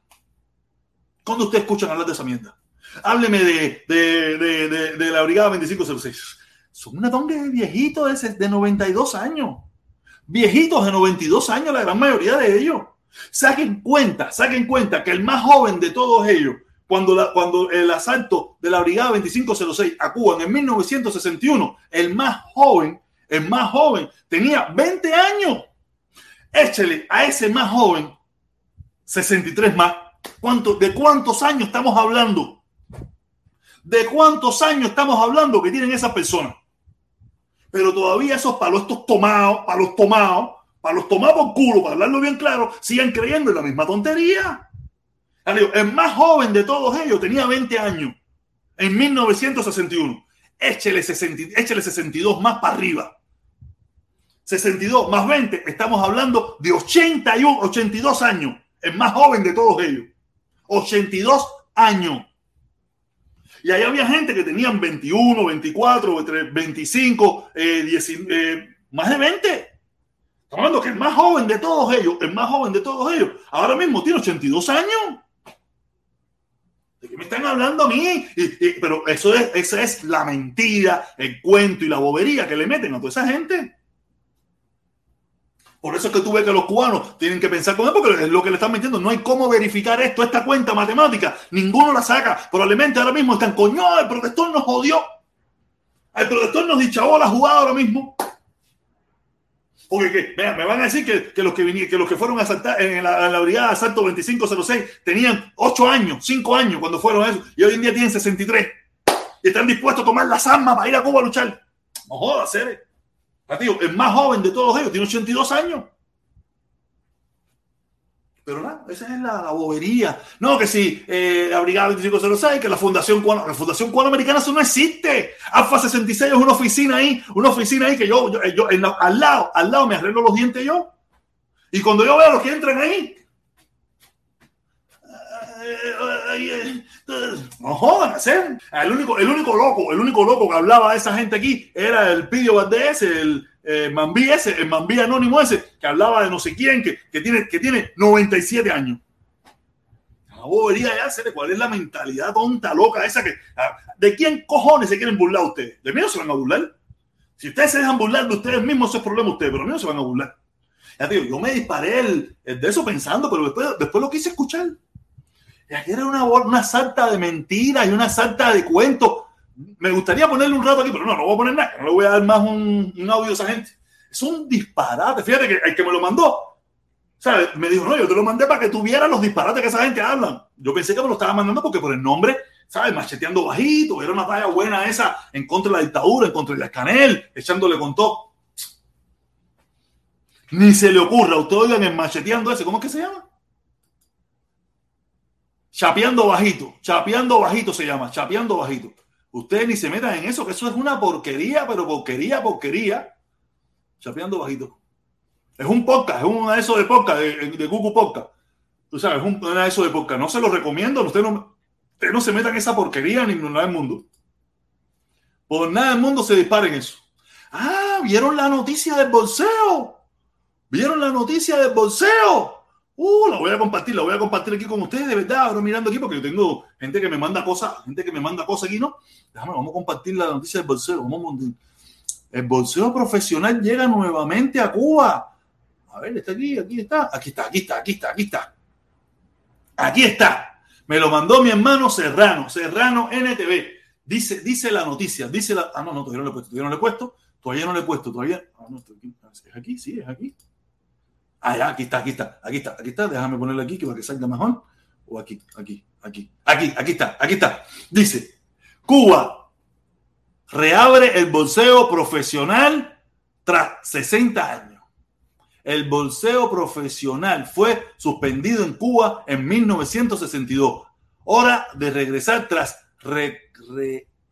¿Cuándo ustedes escuchan hablar de esa mierda? Hábleme de, de, de, de la Brigada 2506. Son una tonga de viejitos de, de 92 años. Viejitos de 92 años, la gran mayoría de ellos. Saquen cuenta, saquen cuenta que el más joven de todos ellos, cuando, la, cuando el asalto de la Brigada 2506 a Cuba en 1961, el más joven el más joven, tenía 20 años. Échele a ese más joven 63 más. ¿Cuánto, ¿De cuántos años estamos hablando? ¿De cuántos años estamos hablando que tienen esas personas? Pero todavía esos palos, estos tomados, para los tomados, para los tomados por culo, para hablarlo bien claro, siguen creyendo en la misma tontería. El más joven de todos ellos tenía 20 años en 1961. Échele, 60, échele 62 más para arriba. 62 más 20, estamos hablando de 81, 82 años, el más joven de todos ellos. 82 años. Y ahí había gente que tenían 21, 24, 25, eh, más de 20. Estamos hablando que el más joven de todos ellos, el más joven de todos ellos, ahora mismo tiene 82 años. ¿De qué me están hablando a mí? pero eso es, esa es la mentira, el cuento y la bobería que le meten a toda esa gente. Por eso es que tú ves que los cubanos tienen que pensar con él, porque es lo que le están metiendo. No hay cómo verificar esto, esta cuenta matemática. Ninguno la saca. Probablemente ahora mismo están, coño, el protector nos jodió. El protector nos dichó la jugada ahora mismo. Porque me van a decir que, los que, vinieron, que los que fueron a asaltar en la, en la brigada de asalto 2506 tenían 8 años, 5 años cuando fueron eso, y hoy en día tienen 63. Y están dispuestos a tomar las armas para ir a Cuba a luchar. No jodas, seres el más joven de todos ellos tiene 82 años. Pero nada, esa es la, bobería. No, que si eh, la Brigada 2506, que la Fundación Cubana, la Fundación Cubana Americana, eso no existe. Alfa 66 es una oficina ahí, una oficina ahí que yo, yo, al lado, al lado me arreglo los dientes yo. Y cuando yo veo a los que entran ahí, no jodan, hacer. El único, el único loco, el único loco que hablaba de esa gente aquí era el Pidio Valdés, el eh, Mambí ese, el Mambí anónimo ese, que hablaba de no sé quién, que, que, tiene, que tiene 97 años. La bobería ya, ¿cuál es la mentalidad tonta, loca esa que... Ah, ¿De quién cojones se quieren burlar ustedes? ¿De mí no se van a burlar? Si ustedes se dejan burlar de ustedes mismos, eso es problema de ustedes, pero a mí no se van a burlar. Ya digo, yo me disparé el, de eso pensando, pero después, después lo quise escuchar. Era una, una salta de mentiras y una salta de cuentos. Me gustaría ponerle un rato aquí, pero no, no voy a poner nada. No le voy a dar más un, un audio a esa gente. Es un disparate. Fíjate que el que me lo mandó, ¿sabes? Me dijo, no, yo te lo mandé para que tuviera los disparates que esa gente habla. Yo pensé que me lo estaba mandando porque por el nombre, ¿sabes? Macheteando bajito, era una talla buena esa en contra de la dictadura, en contra de la escanel, echándole con todo. Ni se le ocurra, ustedes oigan el macheteando ese, ¿cómo es que se llama? Chapeando bajito, chapeando bajito se llama, chapeando bajito. Ustedes ni se metan en eso, que eso es una porquería, pero porquería, porquería. Chapeando bajito. Es un podcast, es uno de esos de podcast, de, de Google Podcast. tú sabes, un, de eso de podcast. No se lo recomiendo, usted no, no se meta en esa porquería ni nada del mundo. Por nada del mundo se disparen eso. Ah, ¿vieron la noticia del bolseo? ¿Vieron la noticia del bolseo? Uh, la voy a compartir, la voy a compartir aquí con ustedes, de verdad, ahora mirando aquí, porque yo tengo gente que me manda cosas, gente que me manda cosas aquí, ¿no? Déjame, vamos a compartir la noticia del bolseo. Vamos el bolseo profesional llega nuevamente a Cuba. A ver, está aquí, aquí está, aquí está, aquí está, aquí está, aquí está. Aquí está. Me lo mandó mi hermano Serrano, Serrano NTV. Dice, dice la noticia, dice la. Ah, no, no, todavía no le he puesto, todavía no le he puesto, todavía no le he puesto, todavía. Ah, no, ¿Es aquí? Sí, es aquí. Ah, aquí está, aquí está, aquí está, aquí está. Déjame ponerlo aquí para que salga mejor. O aquí, aquí, aquí, aquí, aquí está, aquí está. Dice, Cuba reabre el bolseo profesional tras 60 años. El bolseo profesional fue suspendido en Cuba en 1962. Hora de regresar tras,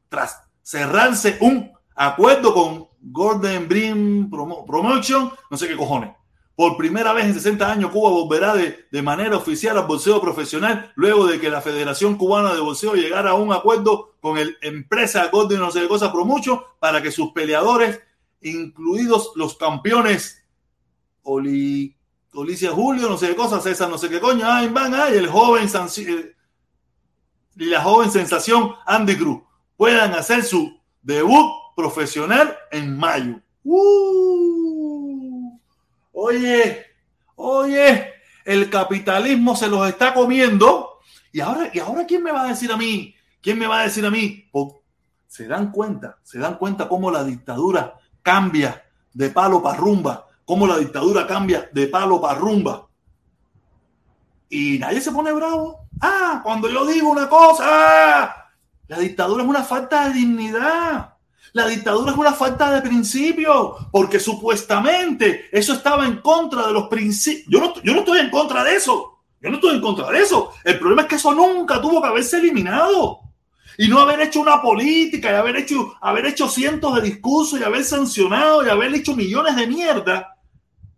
tras cerrarse un acuerdo con Golden Brim Promotion, no sé qué cojones por primera vez en 60 años, Cuba volverá de, de, manera oficial al bolseo profesional luego de que la Federación Cubana de Bolseo llegara a un acuerdo con el empresa Golden no sé qué cosa Promucho para que sus peleadores, incluidos los campeones Oli, Olicia Julio, no sé qué cosa, César, no sé qué coño, ay, van, ay, el joven eh, y la joven sensación Andy Cruz puedan hacer su debut profesional en mayo. ¡Uh! Oye, oye, el capitalismo se los está comiendo. Y ahora, ¿y ahora quién me va a decir a mí? ¿Quién me va a decir a mí? se dan cuenta, se dan cuenta cómo la dictadura cambia de palo para rumba, cómo la dictadura cambia de palo para rumba. Y nadie se pone bravo. Ah, cuando yo digo una cosa, ah, la dictadura es una falta de dignidad. La dictadura es una falta de principio, porque supuestamente eso estaba en contra de los principios. Yo no, estoy en contra de eso. Yo no estoy en contra de eso. El problema es que eso nunca tuvo que haberse eliminado. Y no haber hecho una política y haber hecho, haber hecho cientos de discursos y haber sancionado y haber hecho millones de mierda.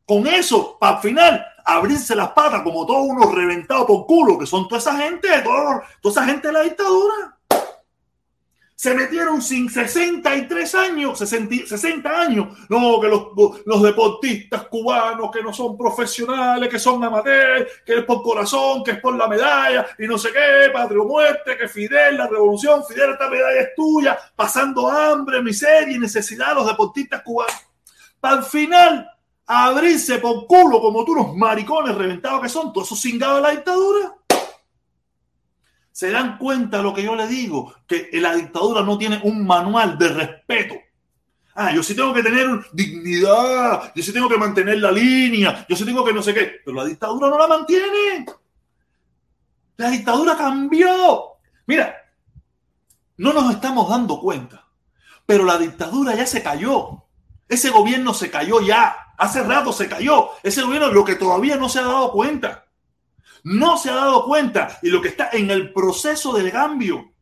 Con eso, para al final abrirse las patas como todos unos reventados por culo, que son toda esa gente, toda esa gente de la dictadura se metieron sin 63 años, 60, años. No, que los, los, deportistas cubanos que no son profesionales, que son amateurs, que es por corazón, que es por la medalla y no sé qué, patria o muerte, que Fidel, la revolución, Fidel, esta medalla es tuya, pasando hambre, miseria y necesidad los deportistas cubanos. Para al final abrirse por culo como tú unos maricones reventados que son, todos esos cingados de la dictadura se dan cuenta de lo que yo le digo, que la dictadura no tiene un manual de respeto. Ah, yo sí tengo que tener dignidad, yo sí tengo que mantener la línea, yo sí tengo que no sé qué, pero la dictadura no la mantiene. La dictadura cambió. Mira, no nos estamos dando cuenta, pero la dictadura ya se cayó. Ese gobierno se cayó ya. Hace rato se cayó. Ese gobierno lo que todavía no se ha dado cuenta no se ha dado cuenta y lo que está en el proceso del cambio.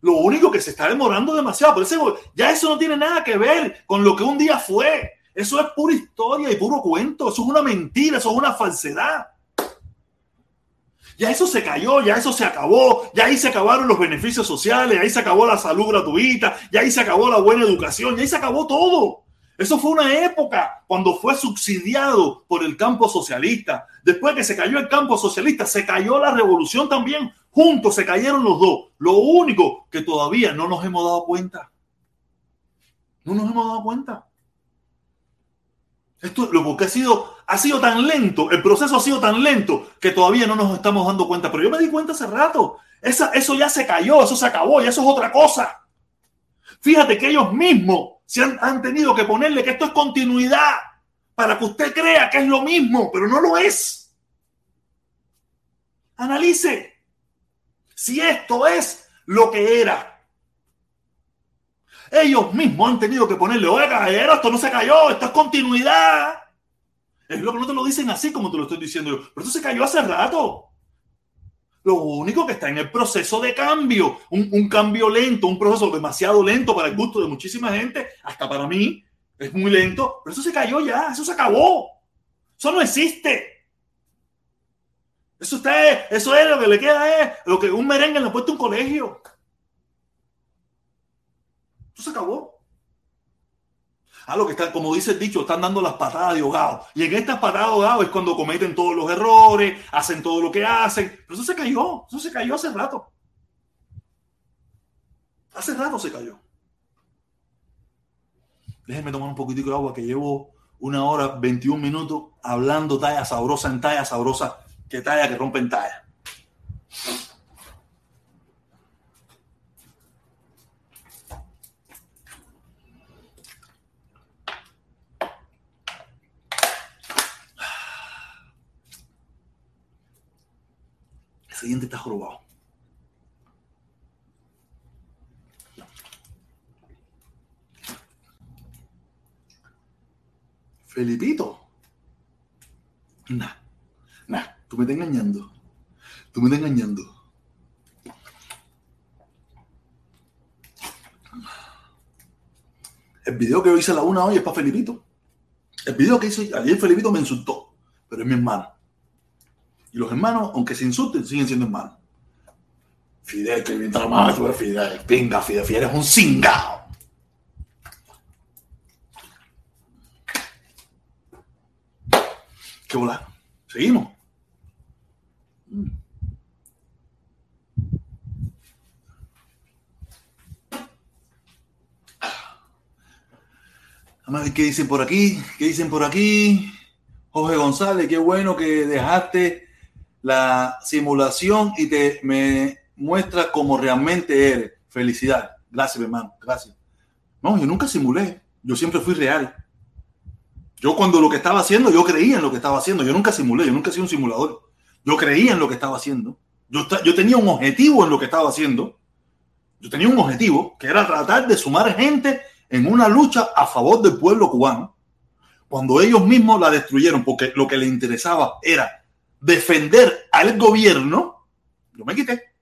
Lo único que se está demorando demasiado, pero eso, ya eso no tiene nada que ver con lo que un día fue. Eso es pura historia y puro cuento. Eso es una mentira, eso es una falsedad. Ya eso se cayó, ya eso se acabó, ya ahí se acabaron los beneficios sociales, ahí se acabó la salud gratuita, ya ahí se acabó la buena educación, ya ahí se acabó todo. Eso fue una época cuando fue subsidiado por el campo socialista. Después que se cayó el campo socialista, se cayó la revolución también. Juntos se cayeron los dos. Lo único que todavía no nos hemos dado cuenta. No nos hemos dado cuenta. Esto lo porque ha sido, ha sido tan lento, el proceso ha sido tan lento que todavía no nos estamos dando cuenta. Pero yo me di cuenta hace rato. Esa, eso ya se cayó, eso se acabó, y eso es otra cosa. Fíjate que ellos mismos se han, tenido que ponerle que esto es continuidad para que usted crea que es lo mismo, pero no lo es. Analice si esto es lo que era. Ellos mismos han tenido que ponerle, oiga, esto no se cayó, esto es continuidad. Es lo que no te lo dicen así como te lo estoy diciendo yo. Pero esto se cayó hace rato. Lo único que está en el proceso de cambio, un, cambio lento, un proceso demasiado lento para el gusto de muchísima gente, hasta para mí, es muy lento, pero eso se cayó ya, eso se acabó. Eso no existe. Eso, está, eso es lo que le queda, es lo que un merengue le ha puesto un colegio. Eso se acabó. Lo que están, como dice el dicho, están dando las patadas de ahogado. Y en estas patadas de ahogado es cuando cometen todos los errores, hacen todo lo que hacen. Pero eso se cayó, eso se cayó hace rato. Hace rato se cayó. Déjenme tomar un poquitico de agua que llevo una hora, 21 minutos hablando talla sabrosa en talla sabrosa que talla que rompen talla. Siguiente está jorobado. Felipito. Nah, nah. Tú me estás engañando. Tú me estás engañando. El video que yo hice a la una hoy es para Felipito. El video que hice ayer Felipito me insultó, pero es mi hermano. Y los hermanos, aunque se insulten, siguen siendo hermanos. Fidel, que mientras más tú Fidel, pinga, Fidel, Fidel es un cingao. ¿Qué bola? Seguimos. Vamos a ver qué dicen por aquí. ¿Qué dicen por aquí? Jorge González, qué bueno que dejaste la simulación y te me muestras como realmente eres. Felicidad. Gracias, hermano. Gracias. No, yo nunca simulé. Yo siempre fui real. Yo cuando lo que estaba haciendo, yo creía en lo que estaba haciendo. Yo nunca simulé. Yo nunca he sido un simulador. Yo creía en lo que estaba haciendo. Yo, yo tenía un objetivo en lo que estaba haciendo. Yo tenía un objetivo que era tratar de sumar gente en una lucha a favor del pueblo cubano. Cuando ellos mismos la destruyeron, porque lo que les interesaba era defender al gobierno, yo me quité.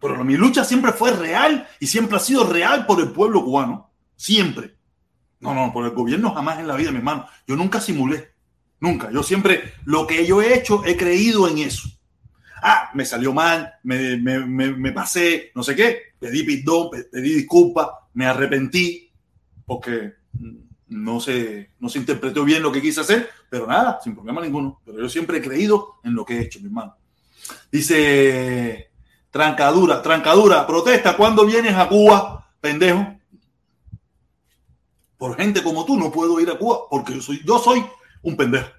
Pero mi lucha siempre fue real y siempre ha sido real por el pueblo cubano. Siempre. No, no, por el gobierno jamás en la vida, mi hermano. Yo nunca simulé. Nunca. Yo siempre, lo que yo he hecho, he creído en eso. Ah, me salió mal, me, me, me, pasé, no sé qué, pedí perdón, pedí disculpas, me arrepentí, porque no se, no se interpretó bien lo que quise hacer, pero nada, sin problema ninguno. Pero yo siempre he creído en lo que he hecho, mi hermano. Dice Trancadura, Trancadura, protesta, ¿cuándo vienes a Cuba, pendejo? Por gente como tú no puedo ir a Cuba porque yo soy, yo soy un pendejo.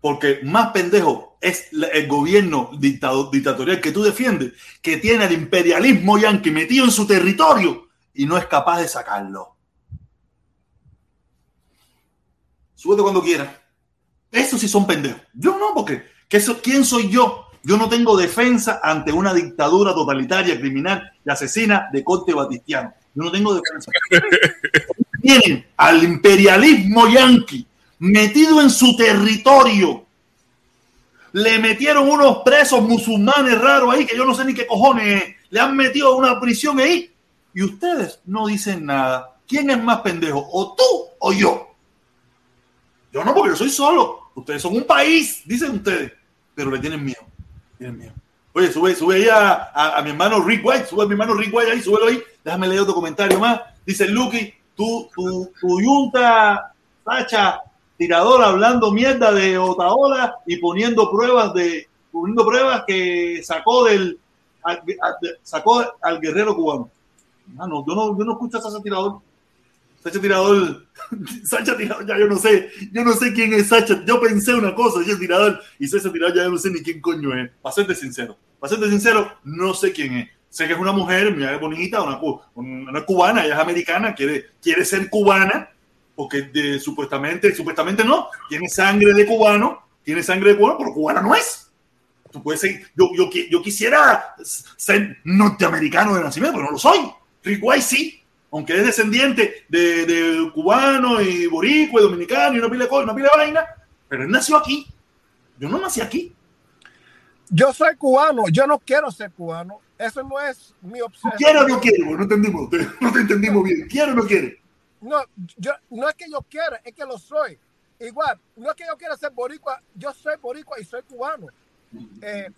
Porque más pendejo es el gobierno dictatorial que tú defiendes, que tiene el imperialismo yanqui metido en su territorio y no es capaz de sacarlo. Súbete cuando quieras. Eso sí son pendejos. Yo no, porque ¿quién soy yo? Yo no tengo defensa ante una dictadura totalitaria, criminal y asesina de corte batistiano. Yo no tengo defensa. Tienen al imperialismo yanqui metido en su territorio. Le metieron unos presos musulmanes raros ahí que yo no sé ni qué cojones. Le han metido a una prisión ahí. Y ustedes no dicen nada. ¿Quién es más pendejo? ¿O tú o yo? Yo no, porque yo soy solo. Ustedes son un país, dicen ustedes. Pero le tienen miedo. Tienen miedo. Oye, sube, sube ahí a, mi hermano Rick White. Sube a mi hermano Rick White ahí, súbelo ahí. Déjame leer otro comentario más. Dice Lucky, tu, tu, tu yunta, Sacha, tirador hablando mierda de Otaola y poniendo pruebas de poniendo pruebas que sacó del sacó al guerrero cubano. Ah, no, yo no, yo no escucho a Sacha Tirador. Sacha Tirador, Sacha Tirador, ya yo no sé, yo no sé quién es Sacha. Yo pensé una cosa, Sacha Tirador, y Sacha Tirador ya yo no sé ni quién coño es. Para serte sincero, para serte sincero, no sé quién es. Sé que es una mujer, mira, bonita, una, una cubana, ella es americana, quiere, quiere ser cubana, porque de, supuestamente, supuestamente no, tiene sangre de cubano, tiene sangre de cubano, pero cubana no es. Tú puedes ser, yo, yo, yo quisiera ser norteamericano de nacimiento, pero no lo soy. Rick White sí, aunque es descendiente de, de cubano y boricua y dominicano y una pila de una pila de vaina, pero él nació aquí. Yo no nací aquí. Yo soy cubano, yo no quiero ser cubano. Eso no es mi obsesión. ¿Quiero o no quiero? No entendimos, no te entendimos bien. ¿Quiero o no quiere? No, yo, no es que yo quiera, es que lo soy. Igual, no es que yo quiera ser boricua, yo soy boricua y soy cubano. eh,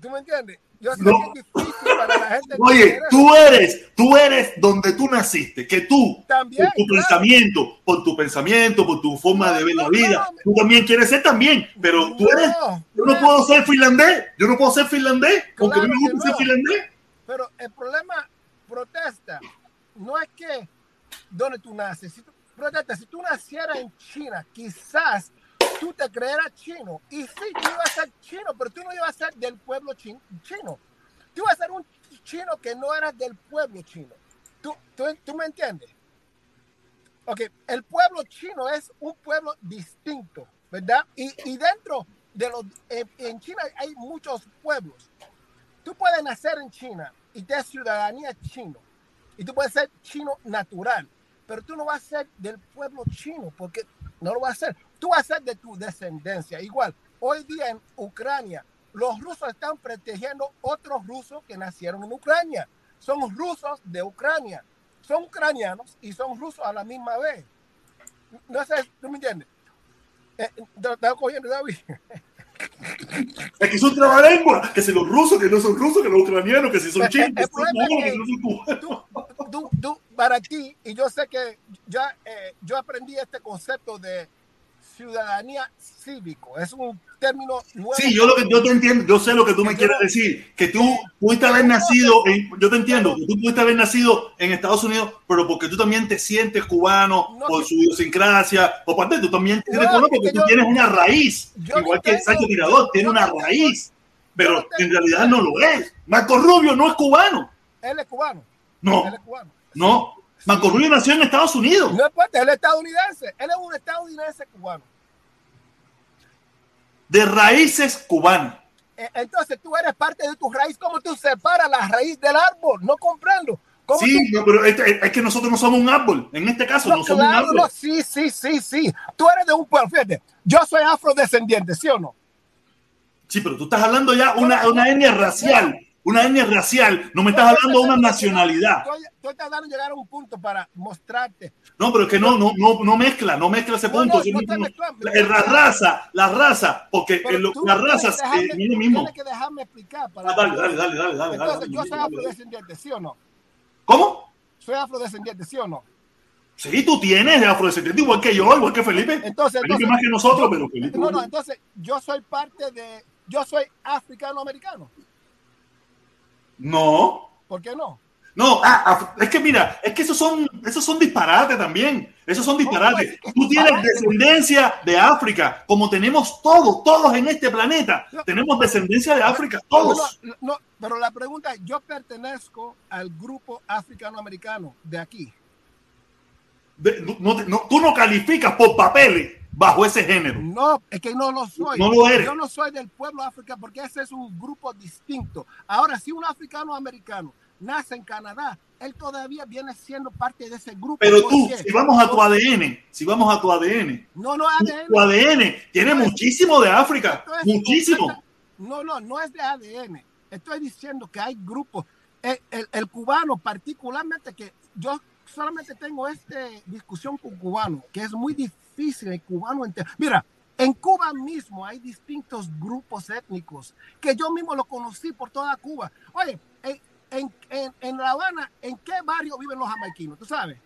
¿tú me entiendes? Yo sé no. que es difícil para la gente. Oye, tú eres, tú eres donde tú naciste, que tú, también, por tu claro. pensamiento, por tu pensamiento, por tu forma no, de ver no, la vida, tú también quieres ser también, pero tú eres, yo no puedo ser finlandés, yo no puedo ser finlandés, porque claro a mí me gusta ser finlandés. Pero el problema, protesta, no es que donde tú naces, si tú, protesta, si tú nacieras en China, quizás tú te creeras chino. Y sí, tú ibas a ser chino, pero tú no ibas a ser del pueblo chino. Tú ibas a ser un chino que no era del pueblo chino. ¿Tú, tú, tú me entiendes? Ok, el pueblo chino es un pueblo distinto, ¿verdad? Y, y dentro de los... En, China hay muchos pueblos. Tú puedes nacer en China y tener ciudadanía chino. Y tú puedes ser chino natural, pero tú no vas a ser del pueblo chino porque no lo vas a ser. Tú vas a ser de tu descendencia. Igual, hoy día en Ucrania, los rusos están protegiendo otros rusos que nacieron en Ucrania. Son rusos de Ucrania. Son ucranianos y son rusos a la misma vez. No sé, ¿tú me entiendes? Eh, ¿Te estás cogiendo, David? Es que son trabalengua, que si los rusos, que no son rusos, que los ucranianos, que si son chinos, que, que no son cubanos. Tú, tú, tú, para ti, y yo sé que ya eh, yo aprendí este concepto de ciudadanía cívico, es un término nuevo. Sí, yo lo que yo te entiendo, yo sé lo que tú me quieres decir, que tú pudiste haber nacido, en, yo te entiendo, que tú pudiste haber nacido en Estados Unidos, pero porque tú también te sientes cubano No, por su idiosincrasia, o parte tú también tienes No, porque que tú yo- tienes una raíz, igual que tengo- Sancho Tirador, tiene una raíz, pero en realidad no lo es. Marco Rubio no es cubano, Él es cubano. no, Él es cubano. no. Marco Rubio nació en Estados Unidos. No importa, él es estadounidense. Él es un estadounidense cubano. de raíces cubanas. Eh, Entonces tú eres parte de tu raíz. ¿Cómo tú separas la raíz del árbol? No comprendo. ¿Cómo Sí, tú- no, pero es que nosotros no somos un árbol. En este caso, no, No, somos un árbol. no, sí, sí, sí, sí. Tú eres de un pueblo, fíjate. Yo soy afrodescendiente, ¿sí o no? Sí, pero tú estás hablando ya una, una etnia racial. Una etnia racial. No me estás hablando de una nacionalidad. Estoy, estoy tratando de llegar a un punto para mostrarte. No, pero es que no, no, no, no mezcla, no mezcla ese punto. no, no no- la, la raza, la raza, porque tú las razas eh, es lo mismo. Tienes que dejarme explicar. Para Ah, dale, dale, dale, dale, dale, Entonces, dale, yo soy afrodescendiente, ¿sí o no? ¿Cómo? Soy afrodescendiente, ¿sí o no? Sí, tú tienes de afrodescendiente igual que yo, igual que Felipe. Entonces, Felipe entonces- más que nosotros, pero Felipe. No, no, entonces yo soy parte de. Yo soy africano-americano. No. ¿Por qué no? No, ah, ah, es que mira, es que esos son, esos son disparates también. Esos son disparates. pues, Tú tienes descendencia de África, como tenemos todos, todos en este planeta. No. Tenemos descendencia de África, todos. No, no, pero la pregunta es: yo pertenezco al grupo africano-americano de aquí. De- no- tú no calificas por papeles bajo ese género. No, es que no lo soy. No lo eres. Yo no soy del pueblo africano porque ese es un grupo distinto. Ahora, si un africano-americano nace en Canadá, él todavía viene siendo parte de ese grupo. Pero ¿Por tú, si vamos a tu ADN, si vamos a tu ADN, No, no, tu ADN. ADN tiene No muchísimo de África, es muchísimo. No, no, no es de ADN. Estoy diciendo que hay grupos. El, el- el cubano, particularmente, que yo solamente tengo esta discusión con cubano, que es muy difícil el cubano entero. Mira, en Cuba mismo hay distintos grupos étnicos que yo mismo lo conocí por toda Cuba. Oye, en, en, en, en La Habana, ¿en qué barrio viven los jamaiquinos? ¿Tú sabes?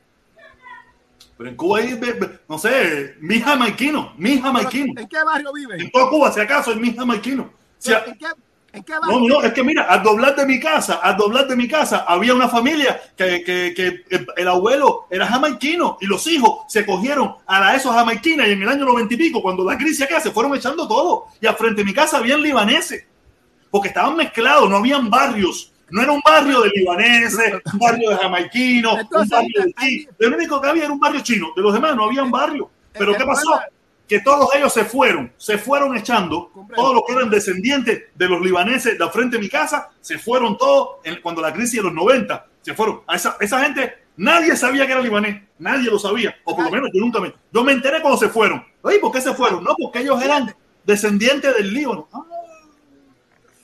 Pero en Cuba hay, no sé, mi jamaiquino, mi jamaiquino. ¿En qué barrio viven? En toda Cuba, si acaso, es mi jamaiquino. Si a- ¿En qué, en qué barrio? No, no, es que mira, al doblar de mi casa, al doblar de mi casa, había una familia que, que, que el, el abuelo era jamaiquino y los hijos se cogieron a la esos jamaiquinas y en el año noventa y pico, cuando la crisis acá, se fueron echando todo. Y al frente de mi casa habían libaneses, porque estaban mezclados, no habían barrios. No era un barrio de libaneses, un barrio de jamaiquinos, un barrio de ahí- chi. Lo único que había era un barrio chino. De los demás no habían barrio. Pero ¿qué pasó? Que todos ellos se fueron, se fueron echando, todos los que eran descendientes de los libaneses de frente de mi casa, se fueron todos en- cuando la crisis de los 90, se fueron. A esa, esa gente, nadie sabía que era libanés, nadie lo sabía, o por lo menos yo nunca me, yo me enteré cuando se fueron. Oye, ¿por qué se fueron? No, porque ellos eran descendientes del Líbano. Ah,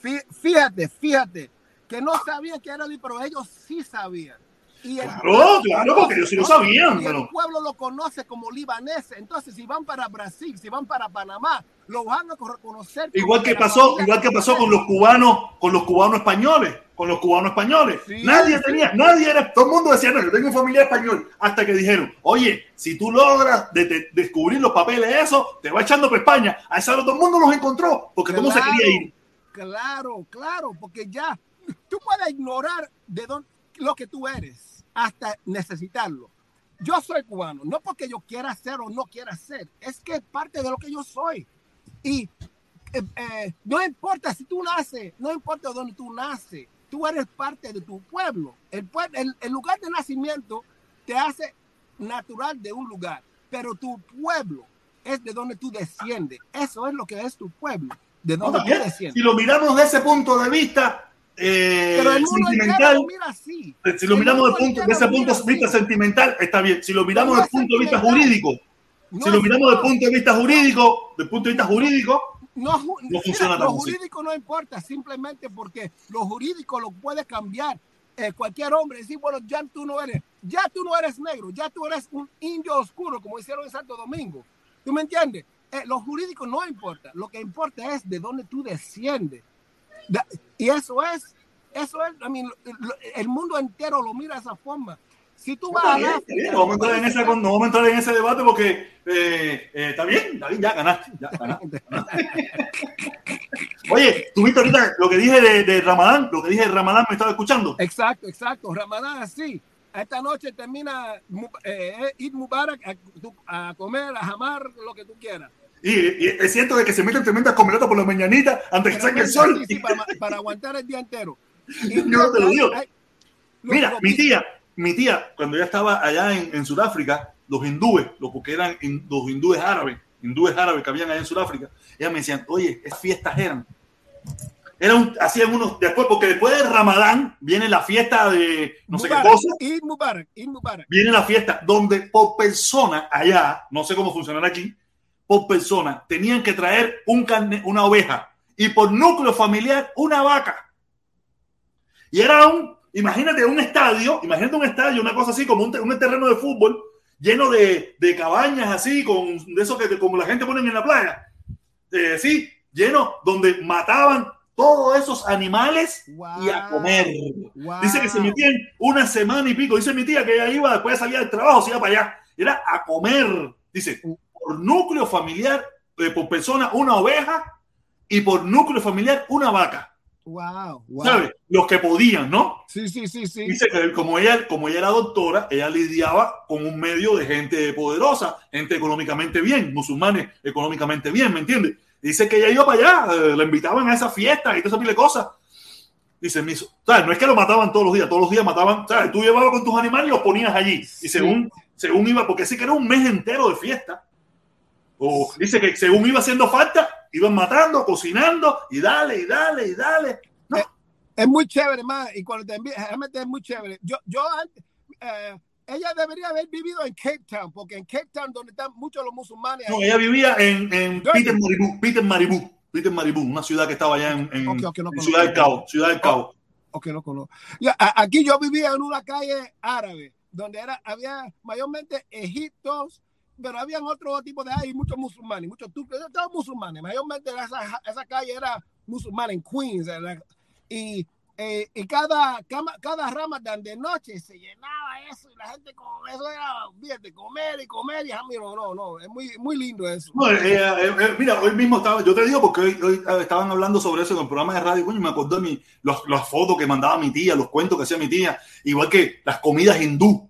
Fí- Fíjate, fíjate, que no sabían que era libre, pero ellos sí sabían. Y el, claro, claro, porque ellos sí lo sabían. y el pueblo lo conoce como libanés. Entonces, si van para Brasil, si van para Panamá, lo van a reconocer. Igual que pasó, igual que pasó con los cubanos, con los cubanos españoles, con los cubanos españoles. Sí, nadie sí. tenía, nadie era, todo el mundo decía, no, yo tengo familia español, hasta que dijeron, oye, si tú logras de- de- descubrir los papeles de eso, te va echando para España. A esa todo el mundo los encontró, porque todo el mundo se Claro, quería ir. Claro, claro, porque ya tú puedes ignorar de dónde, lo que tú eres hasta necesitarlo. Yo soy cubano, no porque yo quiera ser o no quiera ser, es que es parte de lo que yo soy. Y eh, eh, no importa si tú naces, no importa dónde tú naces, tú eres parte de tu pueblo. El, el, el lugar de nacimiento te hace natural de un lugar, pero tu pueblo es de donde tú desciendes. Eso es lo que es tu pueblo, de donde tú también, desciendes. si lo miramos desde ese punto de vista eh, entero sentimental, lo mira así. si lo El miramos desde punto- entero ese lo punto de vista así. sentimental, está bien. Si lo miramos desde es el punto de vista jurídico, No si lo miramos desde el punto de vista jurídico, desde el punto de vista jurídico, no, No mira, funciona lo tan así. jurídico no importa, simplemente porque lo jurídico lo puede cambiar eh, cualquier hombre. Decir, bueno, ya tú no eres, ya tú no eres negro, ya tú eres un indio oscuro, como hicieron en Santo Domingo. ¿Tú me entiendes? Eh, lo jurídico no importa, lo que importa es de dónde tú desciendes. Y eso es, eso es, I mean, el mundo entero lo mira de esa forma. Si tú vas a bien, está bien, no vamos a entrar en ese, no vamos a entrar en ese debate porque eh, eh, está bien, bien, ya ganaste. ya ganaste. Oye, tuviste ahorita lo que dije de, de Ramadán, lo que dije de Ramadán, me estaba escuchando. Exacto, exacto. Ramadán así. Esta noche termina Mu- eh, Eid Mubarak a, a comer, a jamar, lo que tú quieras. Y, y es cierto de que se meten tremendas comilotas por la mañanita antes que salga el sol. Sí, para, para aguantar el día entero. Yo no te lo digo. hay- los- Mira, los- mi tía, mi tía, cuando ya estaba allá en, en Sudáfrica, los hindúes, los porque eran los hindúes árabes, hindúes árabes que habían allá en Sudáfrica, ellas me decían, oye, ¿qué fiestas eran? Eran, un- hacían unos, después, porque después del Ramadán viene la fiesta de no sé qué cosa, Mubarak. viene la fiesta donde por persona allá, no sé cómo funcionará aquí, por persona tenían que traer un carne, una oveja y por núcleo familiar una vaca. Y era un, imagínate un estadio, imagínate un estadio, una cosa así como un, un terreno de fútbol lleno de, de cabañas así, con de eso que como la gente pone en la playa. Eh, sí, lleno donde mataban todos esos animales y a comer. Wow. Dice que se metían una semana y pico. Dice mi tía que ella iba después de salir del trabajo, se iba para allá. Era a comer. Dice, por núcleo familiar, eh, por persona, una oveja y por núcleo familiar, una vaca. Wow, wow. ¿Sabes? Los que podían, ¿no? Sí, sí, sí, sí. Dice que como ella, como ella era doctora, ella lidiaba con un medio de gente poderosa, gente económicamente bien, musulmanes económicamente bien, ¿me entiendes? Dice que ella iba para allá, eh, la invitaban a esa fiesta y toda esa pila de cosas. Dice, hizo- ¿sabes? No es que lo mataban todos los días, todos los días mataban, ¿sabes? Tú llevabas con tus animales y los ponías allí. Y Sí. según, según iba, porque sí que era un mes entero de fiesta. O dice que según iba haciendo falta, iban matando, cocinando y dale, y dale, y dale. No, Es muy chévere, más. Y cuando te envías, realmente es muy chévere. Yo, yo eh, ella debería haber vivido en Cape Town, porque en Cape Town, donde están muchos los musulmanes, No, ella vivía en, en. Peter Maribú, Peter Maribú, Peter Maribú, una ciudad que estaba allá en, en- Ok, ok, no en. Ciudad del Cabo, Ciudad del Cabo. o que no conozco. Aquí yo vivía en una calle árabe, donde era, había mayormente egiptos, pero habían otro tipo de hay muchos musulmanes, muchos turcos, todos musulmanes. Mayormente esa, esa calle era musulmana en Queens. era- y, eh, y cada, cama- cada rama de noche se llenaba eso y la gente con eso era, fíjate, comer y comer y ah, mira, no, no, no, es muy, muy lindo eso. No, eh, eh, eh, mira, hoy mismo estaba, yo te digo porque hoy, hoy, eh, estaban hablando sobre eso en el programa de radio, coño, me acordé de mi, los- las fotos que mandaba mi tía, los cuentos que hacía mi tía, igual que las comidas hindú,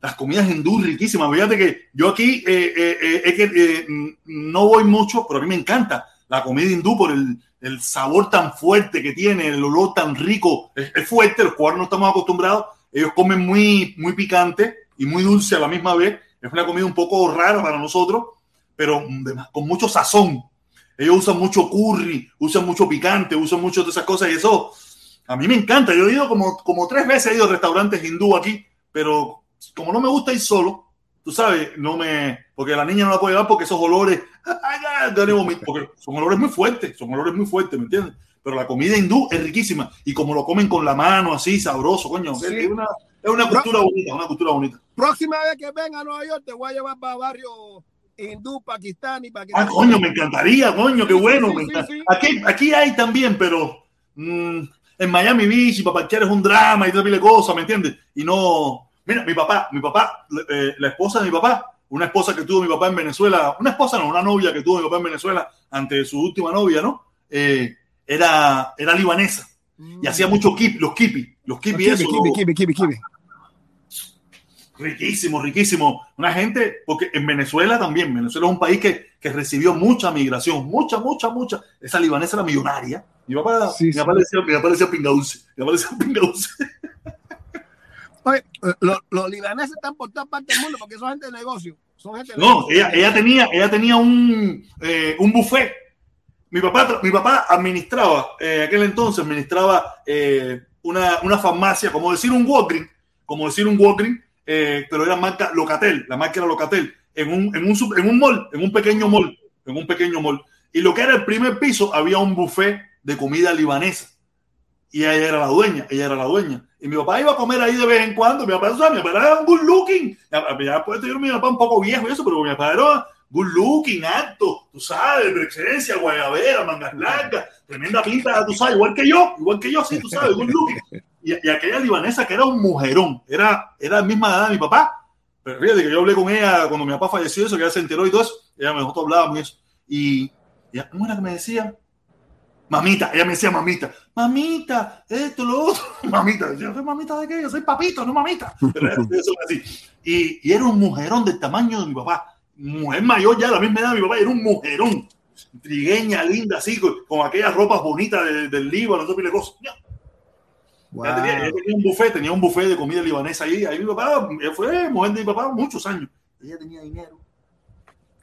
las comidas hindú riquísimas. Fíjate que yo aquí eh, eh, eh, que eh, mm, no voy mucho, pero a mí me encanta la comida hindú por el, el sabor tan fuerte que tiene, el olor tan rico, es, fuerte, los cubanos no estamos acostumbrados, ellos comen muy, muy picante y muy dulce a la misma vez, es una comida un poco rara para nosotros, pero con mucho sazón. Ellos usan mucho curry, usan mucho picante, usan mucho de esas cosas y eso a mí me encanta. Yo he ido como, como tres veces, a restaurantes hindú aquí, pero como no me gusta ir solo, tú sabes, no me, porque la niña no la puede llevar porque esos olores, porque son olores muy fuertes, son olores muy fuertes, ¿me entiendes? Pero la comida hindú es riquísima y como lo comen con la mano así, sabroso, coño, Sí. es una, Es una cultura bonita, una cultura bonita. Próxima vez que venga a Nueva York, te voy a llevar para barrio hindú, que ah, coño, me encantaría, coño, qué bueno. Aquí, aquí hay también, pero mmm, en Miami Beach y papachear es un drama y todas de cosas, ¿me entiendes? Y no. Mira, mi papá, mi papá, eh, la esposa de mi papá, una esposa que tuvo mi papá en Venezuela, una esposa no, una novia que tuvo mi papá en Venezuela ante su última novia, ¿no? Eh, era, era libanesa y hacía mm. mucho kip, los kipi, los kipi, eso. Kipi, kipi, kipi, Riquísimo, riquísimo. Una gente, porque en Venezuela también, Venezuela es un país que, que recibió mucha migración, mucha, mucha, mucha. Esa libanesa era millonaria. Mi papá, sí, mi papá sí. decía, mi papá decía pingaúce. Mi papá decía pingaúce. Oye, los, los libaneses están por todas partes del mundo porque son gente de negocio. Son gente de no, negocio. Ella, ella, tenía, ella tenía un, eh, un buffet mi papá, mi papá administraba, eh, aquel entonces administraba eh, una, una, farmacia, como decir un Walgreens, como decir un Walgreens, eh, pero era marca Locatel, la marca era Locatel, en un, en, un, en un mall, en un pequeño mall, en un pequeño mall. Y lo que era el primer piso, había un buffet de comida libanesa. Y ella era la dueña, ella era la dueña. Y mi papá iba a comer ahí de vez en cuando. Mi papá, mi papá era un good looking. Ya, puede tener mi papá un poco viejo y eso, pero mi papá era good looking, alto, tú sabes, presencia, guayabera, mangas largas, tremenda pinta, tú sabes, igual que yo, igual que yo, sí, tú sabes, good looking. Y, y aquella libanesa que era un mujerón, era, era la misma edad de mi papá, pero fíjate que yo hablé con ella cuando mi papá falleció, eso, que ella se enteró y todo eso, ella me dejó hablar y eso. Y, ¿cómo era que me decía? Mamita, ella me decía mamita, mamita, esto, lo otro, mamita, yo soy mamita de qué, yo soy papito, no mamita. Pero eso, así. Y, y era un mujerón del tamaño de mi papá mujer mayor ya, la misma edad de mi papá, era un mujerón, trigueña, linda, así, con, con aquellas ropas bonitas de, del Líbano, todo de cosas. Wow. Tenía, tenía, un buffet, tenía un buffet de comida libanesa ahí. Ahí mi papá fue mujer de mi papá muchos años. Ella tenía dinero.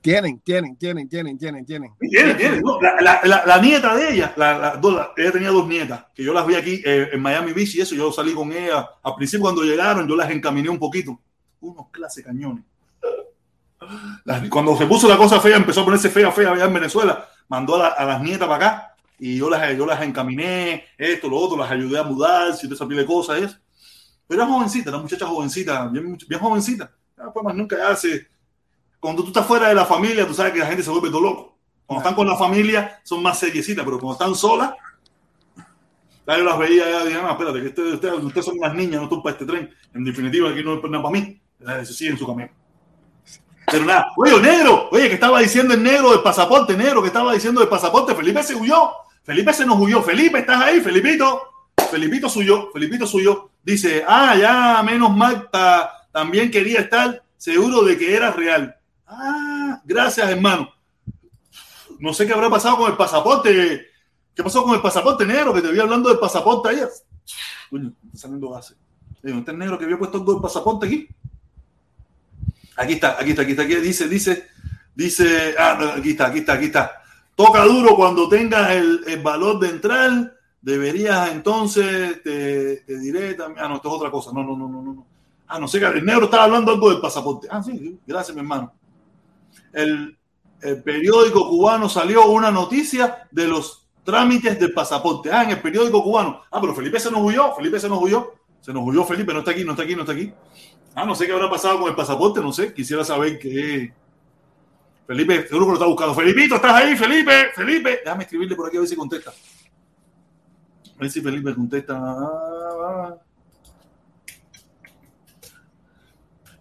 Tienen, tienen, tienen, tienen, tienen, tienen. Tienen, tienen. No, la, la, la, nieta de ella, la, ella tenía dos nietas, que yo las vi aquí eh, en Miami Beach y eso, yo salí con ella. Al principio cuando llegaron, yo las encaminé un poquito. Unos clases cañones cuando se puso la cosa fea, empezó a ponerse fea, fea allá en Venezuela, mandó a, a las nietas para acá y yo las, yo las encaminé, esto, lo otro, las ayudé a mudar, si te esa de cosas. Es. Pero era jovencita, una muchacha jovencita, bien, bien jovencita. Pues más nunca hace. Cuando tú estás fuera de la familia, tú sabes que la gente se vuelve todo loco. Cuando están con la familia, son más seriecitas, pero cuando están solas, yo las veía ya dije, no, espérate, que ustedes, ustedes, ustedes son unas niñas, no están para este tren. En definitiva, aquí no es nada para mí. Se siguen su camino. Pero nada, oye, negro, oye, que estaba diciendo el negro del pasaporte, negro, que estaba diciendo del pasaporte, Felipe se huyó, Felipe se nos huyó, Felipe, ¿estás ahí? Felipito, Felipito suyo, Felipito suyo, dice, ah, ya, menos mal, también quería estar seguro de que era real. Ah, gracias, hermano. No sé qué habrá pasado con el pasaporte. ¿Qué pasó con el pasaporte negro? Que te vi hablando del pasaporte ayer. Coño, está saliendo gases. Este negro que había puesto el pasaporte aquí. Aquí está, aquí está, aquí está, aquí dice, dice, dice, ah, aquí está, aquí está, aquí está. Toca duro cuando tengas el, el valor de entrar, deberías entonces, te, te, diré también, ah, no, esto es otra cosa, no, no, no, no, no. Ah, no sé, el negro estaba hablando algo del pasaporte. Ah, sí, gracias, mi hermano. El, periódico cubano salió una noticia de los trámites del pasaporte. Ah, en el periódico cubano. Ah, pero Felipe se nos huyó, Felipe se nos huyó. Se nos huyó Felipe, no está aquí, no está aquí, no está aquí. Ah, no sé qué habrá pasado con el pasaporte, no sé. Quisiera saber qué. Felipe, seguro que lo está buscando. Felipito, ¿estás ahí? Felipe, Felipe. Déjame escribirle por aquí a ver si contesta. A ver si Felipe contesta.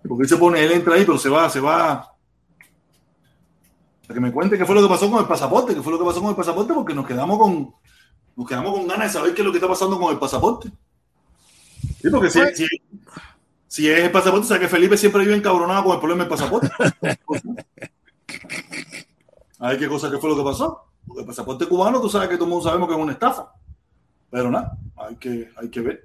Porque él se pone, él entra ahí, pero se va, se va. Que me cuente qué fue lo que pasó con el pasaporte, qué fue lo que pasó con el pasaporte, porque nos quedamos con, nos quedamos con ganas de saber qué es lo que está pasando con el pasaporte. Sí, porque si, si, si es el pasaporte, o sea que Felipe siempre vive encabronado con el problema del pasaporte. A ver qué cosa que fue lo que pasó. Porque el pasaporte cubano, tú sabes que todo el mundo sabemos que es una estafa. Pero nada, hay que, hay que ver.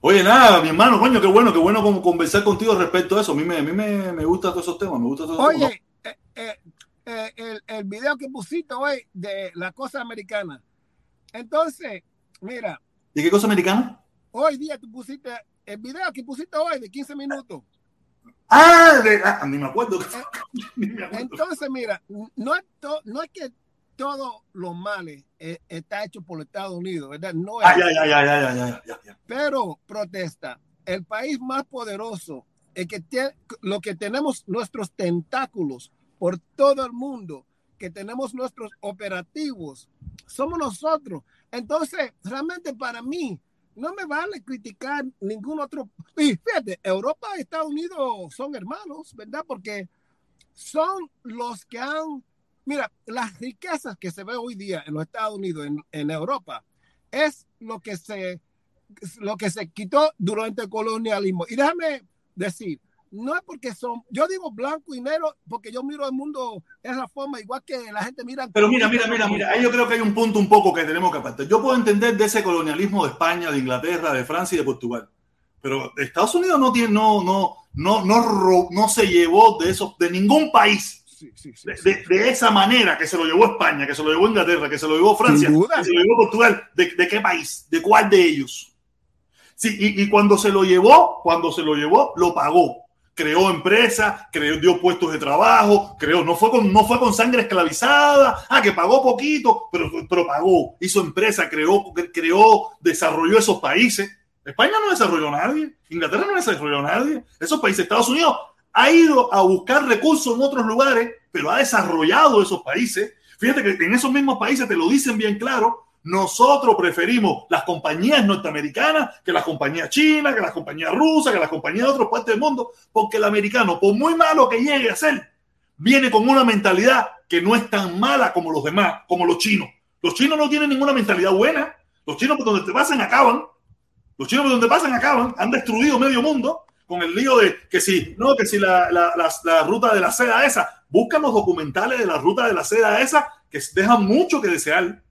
Oye, nada, mi hermano, coño, qué bueno, qué bueno conversar contigo respecto a eso. A mí me, a mí me, me gustan todos esos temas, me gusta todos Oye, eh, eh, eh, el, el video que pusiste hoy de la cosa americana. Entonces, mira. ¿De qué cosa americana? Hoy día tú pusiste el video que pusiste hoy de 15 minutos. Ah, de, ah ni, me acuerdo. Entonces, mira, no es, no es que todo lo malo eh, está hecho por Estados Unidos, ¿verdad? No ah, ya, ya, ya, ya, ya, Pero protesta, el país más poderoso, el que tiene, lo que tenemos nuestros tentáculos por todo el mundo, que tenemos nuestros operativos, somos nosotros. Entonces, realmente para mí, no me vale criticar ningún otro. Y fíjate, Europa y Estados Unidos son hermanos, ¿verdad? Porque son los que han, mira, las riquezas que se ve hoy día en los Estados Unidos, en, en Europa, es lo que se lo que se quitó durante el colonialismo. Y déjame decir, no es porque son, yo digo blanco y negro porque yo miro el mundo de esa forma, igual que la gente mira. Pero mira, mira, mira, mira, ahí yo creo que hay un punto un poco que tenemos que apartar. Yo puedo entender de ese colonialismo de España, de Inglaterra, de Francia y de Portugal. Pero Estados Unidos no tiene, no, no, no, no, no se llevó de esos, de ningún país. de, de, esa manera que se lo llevó España, que se lo llevó Inglaterra, que se lo llevó Francia, que se lo llevó Portugal, ¿de, de qué país? ¿De cuál de ellos? Sí, y, y, cuando se lo llevó, cuando se lo llevó, lo pagó creó empresa, creó, dio puestos de trabajo, creó, no fue con, no fue con sangre esclavizada, ah, que pagó poquito, pero, pero pagó, hizo empresa, creó, creó, desarrolló esos países. España no desarrolló nadie, Inglaterra no desarrolló nadie, esos países, Estados Unidos ha ido a buscar recursos en otros lugares, pero ha desarrollado esos países. Fíjate que en esos mismos países te lo dicen bien claro, nosotros preferimos las compañías norteamericanas que las compañías chinas, que las compañías rusas, que las compañías de otros partes del mundo, porque el americano, por muy malo que llegue a ser, viene con una mentalidad que no es tan mala como los demás, como los chinos. Los chinos no tienen ninguna mentalidad buena. Los chinos por donde te pasan acaban. Los chinos por donde pasan acaban. Han destruido medio mundo con el lío de que si, no, que si la, la, la, la ruta de la seda esa. Buscan los documentales de la ruta de la seda esa que dejan mucho que desear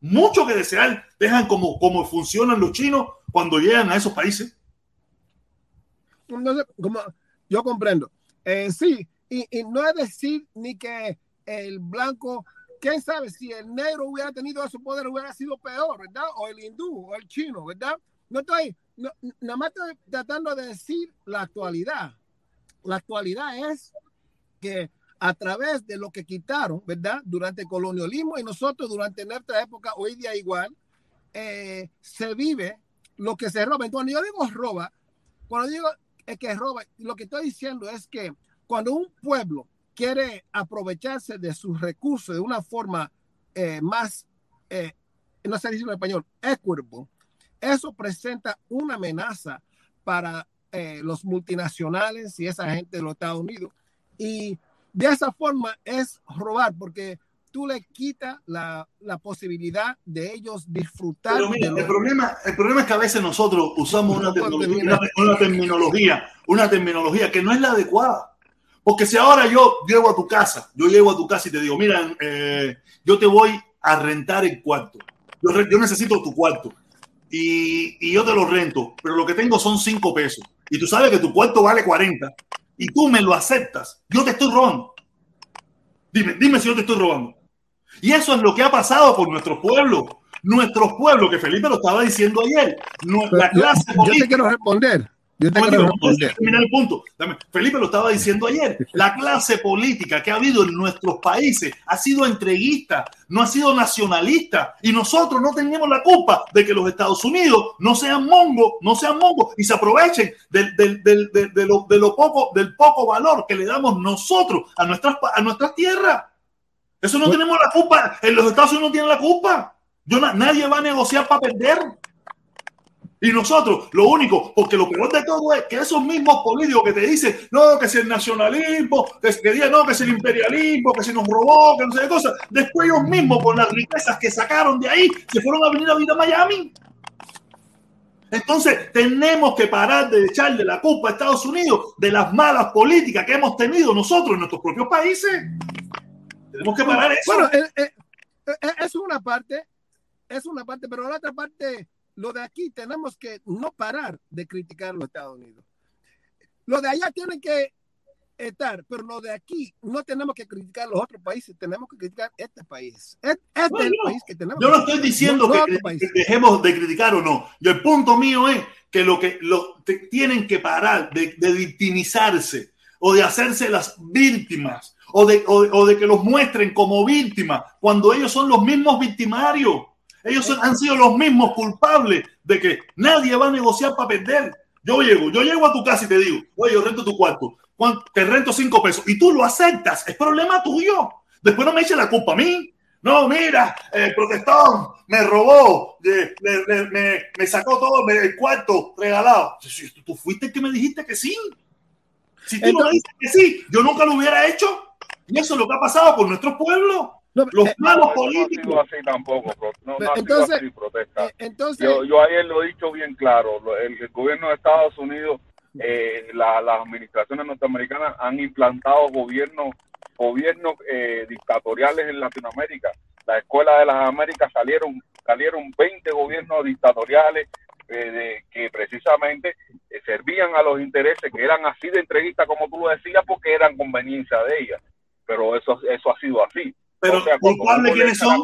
mucho que desear dejan como, como funcionan los chinos cuando llegan a esos países. Yo comprendo, eh, sí, y, y, no es decir ni que el blanco, quién sabe si el negro hubiera tenido su poder, hubiera sido peor, ¿verdad? O el hindú, o el chino, ¿verdad? No estoy, no, nada más estoy tratando de decir la actualidad. La actualidad es que a través de lo que quitaron, ¿verdad? Durante el colonialismo y nosotros durante nuestra época, hoy día igual, eh, se vive lo que se roba. Entonces, cuando yo digo roba, cuando digo que roba, lo que estoy diciendo es que cuando un pueblo quiere aprovecharse de sus recursos de una forma eh, más, eh, no sé decirlo en español, equitable, eso presenta una amenaza para eh, los multinacionales y esa gente de los Estados Unidos. Y de esa forma es robar, porque tú le quitas la, la posibilidad de ellos disfrutar. Pero mira, el, problema, el problema es que a veces nosotros usamos una terminología, una, una terminología, una terminología que no es la adecuada. Porque si ahora yo llego a tu casa, yo llego a tu casa y te digo, mira, eh, yo te voy a rentar el cuarto. Yo, yo necesito tu cuarto. Y, y, yo te lo rento, pero lo que tengo son cinco pesos. Y tú sabes que tu cuarto vale 40 y tú me lo aceptas, yo te estoy robando. Dime, dime si yo te estoy robando. Y eso es lo que ha pasado con nuestros pueblos. Nuestros pueblos, que Felipe lo estaba diciendo ayer. La clase yo, yo te quiero responder. Yo te quiero responder. Terminar el punto. Felipe lo estaba diciendo ayer. La clase política que ha habido en nuestros países ha sido entreguista, no ha sido nacionalista. Y nosotros no tenemos la culpa de que los Estados Unidos no sean mongos, no sean mongos y se aprovechen del, del, del, de, lo, de lo poco, del poco valor que le damos nosotros a nuestras, a nuestras tierras. Eso no tenemos la culpa. En los Estados Unidos no tienen la culpa. Yo, nadie va a negociar para perder. Y nosotros, lo único, porque lo peor de todo es que esos mismos políticos que te dicen, no, que si el nacionalismo, que, que no, que si el imperialismo, que si nos robó, que no sé qué cosa, después ellos mismos, con las riquezas que sacaron de ahí, se fueron a venir a vivir a Miami. Entonces, tenemos que parar de echarle la culpa a Estados Unidos de las malas políticas que hemos tenido nosotros en nuestros propios países. Tenemos que parar eso. Bueno, eh, eh, eh, es una parte, es una parte, pero la otra parte lo de aquí tenemos que no parar de criticar a los Estados Unidos. Lo de allá tiene que estar, pero lo de aquí no tenemos que criticar a los otros países, tenemos que criticar este país. Este es el país que tenemos. Yo no estoy diciendo no, que, que, dejemos de criticar o no. Y el punto mío es que lo que lo, te, tienen que parar de, de victimizarse o de hacerse las víctimas o de, o, de que los muestren como víctimas cuando ellos son los mismos victimarios. Ellos han sido los mismos culpables de que nadie va a negociar para perder. Yo llego, yo llego a tu casa y te digo, oye, yo rento tu cuarto, te rento cinco pesos y tú lo aceptas, es problema tuyo. Después no me eches la culpa a mí. No, mira, el protestón me robó, me, me, sacó todo el cuarto regalado. Tú fuiste el que me dijiste que sí. Si tú me dices que sí, yo nunca lo hubiera hecho. Y eso es lo que ha pasado con nuestro los malos políticos. No ha sido así tampoco, no, no entonces, ha sido protesta. Eh, entonces, yo, yo, ayer lo he dicho bien claro, el, gobierno de Estados Unidos, eh, la, las administraciones norteamericanas han implantado gobiernos gobiernos eh, dictatoriales en Latinoamérica. La Escuela de las Américas salieron salieron 20 gobiernos dictatoriales de, que precisamente servían a los intereses, que eran así de entreguistas como tú lo decías, porque eran conveniencia de ellas pero eso, eso ha sido así. Pero ¿culpables quiénes son?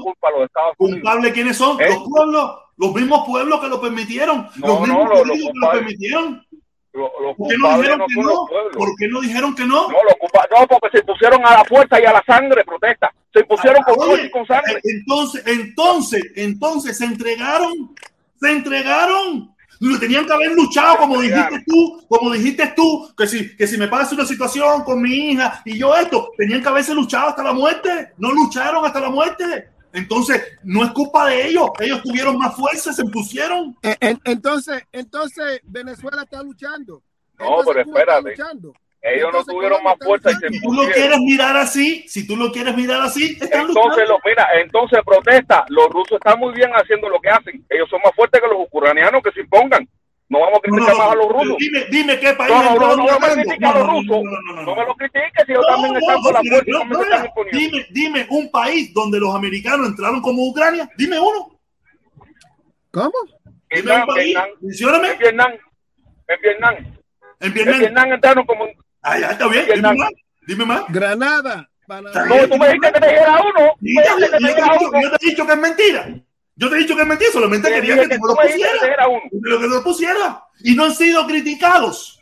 ¿Culpables quiénes son? ¿Eh? Los pueblos, los mismos pueblos que lo permitieron. los mismos no, que lo permitieron. ¿Por qué no dijeron que no? ¿Por qué no dijeron que no? No, porque se pusieron a la fuerza y a la sangre, protesta. Se pusieron con con, con sangre. Entonces, entonces, entonces se entregaron, se entregaron. Tenían que haber luchado, como dijiste tú, como dijiste tú, que si, que si me pasa una situación con mi hija y yo esto, tenían que haberse luchado hasta la muerte. No lucharon hasta la muerte. Entonces, no es culpa de ellos. Ellos tuvieron más fuerza, se impusieron. Entonces, entonces Venezuela está luchando. No, pero espérate. Ellos no tuvieron más fuerza y se Si tú lo quieres mirar así, si tú lo quieres mirar así, entonces lo mira, entonces protesta. Los rusos están muy bien haciendo lo que hacen. Ellos son más fuertes que los ucranianos que se impongan. No vamos a criticar más a los rusos. Dime, dime qué país. No, no, no, no, me critiques a los rusos. No, me lo critiques, si ellos también están por la fuerza. Dime, dime un país donde los americanos entraron como Ucrania. Dime uno. ¿Cómo? Dime un país. Mencióname. En Vietnam. En Vietnam. En Vietnam. En Vietnam entraron como Ah, ya está bien. Dime más. Dime más. Granada. No, tú me dijiste que te dijera uno. Yo te he dicho que es mentira. Yo te he dicho que es mentira, solamente quería que, tú lo pusieras. Lo que lo pusiera. Y no han sido criticados.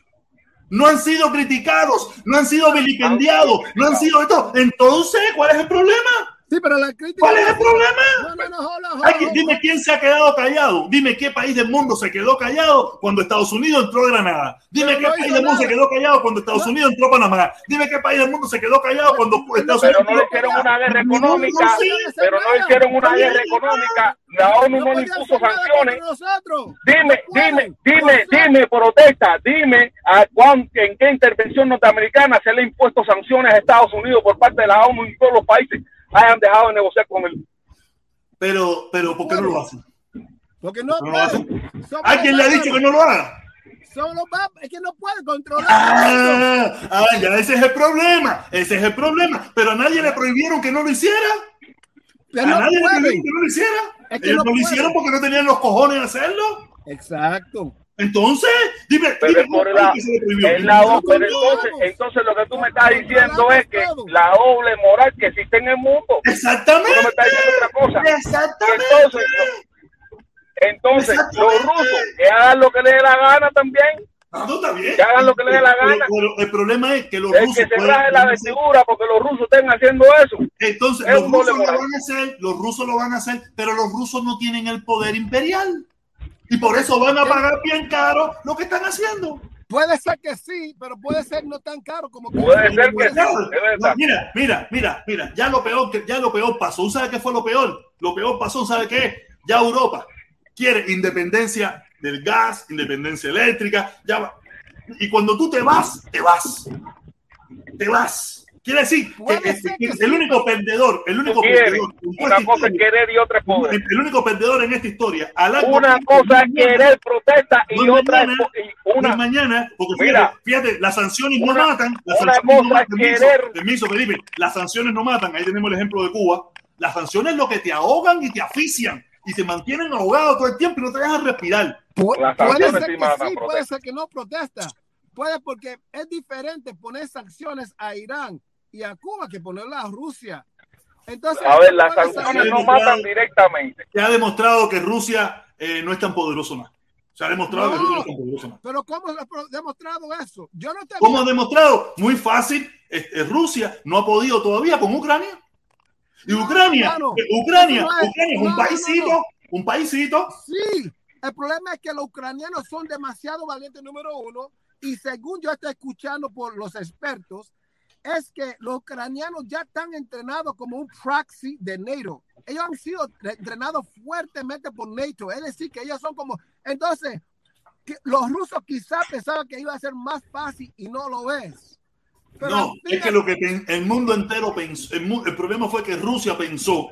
No han sido criticados, no han sido vilipendiados, no han sido esto. Entonces, ¿cuál es el problema? Sí, pero la crítica. ¿Cuál es el problema? dime quién se ha quedado callado. Dime qué país del mundo se quedó callado cuando Estados Unidos entró a Granada. Dime qué país del mundo se quedó callado cuando Estados Unidos entró a Panamá. Dime qué país del mundo se quedó callado cuando Estados Unidos. Pero no hicieron una guerra económica. Pero no hicieron una guerra económica. La ONU no le impuso sanciones. Dime, dime, dime, dime, protesta. Dime a cuán, en qué intervención norteamericana se le ha impuesto sanciones a Estados Unidos por parte de la ONU y todos los países hayan dejado de negociar con él. Pero, pero, ¿por qué no lo hacen? Porque no, no ¿A quién le ha dicho que no lo haga? Solo va, es que no puede controlar. Ah, ah, ya ese es el problema. Ese es el problema. Pero a nadie le prohibieron que no lo hiciera. a nadie le prohibieron que no lo hiciera. Ellos no, lo hicieron porque no tenían los cojones de hacerlo. Exacto. Entonces, dime, pero por la, entonces, entonces lo que tú me estás diciendo es que la doble moral que existe en el mundo. Exactamente. no me estás diciendo otra cosa. Exactamente. Entonces, entonces los rusos que hagan lo que les dé la gana también. No, está bien. Que hagan lo que les dé la gana. Pero, el problema es que los rusos. que se traje la vestidura porque los rusos estén haciendo eso. Entonces, los rusos lo van a hacer, los rusos lo van a hacer, pero los rusos no tienen el poder imperial. Y por eso van a pagar bien caro lo que están haciendo. Puede ser que sí, pero puede ser no tan caro como que puede ser que sí. mira, mira, mira, mira, ya lo peor ya lo peor pasó. ¿Sabe qué fue lo peor? Lo peor pasó, ¿sabe qué? Ya Europa quiere independencia del gas, independencia eléctrica, ya Y cuando tú te vas, te vas. Te vas. Quiere decir que, el único perdedor, el único perdedor. Una cosa es querer y otra es poder. El, único perdedor en esta historia. una cosa es querer protesta y otra mañana, es una mañana, porque fíjate, fíjate, las sanciones no matan. Las una sanciones cosa no es querer. Permiso, Felipe, las sanciones no matan. Ahí tenemos el ejemplo de Cuba. Las sanciones lo que te ahogan y te asfixian y te mantienen ahogado todo el tiempo y no te dejan respirar. puede ser que sí, puede ser que no protesta. Puede porque es diferente poner sanciones a Irán y a Cuba que ponerla a Rusia. Entonces, a ver, las sanciones no matan directamente. Se ha demostrado que Rusia eh, no es tan poderoso más. Se ha demostrado que Rusia es poderoso. Pero ¿cómo ha demostrado eso? Yo no te ¿Cómo ha demostrado? Muy fácil. Rusia no ha podido todavía con Ucrania. Y Ucrania, Ucrania, Ucrania es un paísito, un paísito. Sí, el problema es que los ucranianos son demasiado valientes, número uno, y según yo estoy escuchando por los expertos, es que los ucranianos ya están entrenados como un proxy de NATO. Ellos han sido entrenados fuertemente por NATO, es decir, que ellos son como... Entonces, los rusos quizás pensaban que iba a ser más fácil y no lo es. no, es que lo que el mundo entero pensó, el, problema fue que Rusia pensó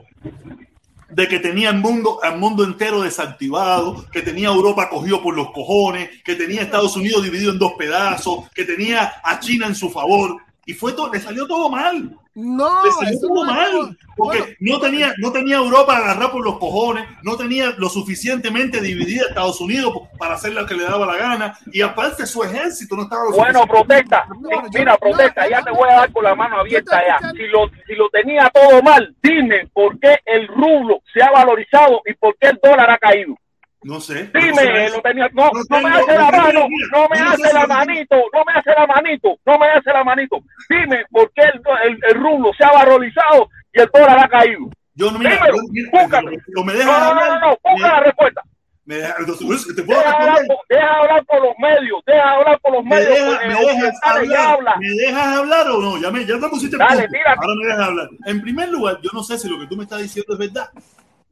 de que tenía el mundo, el mundo entero desactivado, que tenía Europa cogido por los cojones, que tenía Estados Unidos dividido en dos pedazos, que tenía a China en su favor y fue todo, le salió todo mal. No, le salió todo mal. Porque no, tenía, no tenía Europa agarrar por los cojones, no tenía lo suficientemente dividida Estados Unidos para hacer lo que le daba la gana, y aparte su ejército no estaba Bueno, protesta, mira, protesta, ya te voy a dar con la mano abierta ya. Si lo, si lo tenía todo mal, dime por qué el rublo se ha valorizado y por qué el dólar ha caído. No sé. Dime, lo tenía, no, no, me hace la mano, no me hace la manito, no me hace la manito, no me hace la manito. Dime por qué el, el, el rublo se ha valorizado y el dólar ha caído. Yo no. No, me no, no, no, no, busca la respuesta. Me deja, entonces, ¿te puedo deja, hablar, deja hablar por los medios, deja hablar por los me medios. deja, me, dejas hablar, ¿Me dejas hablar o no? Ya me, ya me pusiste Dale. Ahora me dejas hablar. En primer lugar, yo no sé si lo que tú me estás diciendo es verdad.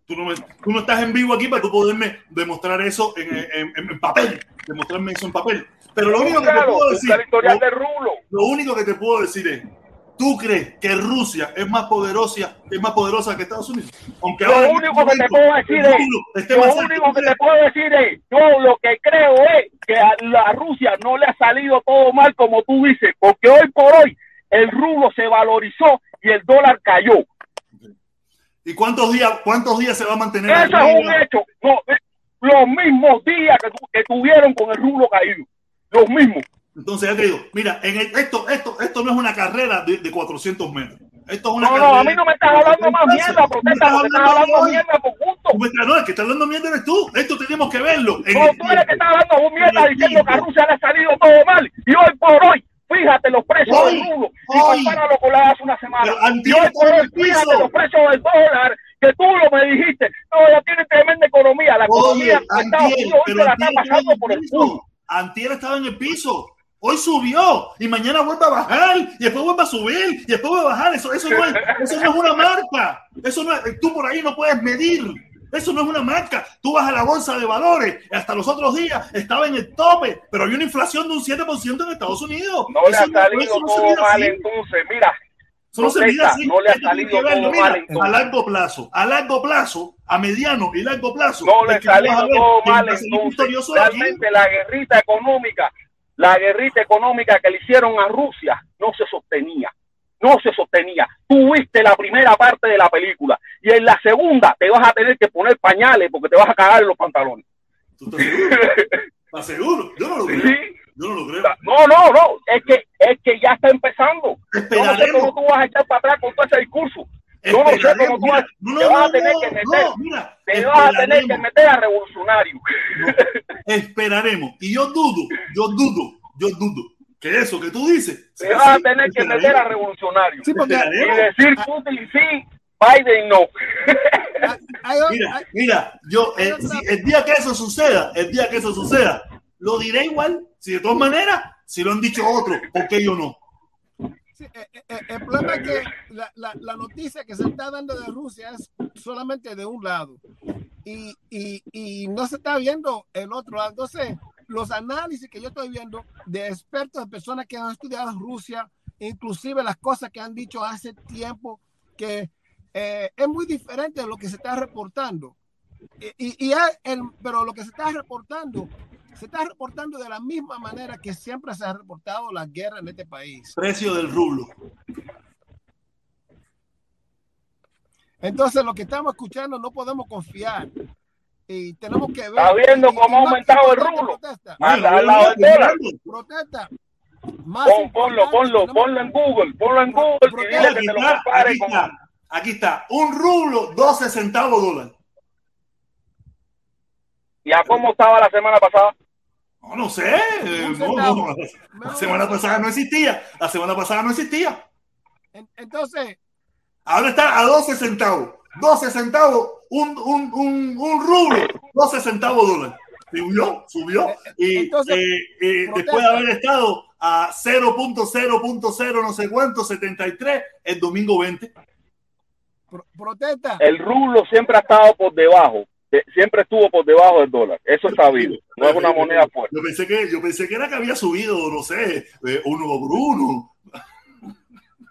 Tú no, me, tú no estás en vivo aquí para tú poderme demostrar eso en, en, en, en papel, demostrarme eso en papel. Pero lo único que te puedo decir, lo único que te puedo decir es, ¿tú crees que Rusia es más poderosa, es más poderosa que Estados Unidos? Aunque Lo ahora único este que te momento puedo decir es, lo único que te puedo decir es, yo lo que creo es que a la Rusia no le ha salido todo mal como tú dices, porque hoy por hoy el rublo se valorizó y el dólar cayó. ¿Y cuántos días, cuántos días se va a mantener? Eso es un hecho. No, eh, los mismos días que, tu- que tuvieron con el rublo caído. Los mismos. Entonces, ya te digo, mira, en el- esto, esto, esto no es una carrera de, de 400 metros. Esto es una No, carrera. no, a mí no me estás hablando más mierda, me protesta, porque estás hablando mierda por gusto. Me No, el que está hablando mierda eres tú. Esto tenemos que verlo. No, el tú eres que tiempo. estás hablando mierda En el diciendo que a. Rusia le ha salido todo mal. Y hoy por hoy, fíjate los precios Hoy, del rublo y compáralo con la hace una semana. Y hoy por fíjate los precios del dólar, que tú lo me dijiste. No, ya tiene tremenda economía. La Oye, economía de Estados Unidos hoy se la está pasando por el culo. Antier estaba en el piso. Hoy subió y mañana vuelve a bajar y después vuelve a subir y después vuelve a bajar. Eso, eso, no, es, eso no es una marca. Eso no es, tú por ahí no puedes medir. Eso no es una marca. Tú vas a la bolsa de valores. Hasta los otros días estaba en el tope, pero hay una inflación de un 7% en Estados Unidos. No le Eso ha salido no todo mal así. entonces. Mira, no se así. no le ha salido todo mira, mal, entonces. a largo plazo, a largo plazo, a mediano y largo plazo. no le ha salido todo mal entonces. Realmente la guerrita económica, la guerrita económica que le hicieron a Rusia no se sostenía. No se sostenía. Tú viste la primera parte de la película y en la segunda te vas a tener que poner pañales porque te vas a cagar en los pantalones. ¿Tú estás seguro? ¿Estás seguro? Yo no lo creo. Sí. Yo no lo creo. No, no, no, es que, es que ya está empezando. Yo no sé cómo tú vas a echar para atrás con todo ese discurso. Yo no sé cómo tú vas, no, te no, vas a tener que meter, no, mira, te vas a tener que meter a revolucionario. Esperaremos. Y yo dudo, yo dudo, yo dudo que eso que tú dices. Sea vas a tener que meter a revolucionario. Sí, porque Y decir Putin sí, Biden no. Mira, mira, yo eh, si el día que eso suceda, el día que eso suceda, lo diré igual. Si de todas maneras, si lo han dicho otros, ¿por qué yo no? Sí, eh, eh, eh, el problema es que la, la- la noticia que se está dando de Rusia es solamente de un lado y, y- y no se está viendo el otro lado. Entonces, los análisis que yo estoy viendo de expertos, de personas que han estudiado Rusia, inclusive las cosas que han dicho hace tiempo, que eh, es muy diferente de lo que se está reportando. Y, y- y es el- pero lo que se está reportando, se está reportando de la misma manera que siempre se ha reportado la guerra en este país. Precio del rublo. Entonces, lo que estamos escuchando no podemos confiar. Y tenemos que ver. Está viendo cómo ha aumentado el rublo. Protesta. Anda al lado del dólar. protesta. Más Pon- ponlo, ponlo, ponlo en Google, ponlo en Google y dile Aquí que te lo está, compare aquí con... está, aquí está. Un rublo, 12 centavos dólar. ¿Y a cómo estaba la semana pasada? No, no sé. La semana pasada no existía. La semana pasada no existía. Entonces. Ahora está a 12 centavos. 12 centavos, un, un, un, un rublo, 12 centavos dólares. Subió, subió. Y Entonces, eh, eh, después de haber estado a 0.0.0 no sé cuánto, 73, el domingo 20. Protesta. El rublo siempre ha estado por debajo siempre estuvo por debajo del dólar. Eso es sabido. No es una moneda fuerte. Yo pensé que, yo pensé que era que había subido, no sé, eh, uno por uno.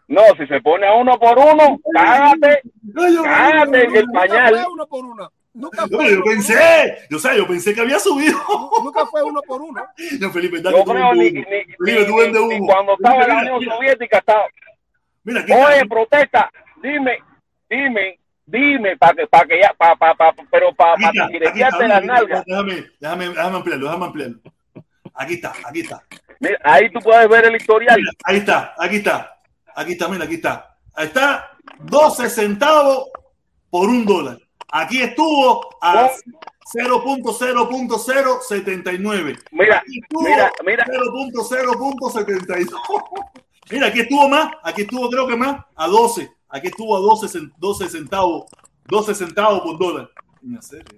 No, si se pone a uno por uno, cágate, cágate en el pañal. Uno por uno. Nunca fue yo pensé, yo sé, yo pensé que había subido. Nunca fue uno por uno. No, Felipe, dale, yo creo ni, ni, Felipe, cuando estaba en la Unión Soviética estaba. Mira, Oye, protesta, dime, dime, Dime, para que, para que ya, para, para, para, pero para, para directarte las nalgas. Déjame, déjame, déjame ampliarlo, déjame ampliarlo. Aquí está, aquí está. Mira, ahí tú puedes ver el historial. Mira, ahí está, aquí está. Aquí está, mira, aquí está. Ahí está, 12 centavos por un dólar. Aquí estuvo a 0.0.079. Mira, mira, mira. 0.0.72. Mira, aquí estuvo más, aquí estuvo creo que más, a 12. Aquí estuvo a 12, 12 centavos, 12 centavos por dólar.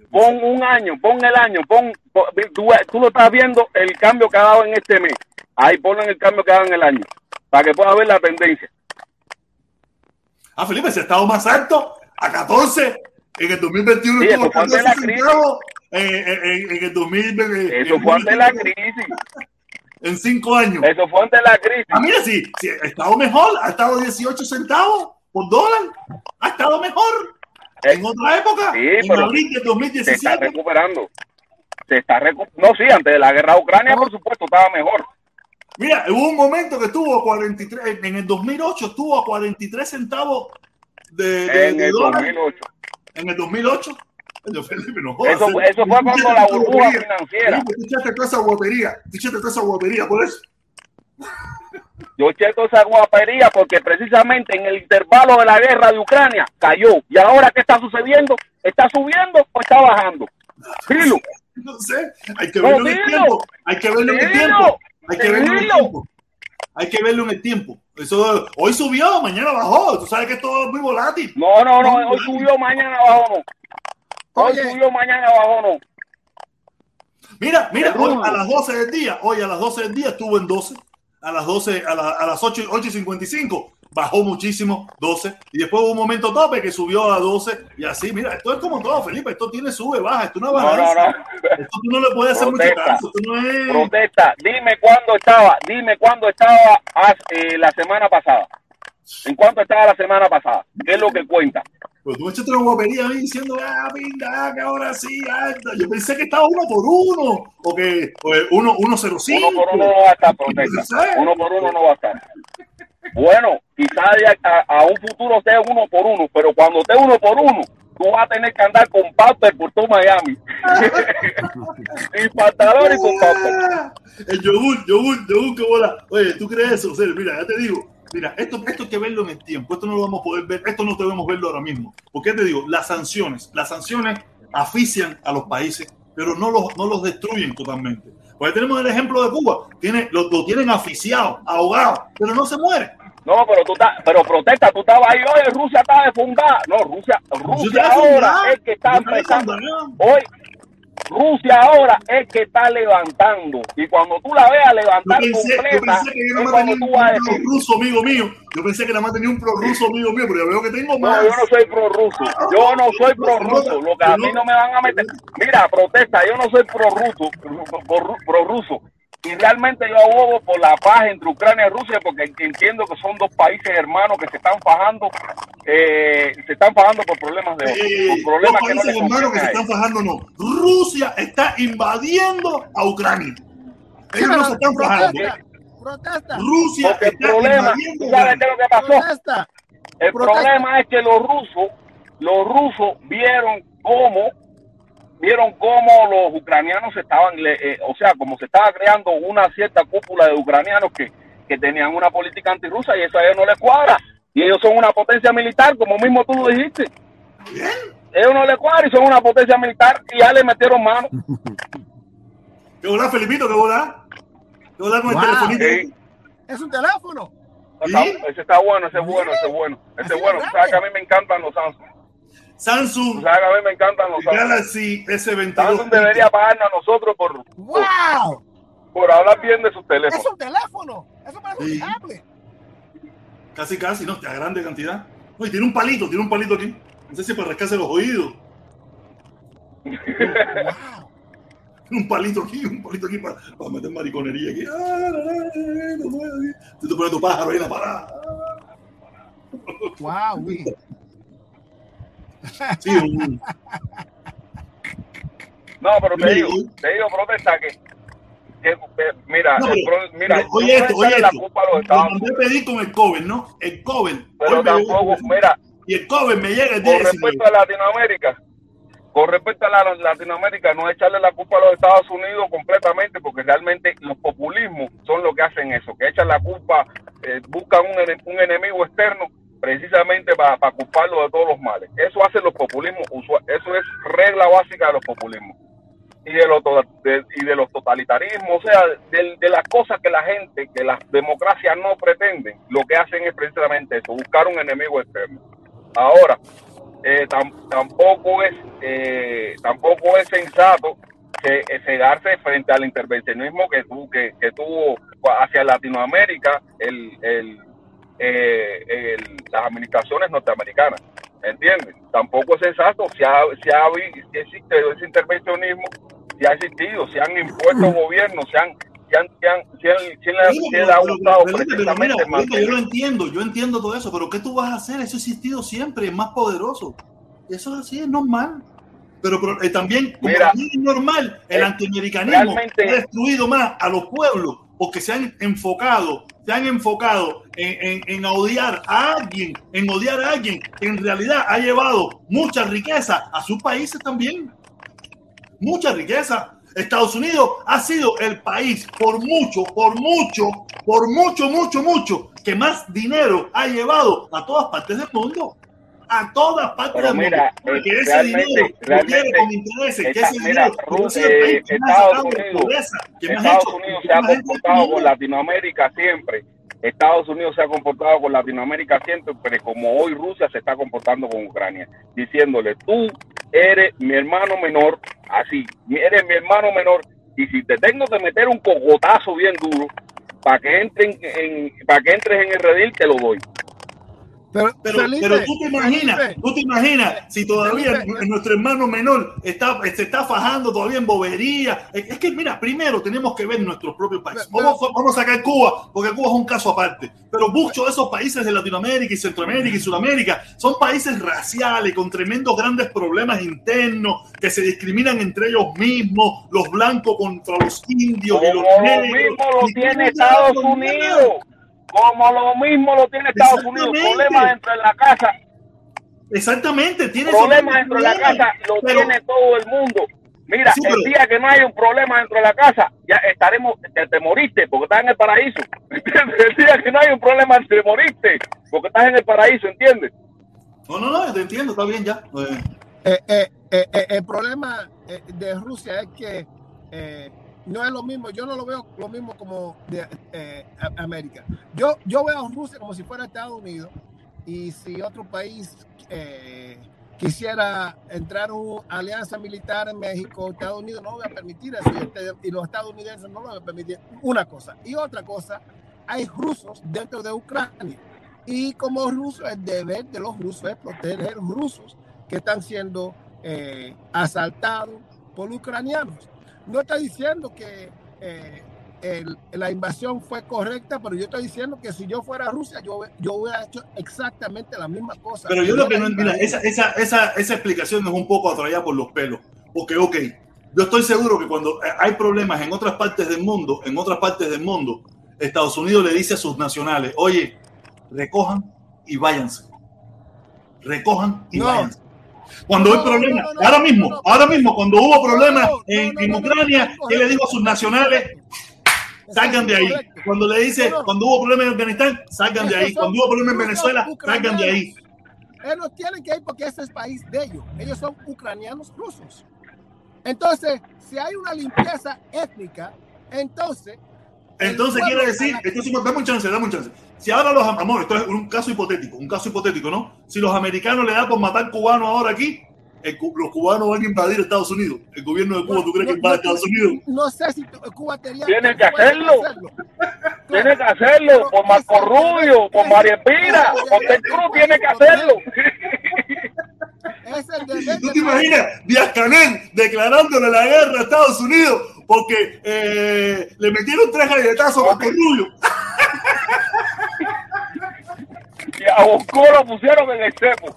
Pon un año, pon el año, pon, tú, tú, lo estás viendo el cambio que ha dado en este mes. Ahí ponen el cambio que ha dado en el año, para que puedas ver la tendencia. Ah, Felipe, se ha estado más alto, a 14, en el 2021 sí, estuvo 14 centavos, en, en, en, el 2020. Eso fue antes de la crisis en cinco años. Eso fue antes de la crisis. Ah, mira, sí, sí, ha estado mejor, ha estado 18 centavos por dólar. Ha estado mejor. En otra época, en abril de 2017. Se está recuperando. Se está No, sí, antes de la guerra de Ucrania, por supuesto, estaba mejor. Mira, hubo un momento que estuvo a 43, en el 2008 estuvo a 43 centavos de, de, en el 2008. En el 2008. Felipe, no eso, eso, fue cuando la burbuja financiera. Tú echaste toda esa guapería, tú echaste toda esa guapería, por eso. Yo eché toda esa guapería porque precisamente en el intervalo de la guerra de Ucrania cayó. ¿Y ahora qué está sucediendo? ¿Está subiendo o está bajando? Dilo. No sé, hay que verlo en el tiempo. Hay que verlo en el tiempo. Hay que verlo en el tiempo. Hay que verlo en el tiempo. Eso, hoy subió, mañana bajó. Tú sabes que todo es muy volátil. No, no, no. Hoy subió, mañana bajó. No. Hoy subió, mañana bajó. No. Mira, mira, hoy a las 12 del día, hoy a las 12 del día estuvo en 12 a las 12, a, la, a las 8, 8 y 55, bajó muchísimo, 12, y después hubo un momento tope que subió a 12, y así, mira, esto es como todo, Felipe, esto tiene sube, baja, esto no baja. No, no, no. Esto tú no le puedes hacer mucho caso, esto no es... Protesta, dime cuándo estaba, dime cuándo estaba eh, la semana pasada. ¿En cuánto estaba la semana pasada? ¿Qué es lo que cuenta? Pues tú echaste una guapería a mí diciendo, ah, pinta, que ahora sí, alta. Yo pensé que estaba uno por uno, o que uno, uno cero cinco. Uno por uno no va a estar, protesta. Uno por uno no va a estar. Bueno, quizás a, a, un futuro sea uno por uno, pero cuando esté uno por uno, tú vas a tener que andar con Pauper por todo Miami. y con Pauper. El yogur, yogur, yogur, que bola. Oye, ¿tú crees eso? O sea, mira, ya te digo Mira, esto, esto hay que verlo en el tiempo, esto no lo vamos a poder ver, esto no debemos verlo ahora mismo. Porque te digo, las sanciones, las sanciones asfixian a los países, pero no los, no los destruyen totalmente. Porque tenemos el ejemplo de Cuba, tiene, lo, lo tienen asfixiado, ahogado, pero no se muere. No, pero tú estás, pero protesta, tú estabas ahí, oye, Rusia está defundada. No, Rusia, Rusia ahora es que está empezando. Hoy, Rusia ahora es que está levantando. Y cuando tú la veas levantar yo pensé, completa, yo pensé que yo no tenía un pro ruso amigo mío. Yo pensé que nada más tenía un pro ruso amigo mío, pero yo veo que tengo más. No, yo no soy pro ruso. Yo no soy pro ruso. Lo que a mí no me van a meter. Mira, protesta, yo no soy pro ruso, pro ruso. Y realmente yo abogo por la paz entre Ucrania y Rusia porque entiendo que son dos países hermanos que se están fajando, eh, se están fajando por problemas de eh, problemas dos países hermanos que se están fajando, no. Rusia está invadiendo a Ucrania. Ellos no se están fajando. Protesta. Rusia está el problema, ¿sabes qué es lo que pasó? El problema es que los rusos, los rusos vieron cómo vieron cómo los ucranianos estaban, eh, o sea, como se estaba creando una cierta cúpula de ucranianos que, que tenían una política antirrusa y eso a ellos no les cuadra. Y ellos son una potencia militar, como mismo tú lo dijiste. Bien, ellos no le cuadran y son una potencia militar y ya le metieron mano. ¿Qué volá, Felipito? ¿Qué volá? ¿Qué volá con el telefonito? Es un teléfono. ese está bueno, ese es bueno, ese es bueno. Ese es bueno. sabes que a mí me encantan los Samsung. Samsung. a mí me encantan los Samsung. Galaxy S22. Samsung debería pagarnos a nosotros por, ¡Wow! por, hablar bien de sus teléfonos. Es un teléfono. Eso parece sí. un tablet. Casi, casi, ¿no? A grande cantidad. Oye, tiene un palito, tiene un palito aquí. No sé si para rascarse los oídos. wow un palito aquí, un palito aquí para, para meter mariconería aquí. Tú te pones tu pájaro ahí en la parada. Wow, Sí, un... No, pero te digo, te digo, protesta que, que mira, no, mira, oye esto, oye esto. La culpa a los Estados Unidos. pedir con el COVID, ¿no? El COVID. Pero tampoco, mira. Y el COVID me llega el Con respecto a Latinoamérica, con respecto a la Latinoamérica, no echarle la culpa a los Estados Unidos completamente, porque realmente los populismos son los que hacen eso, que echan la culpa, eh, buscan un, un, enemigo externo precisamente para, culparlo de todos los males. Eso hacen los populismos, eso es regla básica de los populismos y de los, y de los totalitarismos, o sea, de, de las cosas que la gente, que las democracias no pretenden, lo que hacen es precisamente eso, buscar un enemigo externo. Ahora, eh, tampoco es eh, tampoco es sensato que, eh, cegarse frente al intervencionismo que, tuvo que, tuvo hacia Latinoamérica el, el, las administraciones norteamericanas. ¿Entiendes? Tampoco es sensato si, ha, si, ha, si existe ese intervencionismo, si ha existido, si han impuesto gobiernos, si han yo lo entiendo, yo entiendo todo eso, pero ¿qué tú vas a hacer? Eso ha existido siempre, es más poderoso. Eso es así, es normal. Pero, pero eh, también, como es normal, el eh, antiamericanismo ha destruido más a los pueblos porque se han enfocado, se han enfocado en, en, en, odiar a alguien, en odiar a alguien que en realidad ha llevado mucha riqueza a sus países también. Mucha riqueza. Estados Unidos ha sido el país por mucho, por mucho, por mucho, mucho, mucho, que más dinero ha llevado a todas partes del mundo. A todas partes del mundo. Que ese dinero realmente, con intereses, que ese dinero eh, Unidos, Estados Unidos se ha comportado con Latinoamérica siempre Estados Unidos se ha comportado con Latinoamérica siempre, como hoy Rusia se está comportando con Ucrania, diciéndole, tú eres mi hermano menor, así, eres mi hermano menor, y si te tengo que meter un cogotazo bien duro para que entren en, para que entres en el redil, te lo doy. Pero, pero, tú te imaginas, tú te imaginas si todavía nuestro hermano menor está, se está fajando todavía en bobería. Es que, mira, primero tenemos que ver nuestros propios países. Vamos, vamos a sacar Cuba, porque Cuba es un caso aparte. Pero muchos de esos países de Latinoamérica y Centroamérica y Sudamérica son países raciales con tremendos grandes problemas internos que se discriminan entre ellos mismos, los blancos contra los indios y los negros. Lo mismo lo tiene Estados Unidos. Como lo mismo lo tiene Estados Unidos, problemas dentro de la casa. Exactamente, tiene problemas dentro de la casa, lo tiene todo el mundo. Mira, el día que no hay un problema dentro de la casa, ya estaremos, te, moriste porque estás en el paraíso. El día que no hay un problema, te moriste porque estás en el paraíso, ¿entiendes? No, no, no, te entiendo, está bien ya. Eh, eh, eh, el problema de Rusia es que no es lo mismo, yo no lo veo lo mismo como de eh, América. Yo, yo veo a Rusia como si fuera Estados Unidos y si otro país eh, quisiera entrar en una alianza militar en México, Estados Unidos no va a permitir eso y, los estadounidenses no lo van a permitir. Una cosa. Y otra cosa, hay rusos dentro de Ucrania. Y como rusos, el deber de los rusos es proteger rusos que están siendo eh, asaltados por ucranianos no está diciendo que eh, la invasión fue correcta, pero yo estoy diciendo que si yo fuera Rusia, yo, yo hubiera hecho exactamente la misma cosa. Pero yo lo que no entiendo, esa, esa, esa, esa explicación es un poco atraída por los pelos. Porque, ok, yo estoy seguro que cuando hay problemas en otras partes del mundo, en otras partes del mundo, Estados Unidos le dice a sus nacionales, oye, recojan y váyanse. Recojan y váyanse. Cuando hay problemas, ahora mismo, ahora mismo, cuando hubo problemas en, Ucrania, ¿qué le dijo a sus nacionales? Salgan de ahí. Cuando le dice, cuando hubo problemas en Afganistán, salgan de ahí. Cuando hubo problemas en Venezuela, salgan de ahí. Ellos tienen que ir porque ese es país de ellos. Ellos son ucranianos rusos. Entonces, si hay una limpieza étnica, entonces... Entonces quiere decir, entonces, dame un chance, dame un chance. Si ahora los amor, esto es un caso hipotético, un caso hipotético, ¿no? Si los americanos le dan por matar cubanos ahora aquí, los cubanos van a invadir Estados Unidos. El gobierno de Cuba, ¿tú crees que invade Estados Unidos? No sé si Cuba tenía. Tiene que hacerlo. Tiene que hacerlo. Por Marco Rubio, por María Pina, por Ted Cruz, tiene que hacerlo. ¿Tú te imaginas Díaz Canel declarándole la guerra a Estados Unidos porque eh, le metieron tres galletazos a Rubio? y a Bosco lo pusieron en el cepo.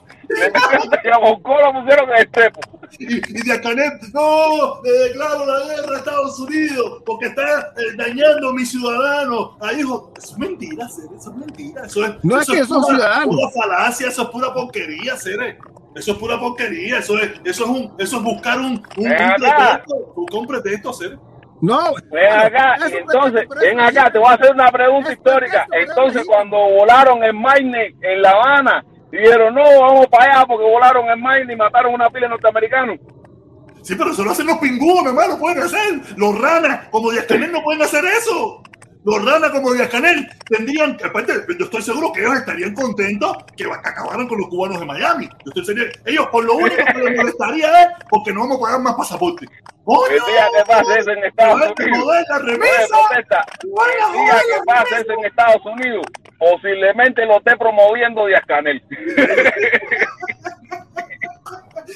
y a Bosco lo pusieron en el cepo. Y, y Díaz Canel, no, le declaro la guerra a Estados Unidos porque está eh, dañando a mis ciudadanos. Ahí dijo, eso es mentira, Cere, eso es mentira. Eso es, no es que son ciudadanos. Pura falacia, eso es pura porquería, Cere. Eso es pura porquería, eso es, eso es, un, eso es buscar un, un, pretexto, un pretexto, Cere. No, ven acá, entonces, ven acá, te voy a hacer una pregunta histórica. Entonces, cuando volaron en Maine, en La Habana, dijeron, no, vamos para allá porque volaron en Maine y mataron una pila de norteamericanos. Sí, pero eso lo hacen los pingüinos, hermano, pueden hacer. Los ranas, como Díaz Canel, no pueden hacer eso. Los ranas como Díaz Canel tendrían, aparte, yo estoy seguro que ellos estarían contentos que acabaran con los cubanos de Miami. Yo estoy seguro, ellos por lo único que les molestaría es porque no vamos a pagar más pasaporte. El día que pase eso en Estados Unidos. El día que pase eso en Estados Unidos, posiblemente lo esté promoviendo Díaz Canel.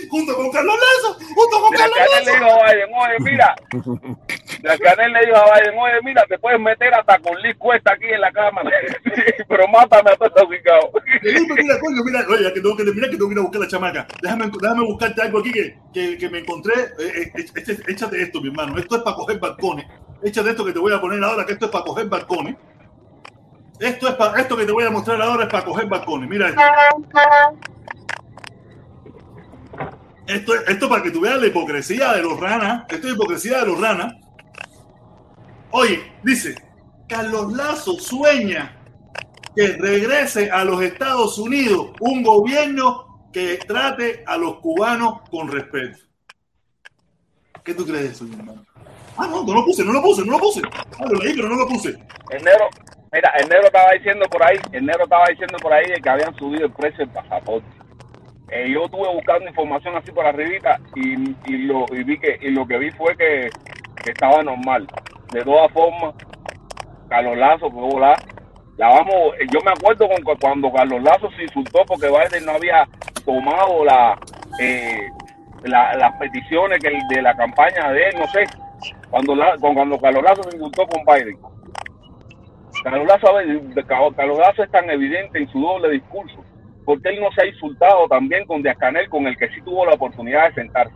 junto con Carlos Lazo, junto con Carlos Lazo. le dijo a Biden, oye, mira, Canel le dijo a Biden, oye, mira, te puedes meter hasta con Liz Cuesta aquí en la cámara, pero mátame a todos estos ubicados. mira, coño, mira, oye, que tengo que, mira que tengo que ir a buscar la chamaca. Déjame, déjame buscarte algo aquí que, que, que me encontré. Eh, eh, este, échate esto, mi hermano. Esto es para coger balcones. Échate esto que te voy a poner ahora, que esto es para coger balcones. Esto es para, esto que te voy a mostrar ahora es para coger balcones. Mira esto. Esto, esto para que tú veas la hipocresía de los ranas. Esto es hipocresía de los ranas. Oye, dice, Carlos Lazo sueña que regrese a los Estados Unidos un gobierno que trate a los cubanos con respeto. ¿Qué tú crees de eso, mi hermano? Ah, no, no lo puse, no lo puse, no lo puse. Ah, lo leí, pero no lo puse. Enero, mira, enero estaba diciendo por ahí, enero estaba diciendo por ahí que habían subido el precio del pasaporte. Eh, yo estuve buscando información así por arribita y, y, lo, vi que y lo que vi fue que, estaba normal. De todas formas, Carlos Lazo fue volar. La vamos, yo me acuerdo con, cuando Carlos Lazo se insultó porque Biden no había tomado la, eh, las peticiones que de la campaña de él, no sé, cuando, la, cuando Carlos Lazo se insultó con Biden. Carlos Lazo, Carlos Lazo es tan evidente en su doble discurso porque él no se ha insultado también con Díaz Canel, con el que sí tuvo la oportunidad de sentarse.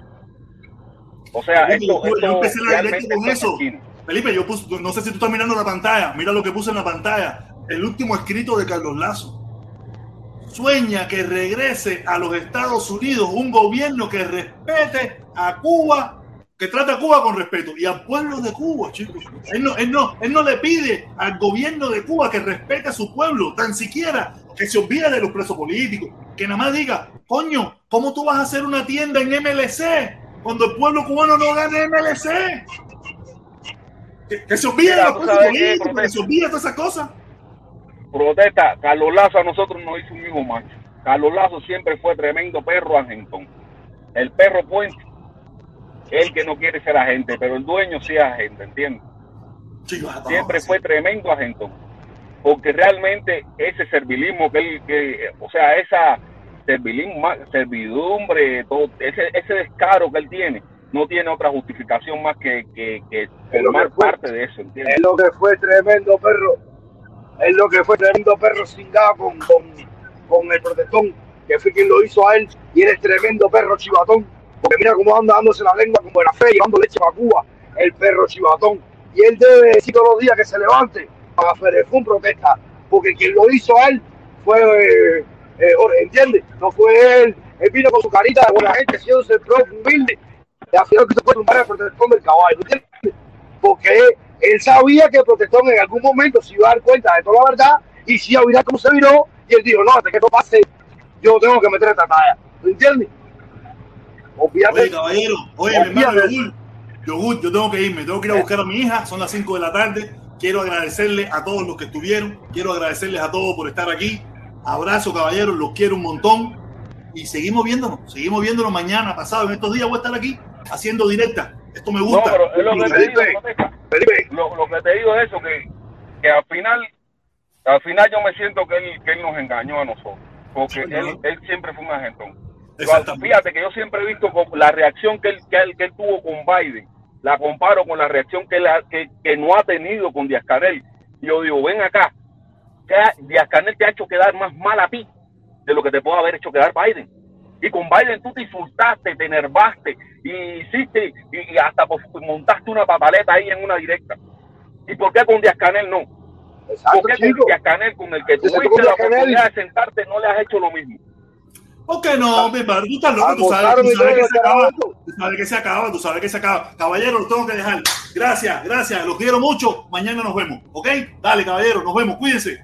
O sea, esto, yo, empecé la con eso. Felipe, yo puse, no sé si tú estás mirando la pantalla, mira lo que puse en la pantalla, el último escrito de Carlos Lazo. Sueña que regrese a los Estados Unidos un gobierno que respete a Cuba, que trate a Cuba con respeto y al pueblo de Cuba, chicos. Él no, él no, él no le pide al gobierno de Cuba que respete a su pueblo, tan siquiera que se olvide de los presos políticos, que nada más diga, coño, ¿cómo tú vas a hacer una tienda en MLC cuando el pueblo cubano no gane MLC? Que, se olvide de los presos políticos, que se olvide de todas esas cosas. Protesta, Carlos Lazo a nosotros nos hizo un mismo macho. Carlos Lazo siempre fue tremendo perro argentón. El perro puente, el que no quiere ser agente, pero el dueño sí es agente, ¿entiendes? siempre fue tremendo agentón porque realmente ese servilismo que él, que, o sea, esa servilismo, servidumbre, todo ese, ese descaro que él tiene, no tiene otra justificación más que, que, que formar parte de eso, ¿entiendes? Es lo que fue tremendo perro, es lo que fue tremendo perro cingado con, con, con el protestón, que fue quien lo hizo a él, y eres tremendo perro chivatón, porque mira cómo anda dándose la lengua como la fe, llevando leche para Cuba, el perro chivatón, y él debe decir todos los días que se levante para fue un protesta, porque quien lo hizo a él fue eh, eh ¿entiendes? No fue él, él vino con su carita de buena gente, siendo el propio humilde, y al final que se puede tumbar el protestón del caballo, ¿entiendes? Porque él, sabía que el protestón en algún momento se iba a dar cuenta de toda la verdad y si iba a mirar cómo se viró, y él dijo, no, hasta que no pase, yo tengo que meter esta talla. ¿Me entiendes? Oye, caballero, oye, mi hermano Yogur, yo tengo que irme, tengo que ir a buscar a mi hija, son las 5 de la tarde. Quiero agradecerle a todos los que estuvieron, quiero agradecerles a todos por estar aquí. Abrazo, caballeros, los quiero un montón. Y seguimos viéndonos, seguimos viéndonos mañana, pasado, en estos días voy a estar aquí haciendo directa. Esto me gusta. lo, que te digo, lo, que te digo es eso, que, que al final, al final yo me siento que él, que él nos engañó a nosotros, porque él, él siempre fue un agentón. Fíjate que yo siempre he visto la reacción que él, que él, que él tuvo con Biden, la comparo con la reacción que, que, que no ha tenido con Díaz Canel. Y yo digo, ven acá, Díaz Canel te ha hecho quedar más mal a ti de lo que te puede haber hecho quedar Biden. Y con Biden tú te insultaste, te enervaste y hiciste y, hasta pues, montaste una papaleta ahí en una directa. ¿Y por qué con Díaz Canel no? ¿Por qué con Díaz Canel, con el que tuviste la oportunidad de sentarte, no le has hecho lo mismo? ¿Por qué no, mi padre? Tú estás loco, tú sabes, tú sabes que se acaba, tú sabes que se acaba, tú sabes que se acaba. Caballero, lo tengo que dejar. Gracias, gracias, los quiero mucho. Mañana nos vemos, ¿ok? Dale, caballero, nos vemos, cuídense.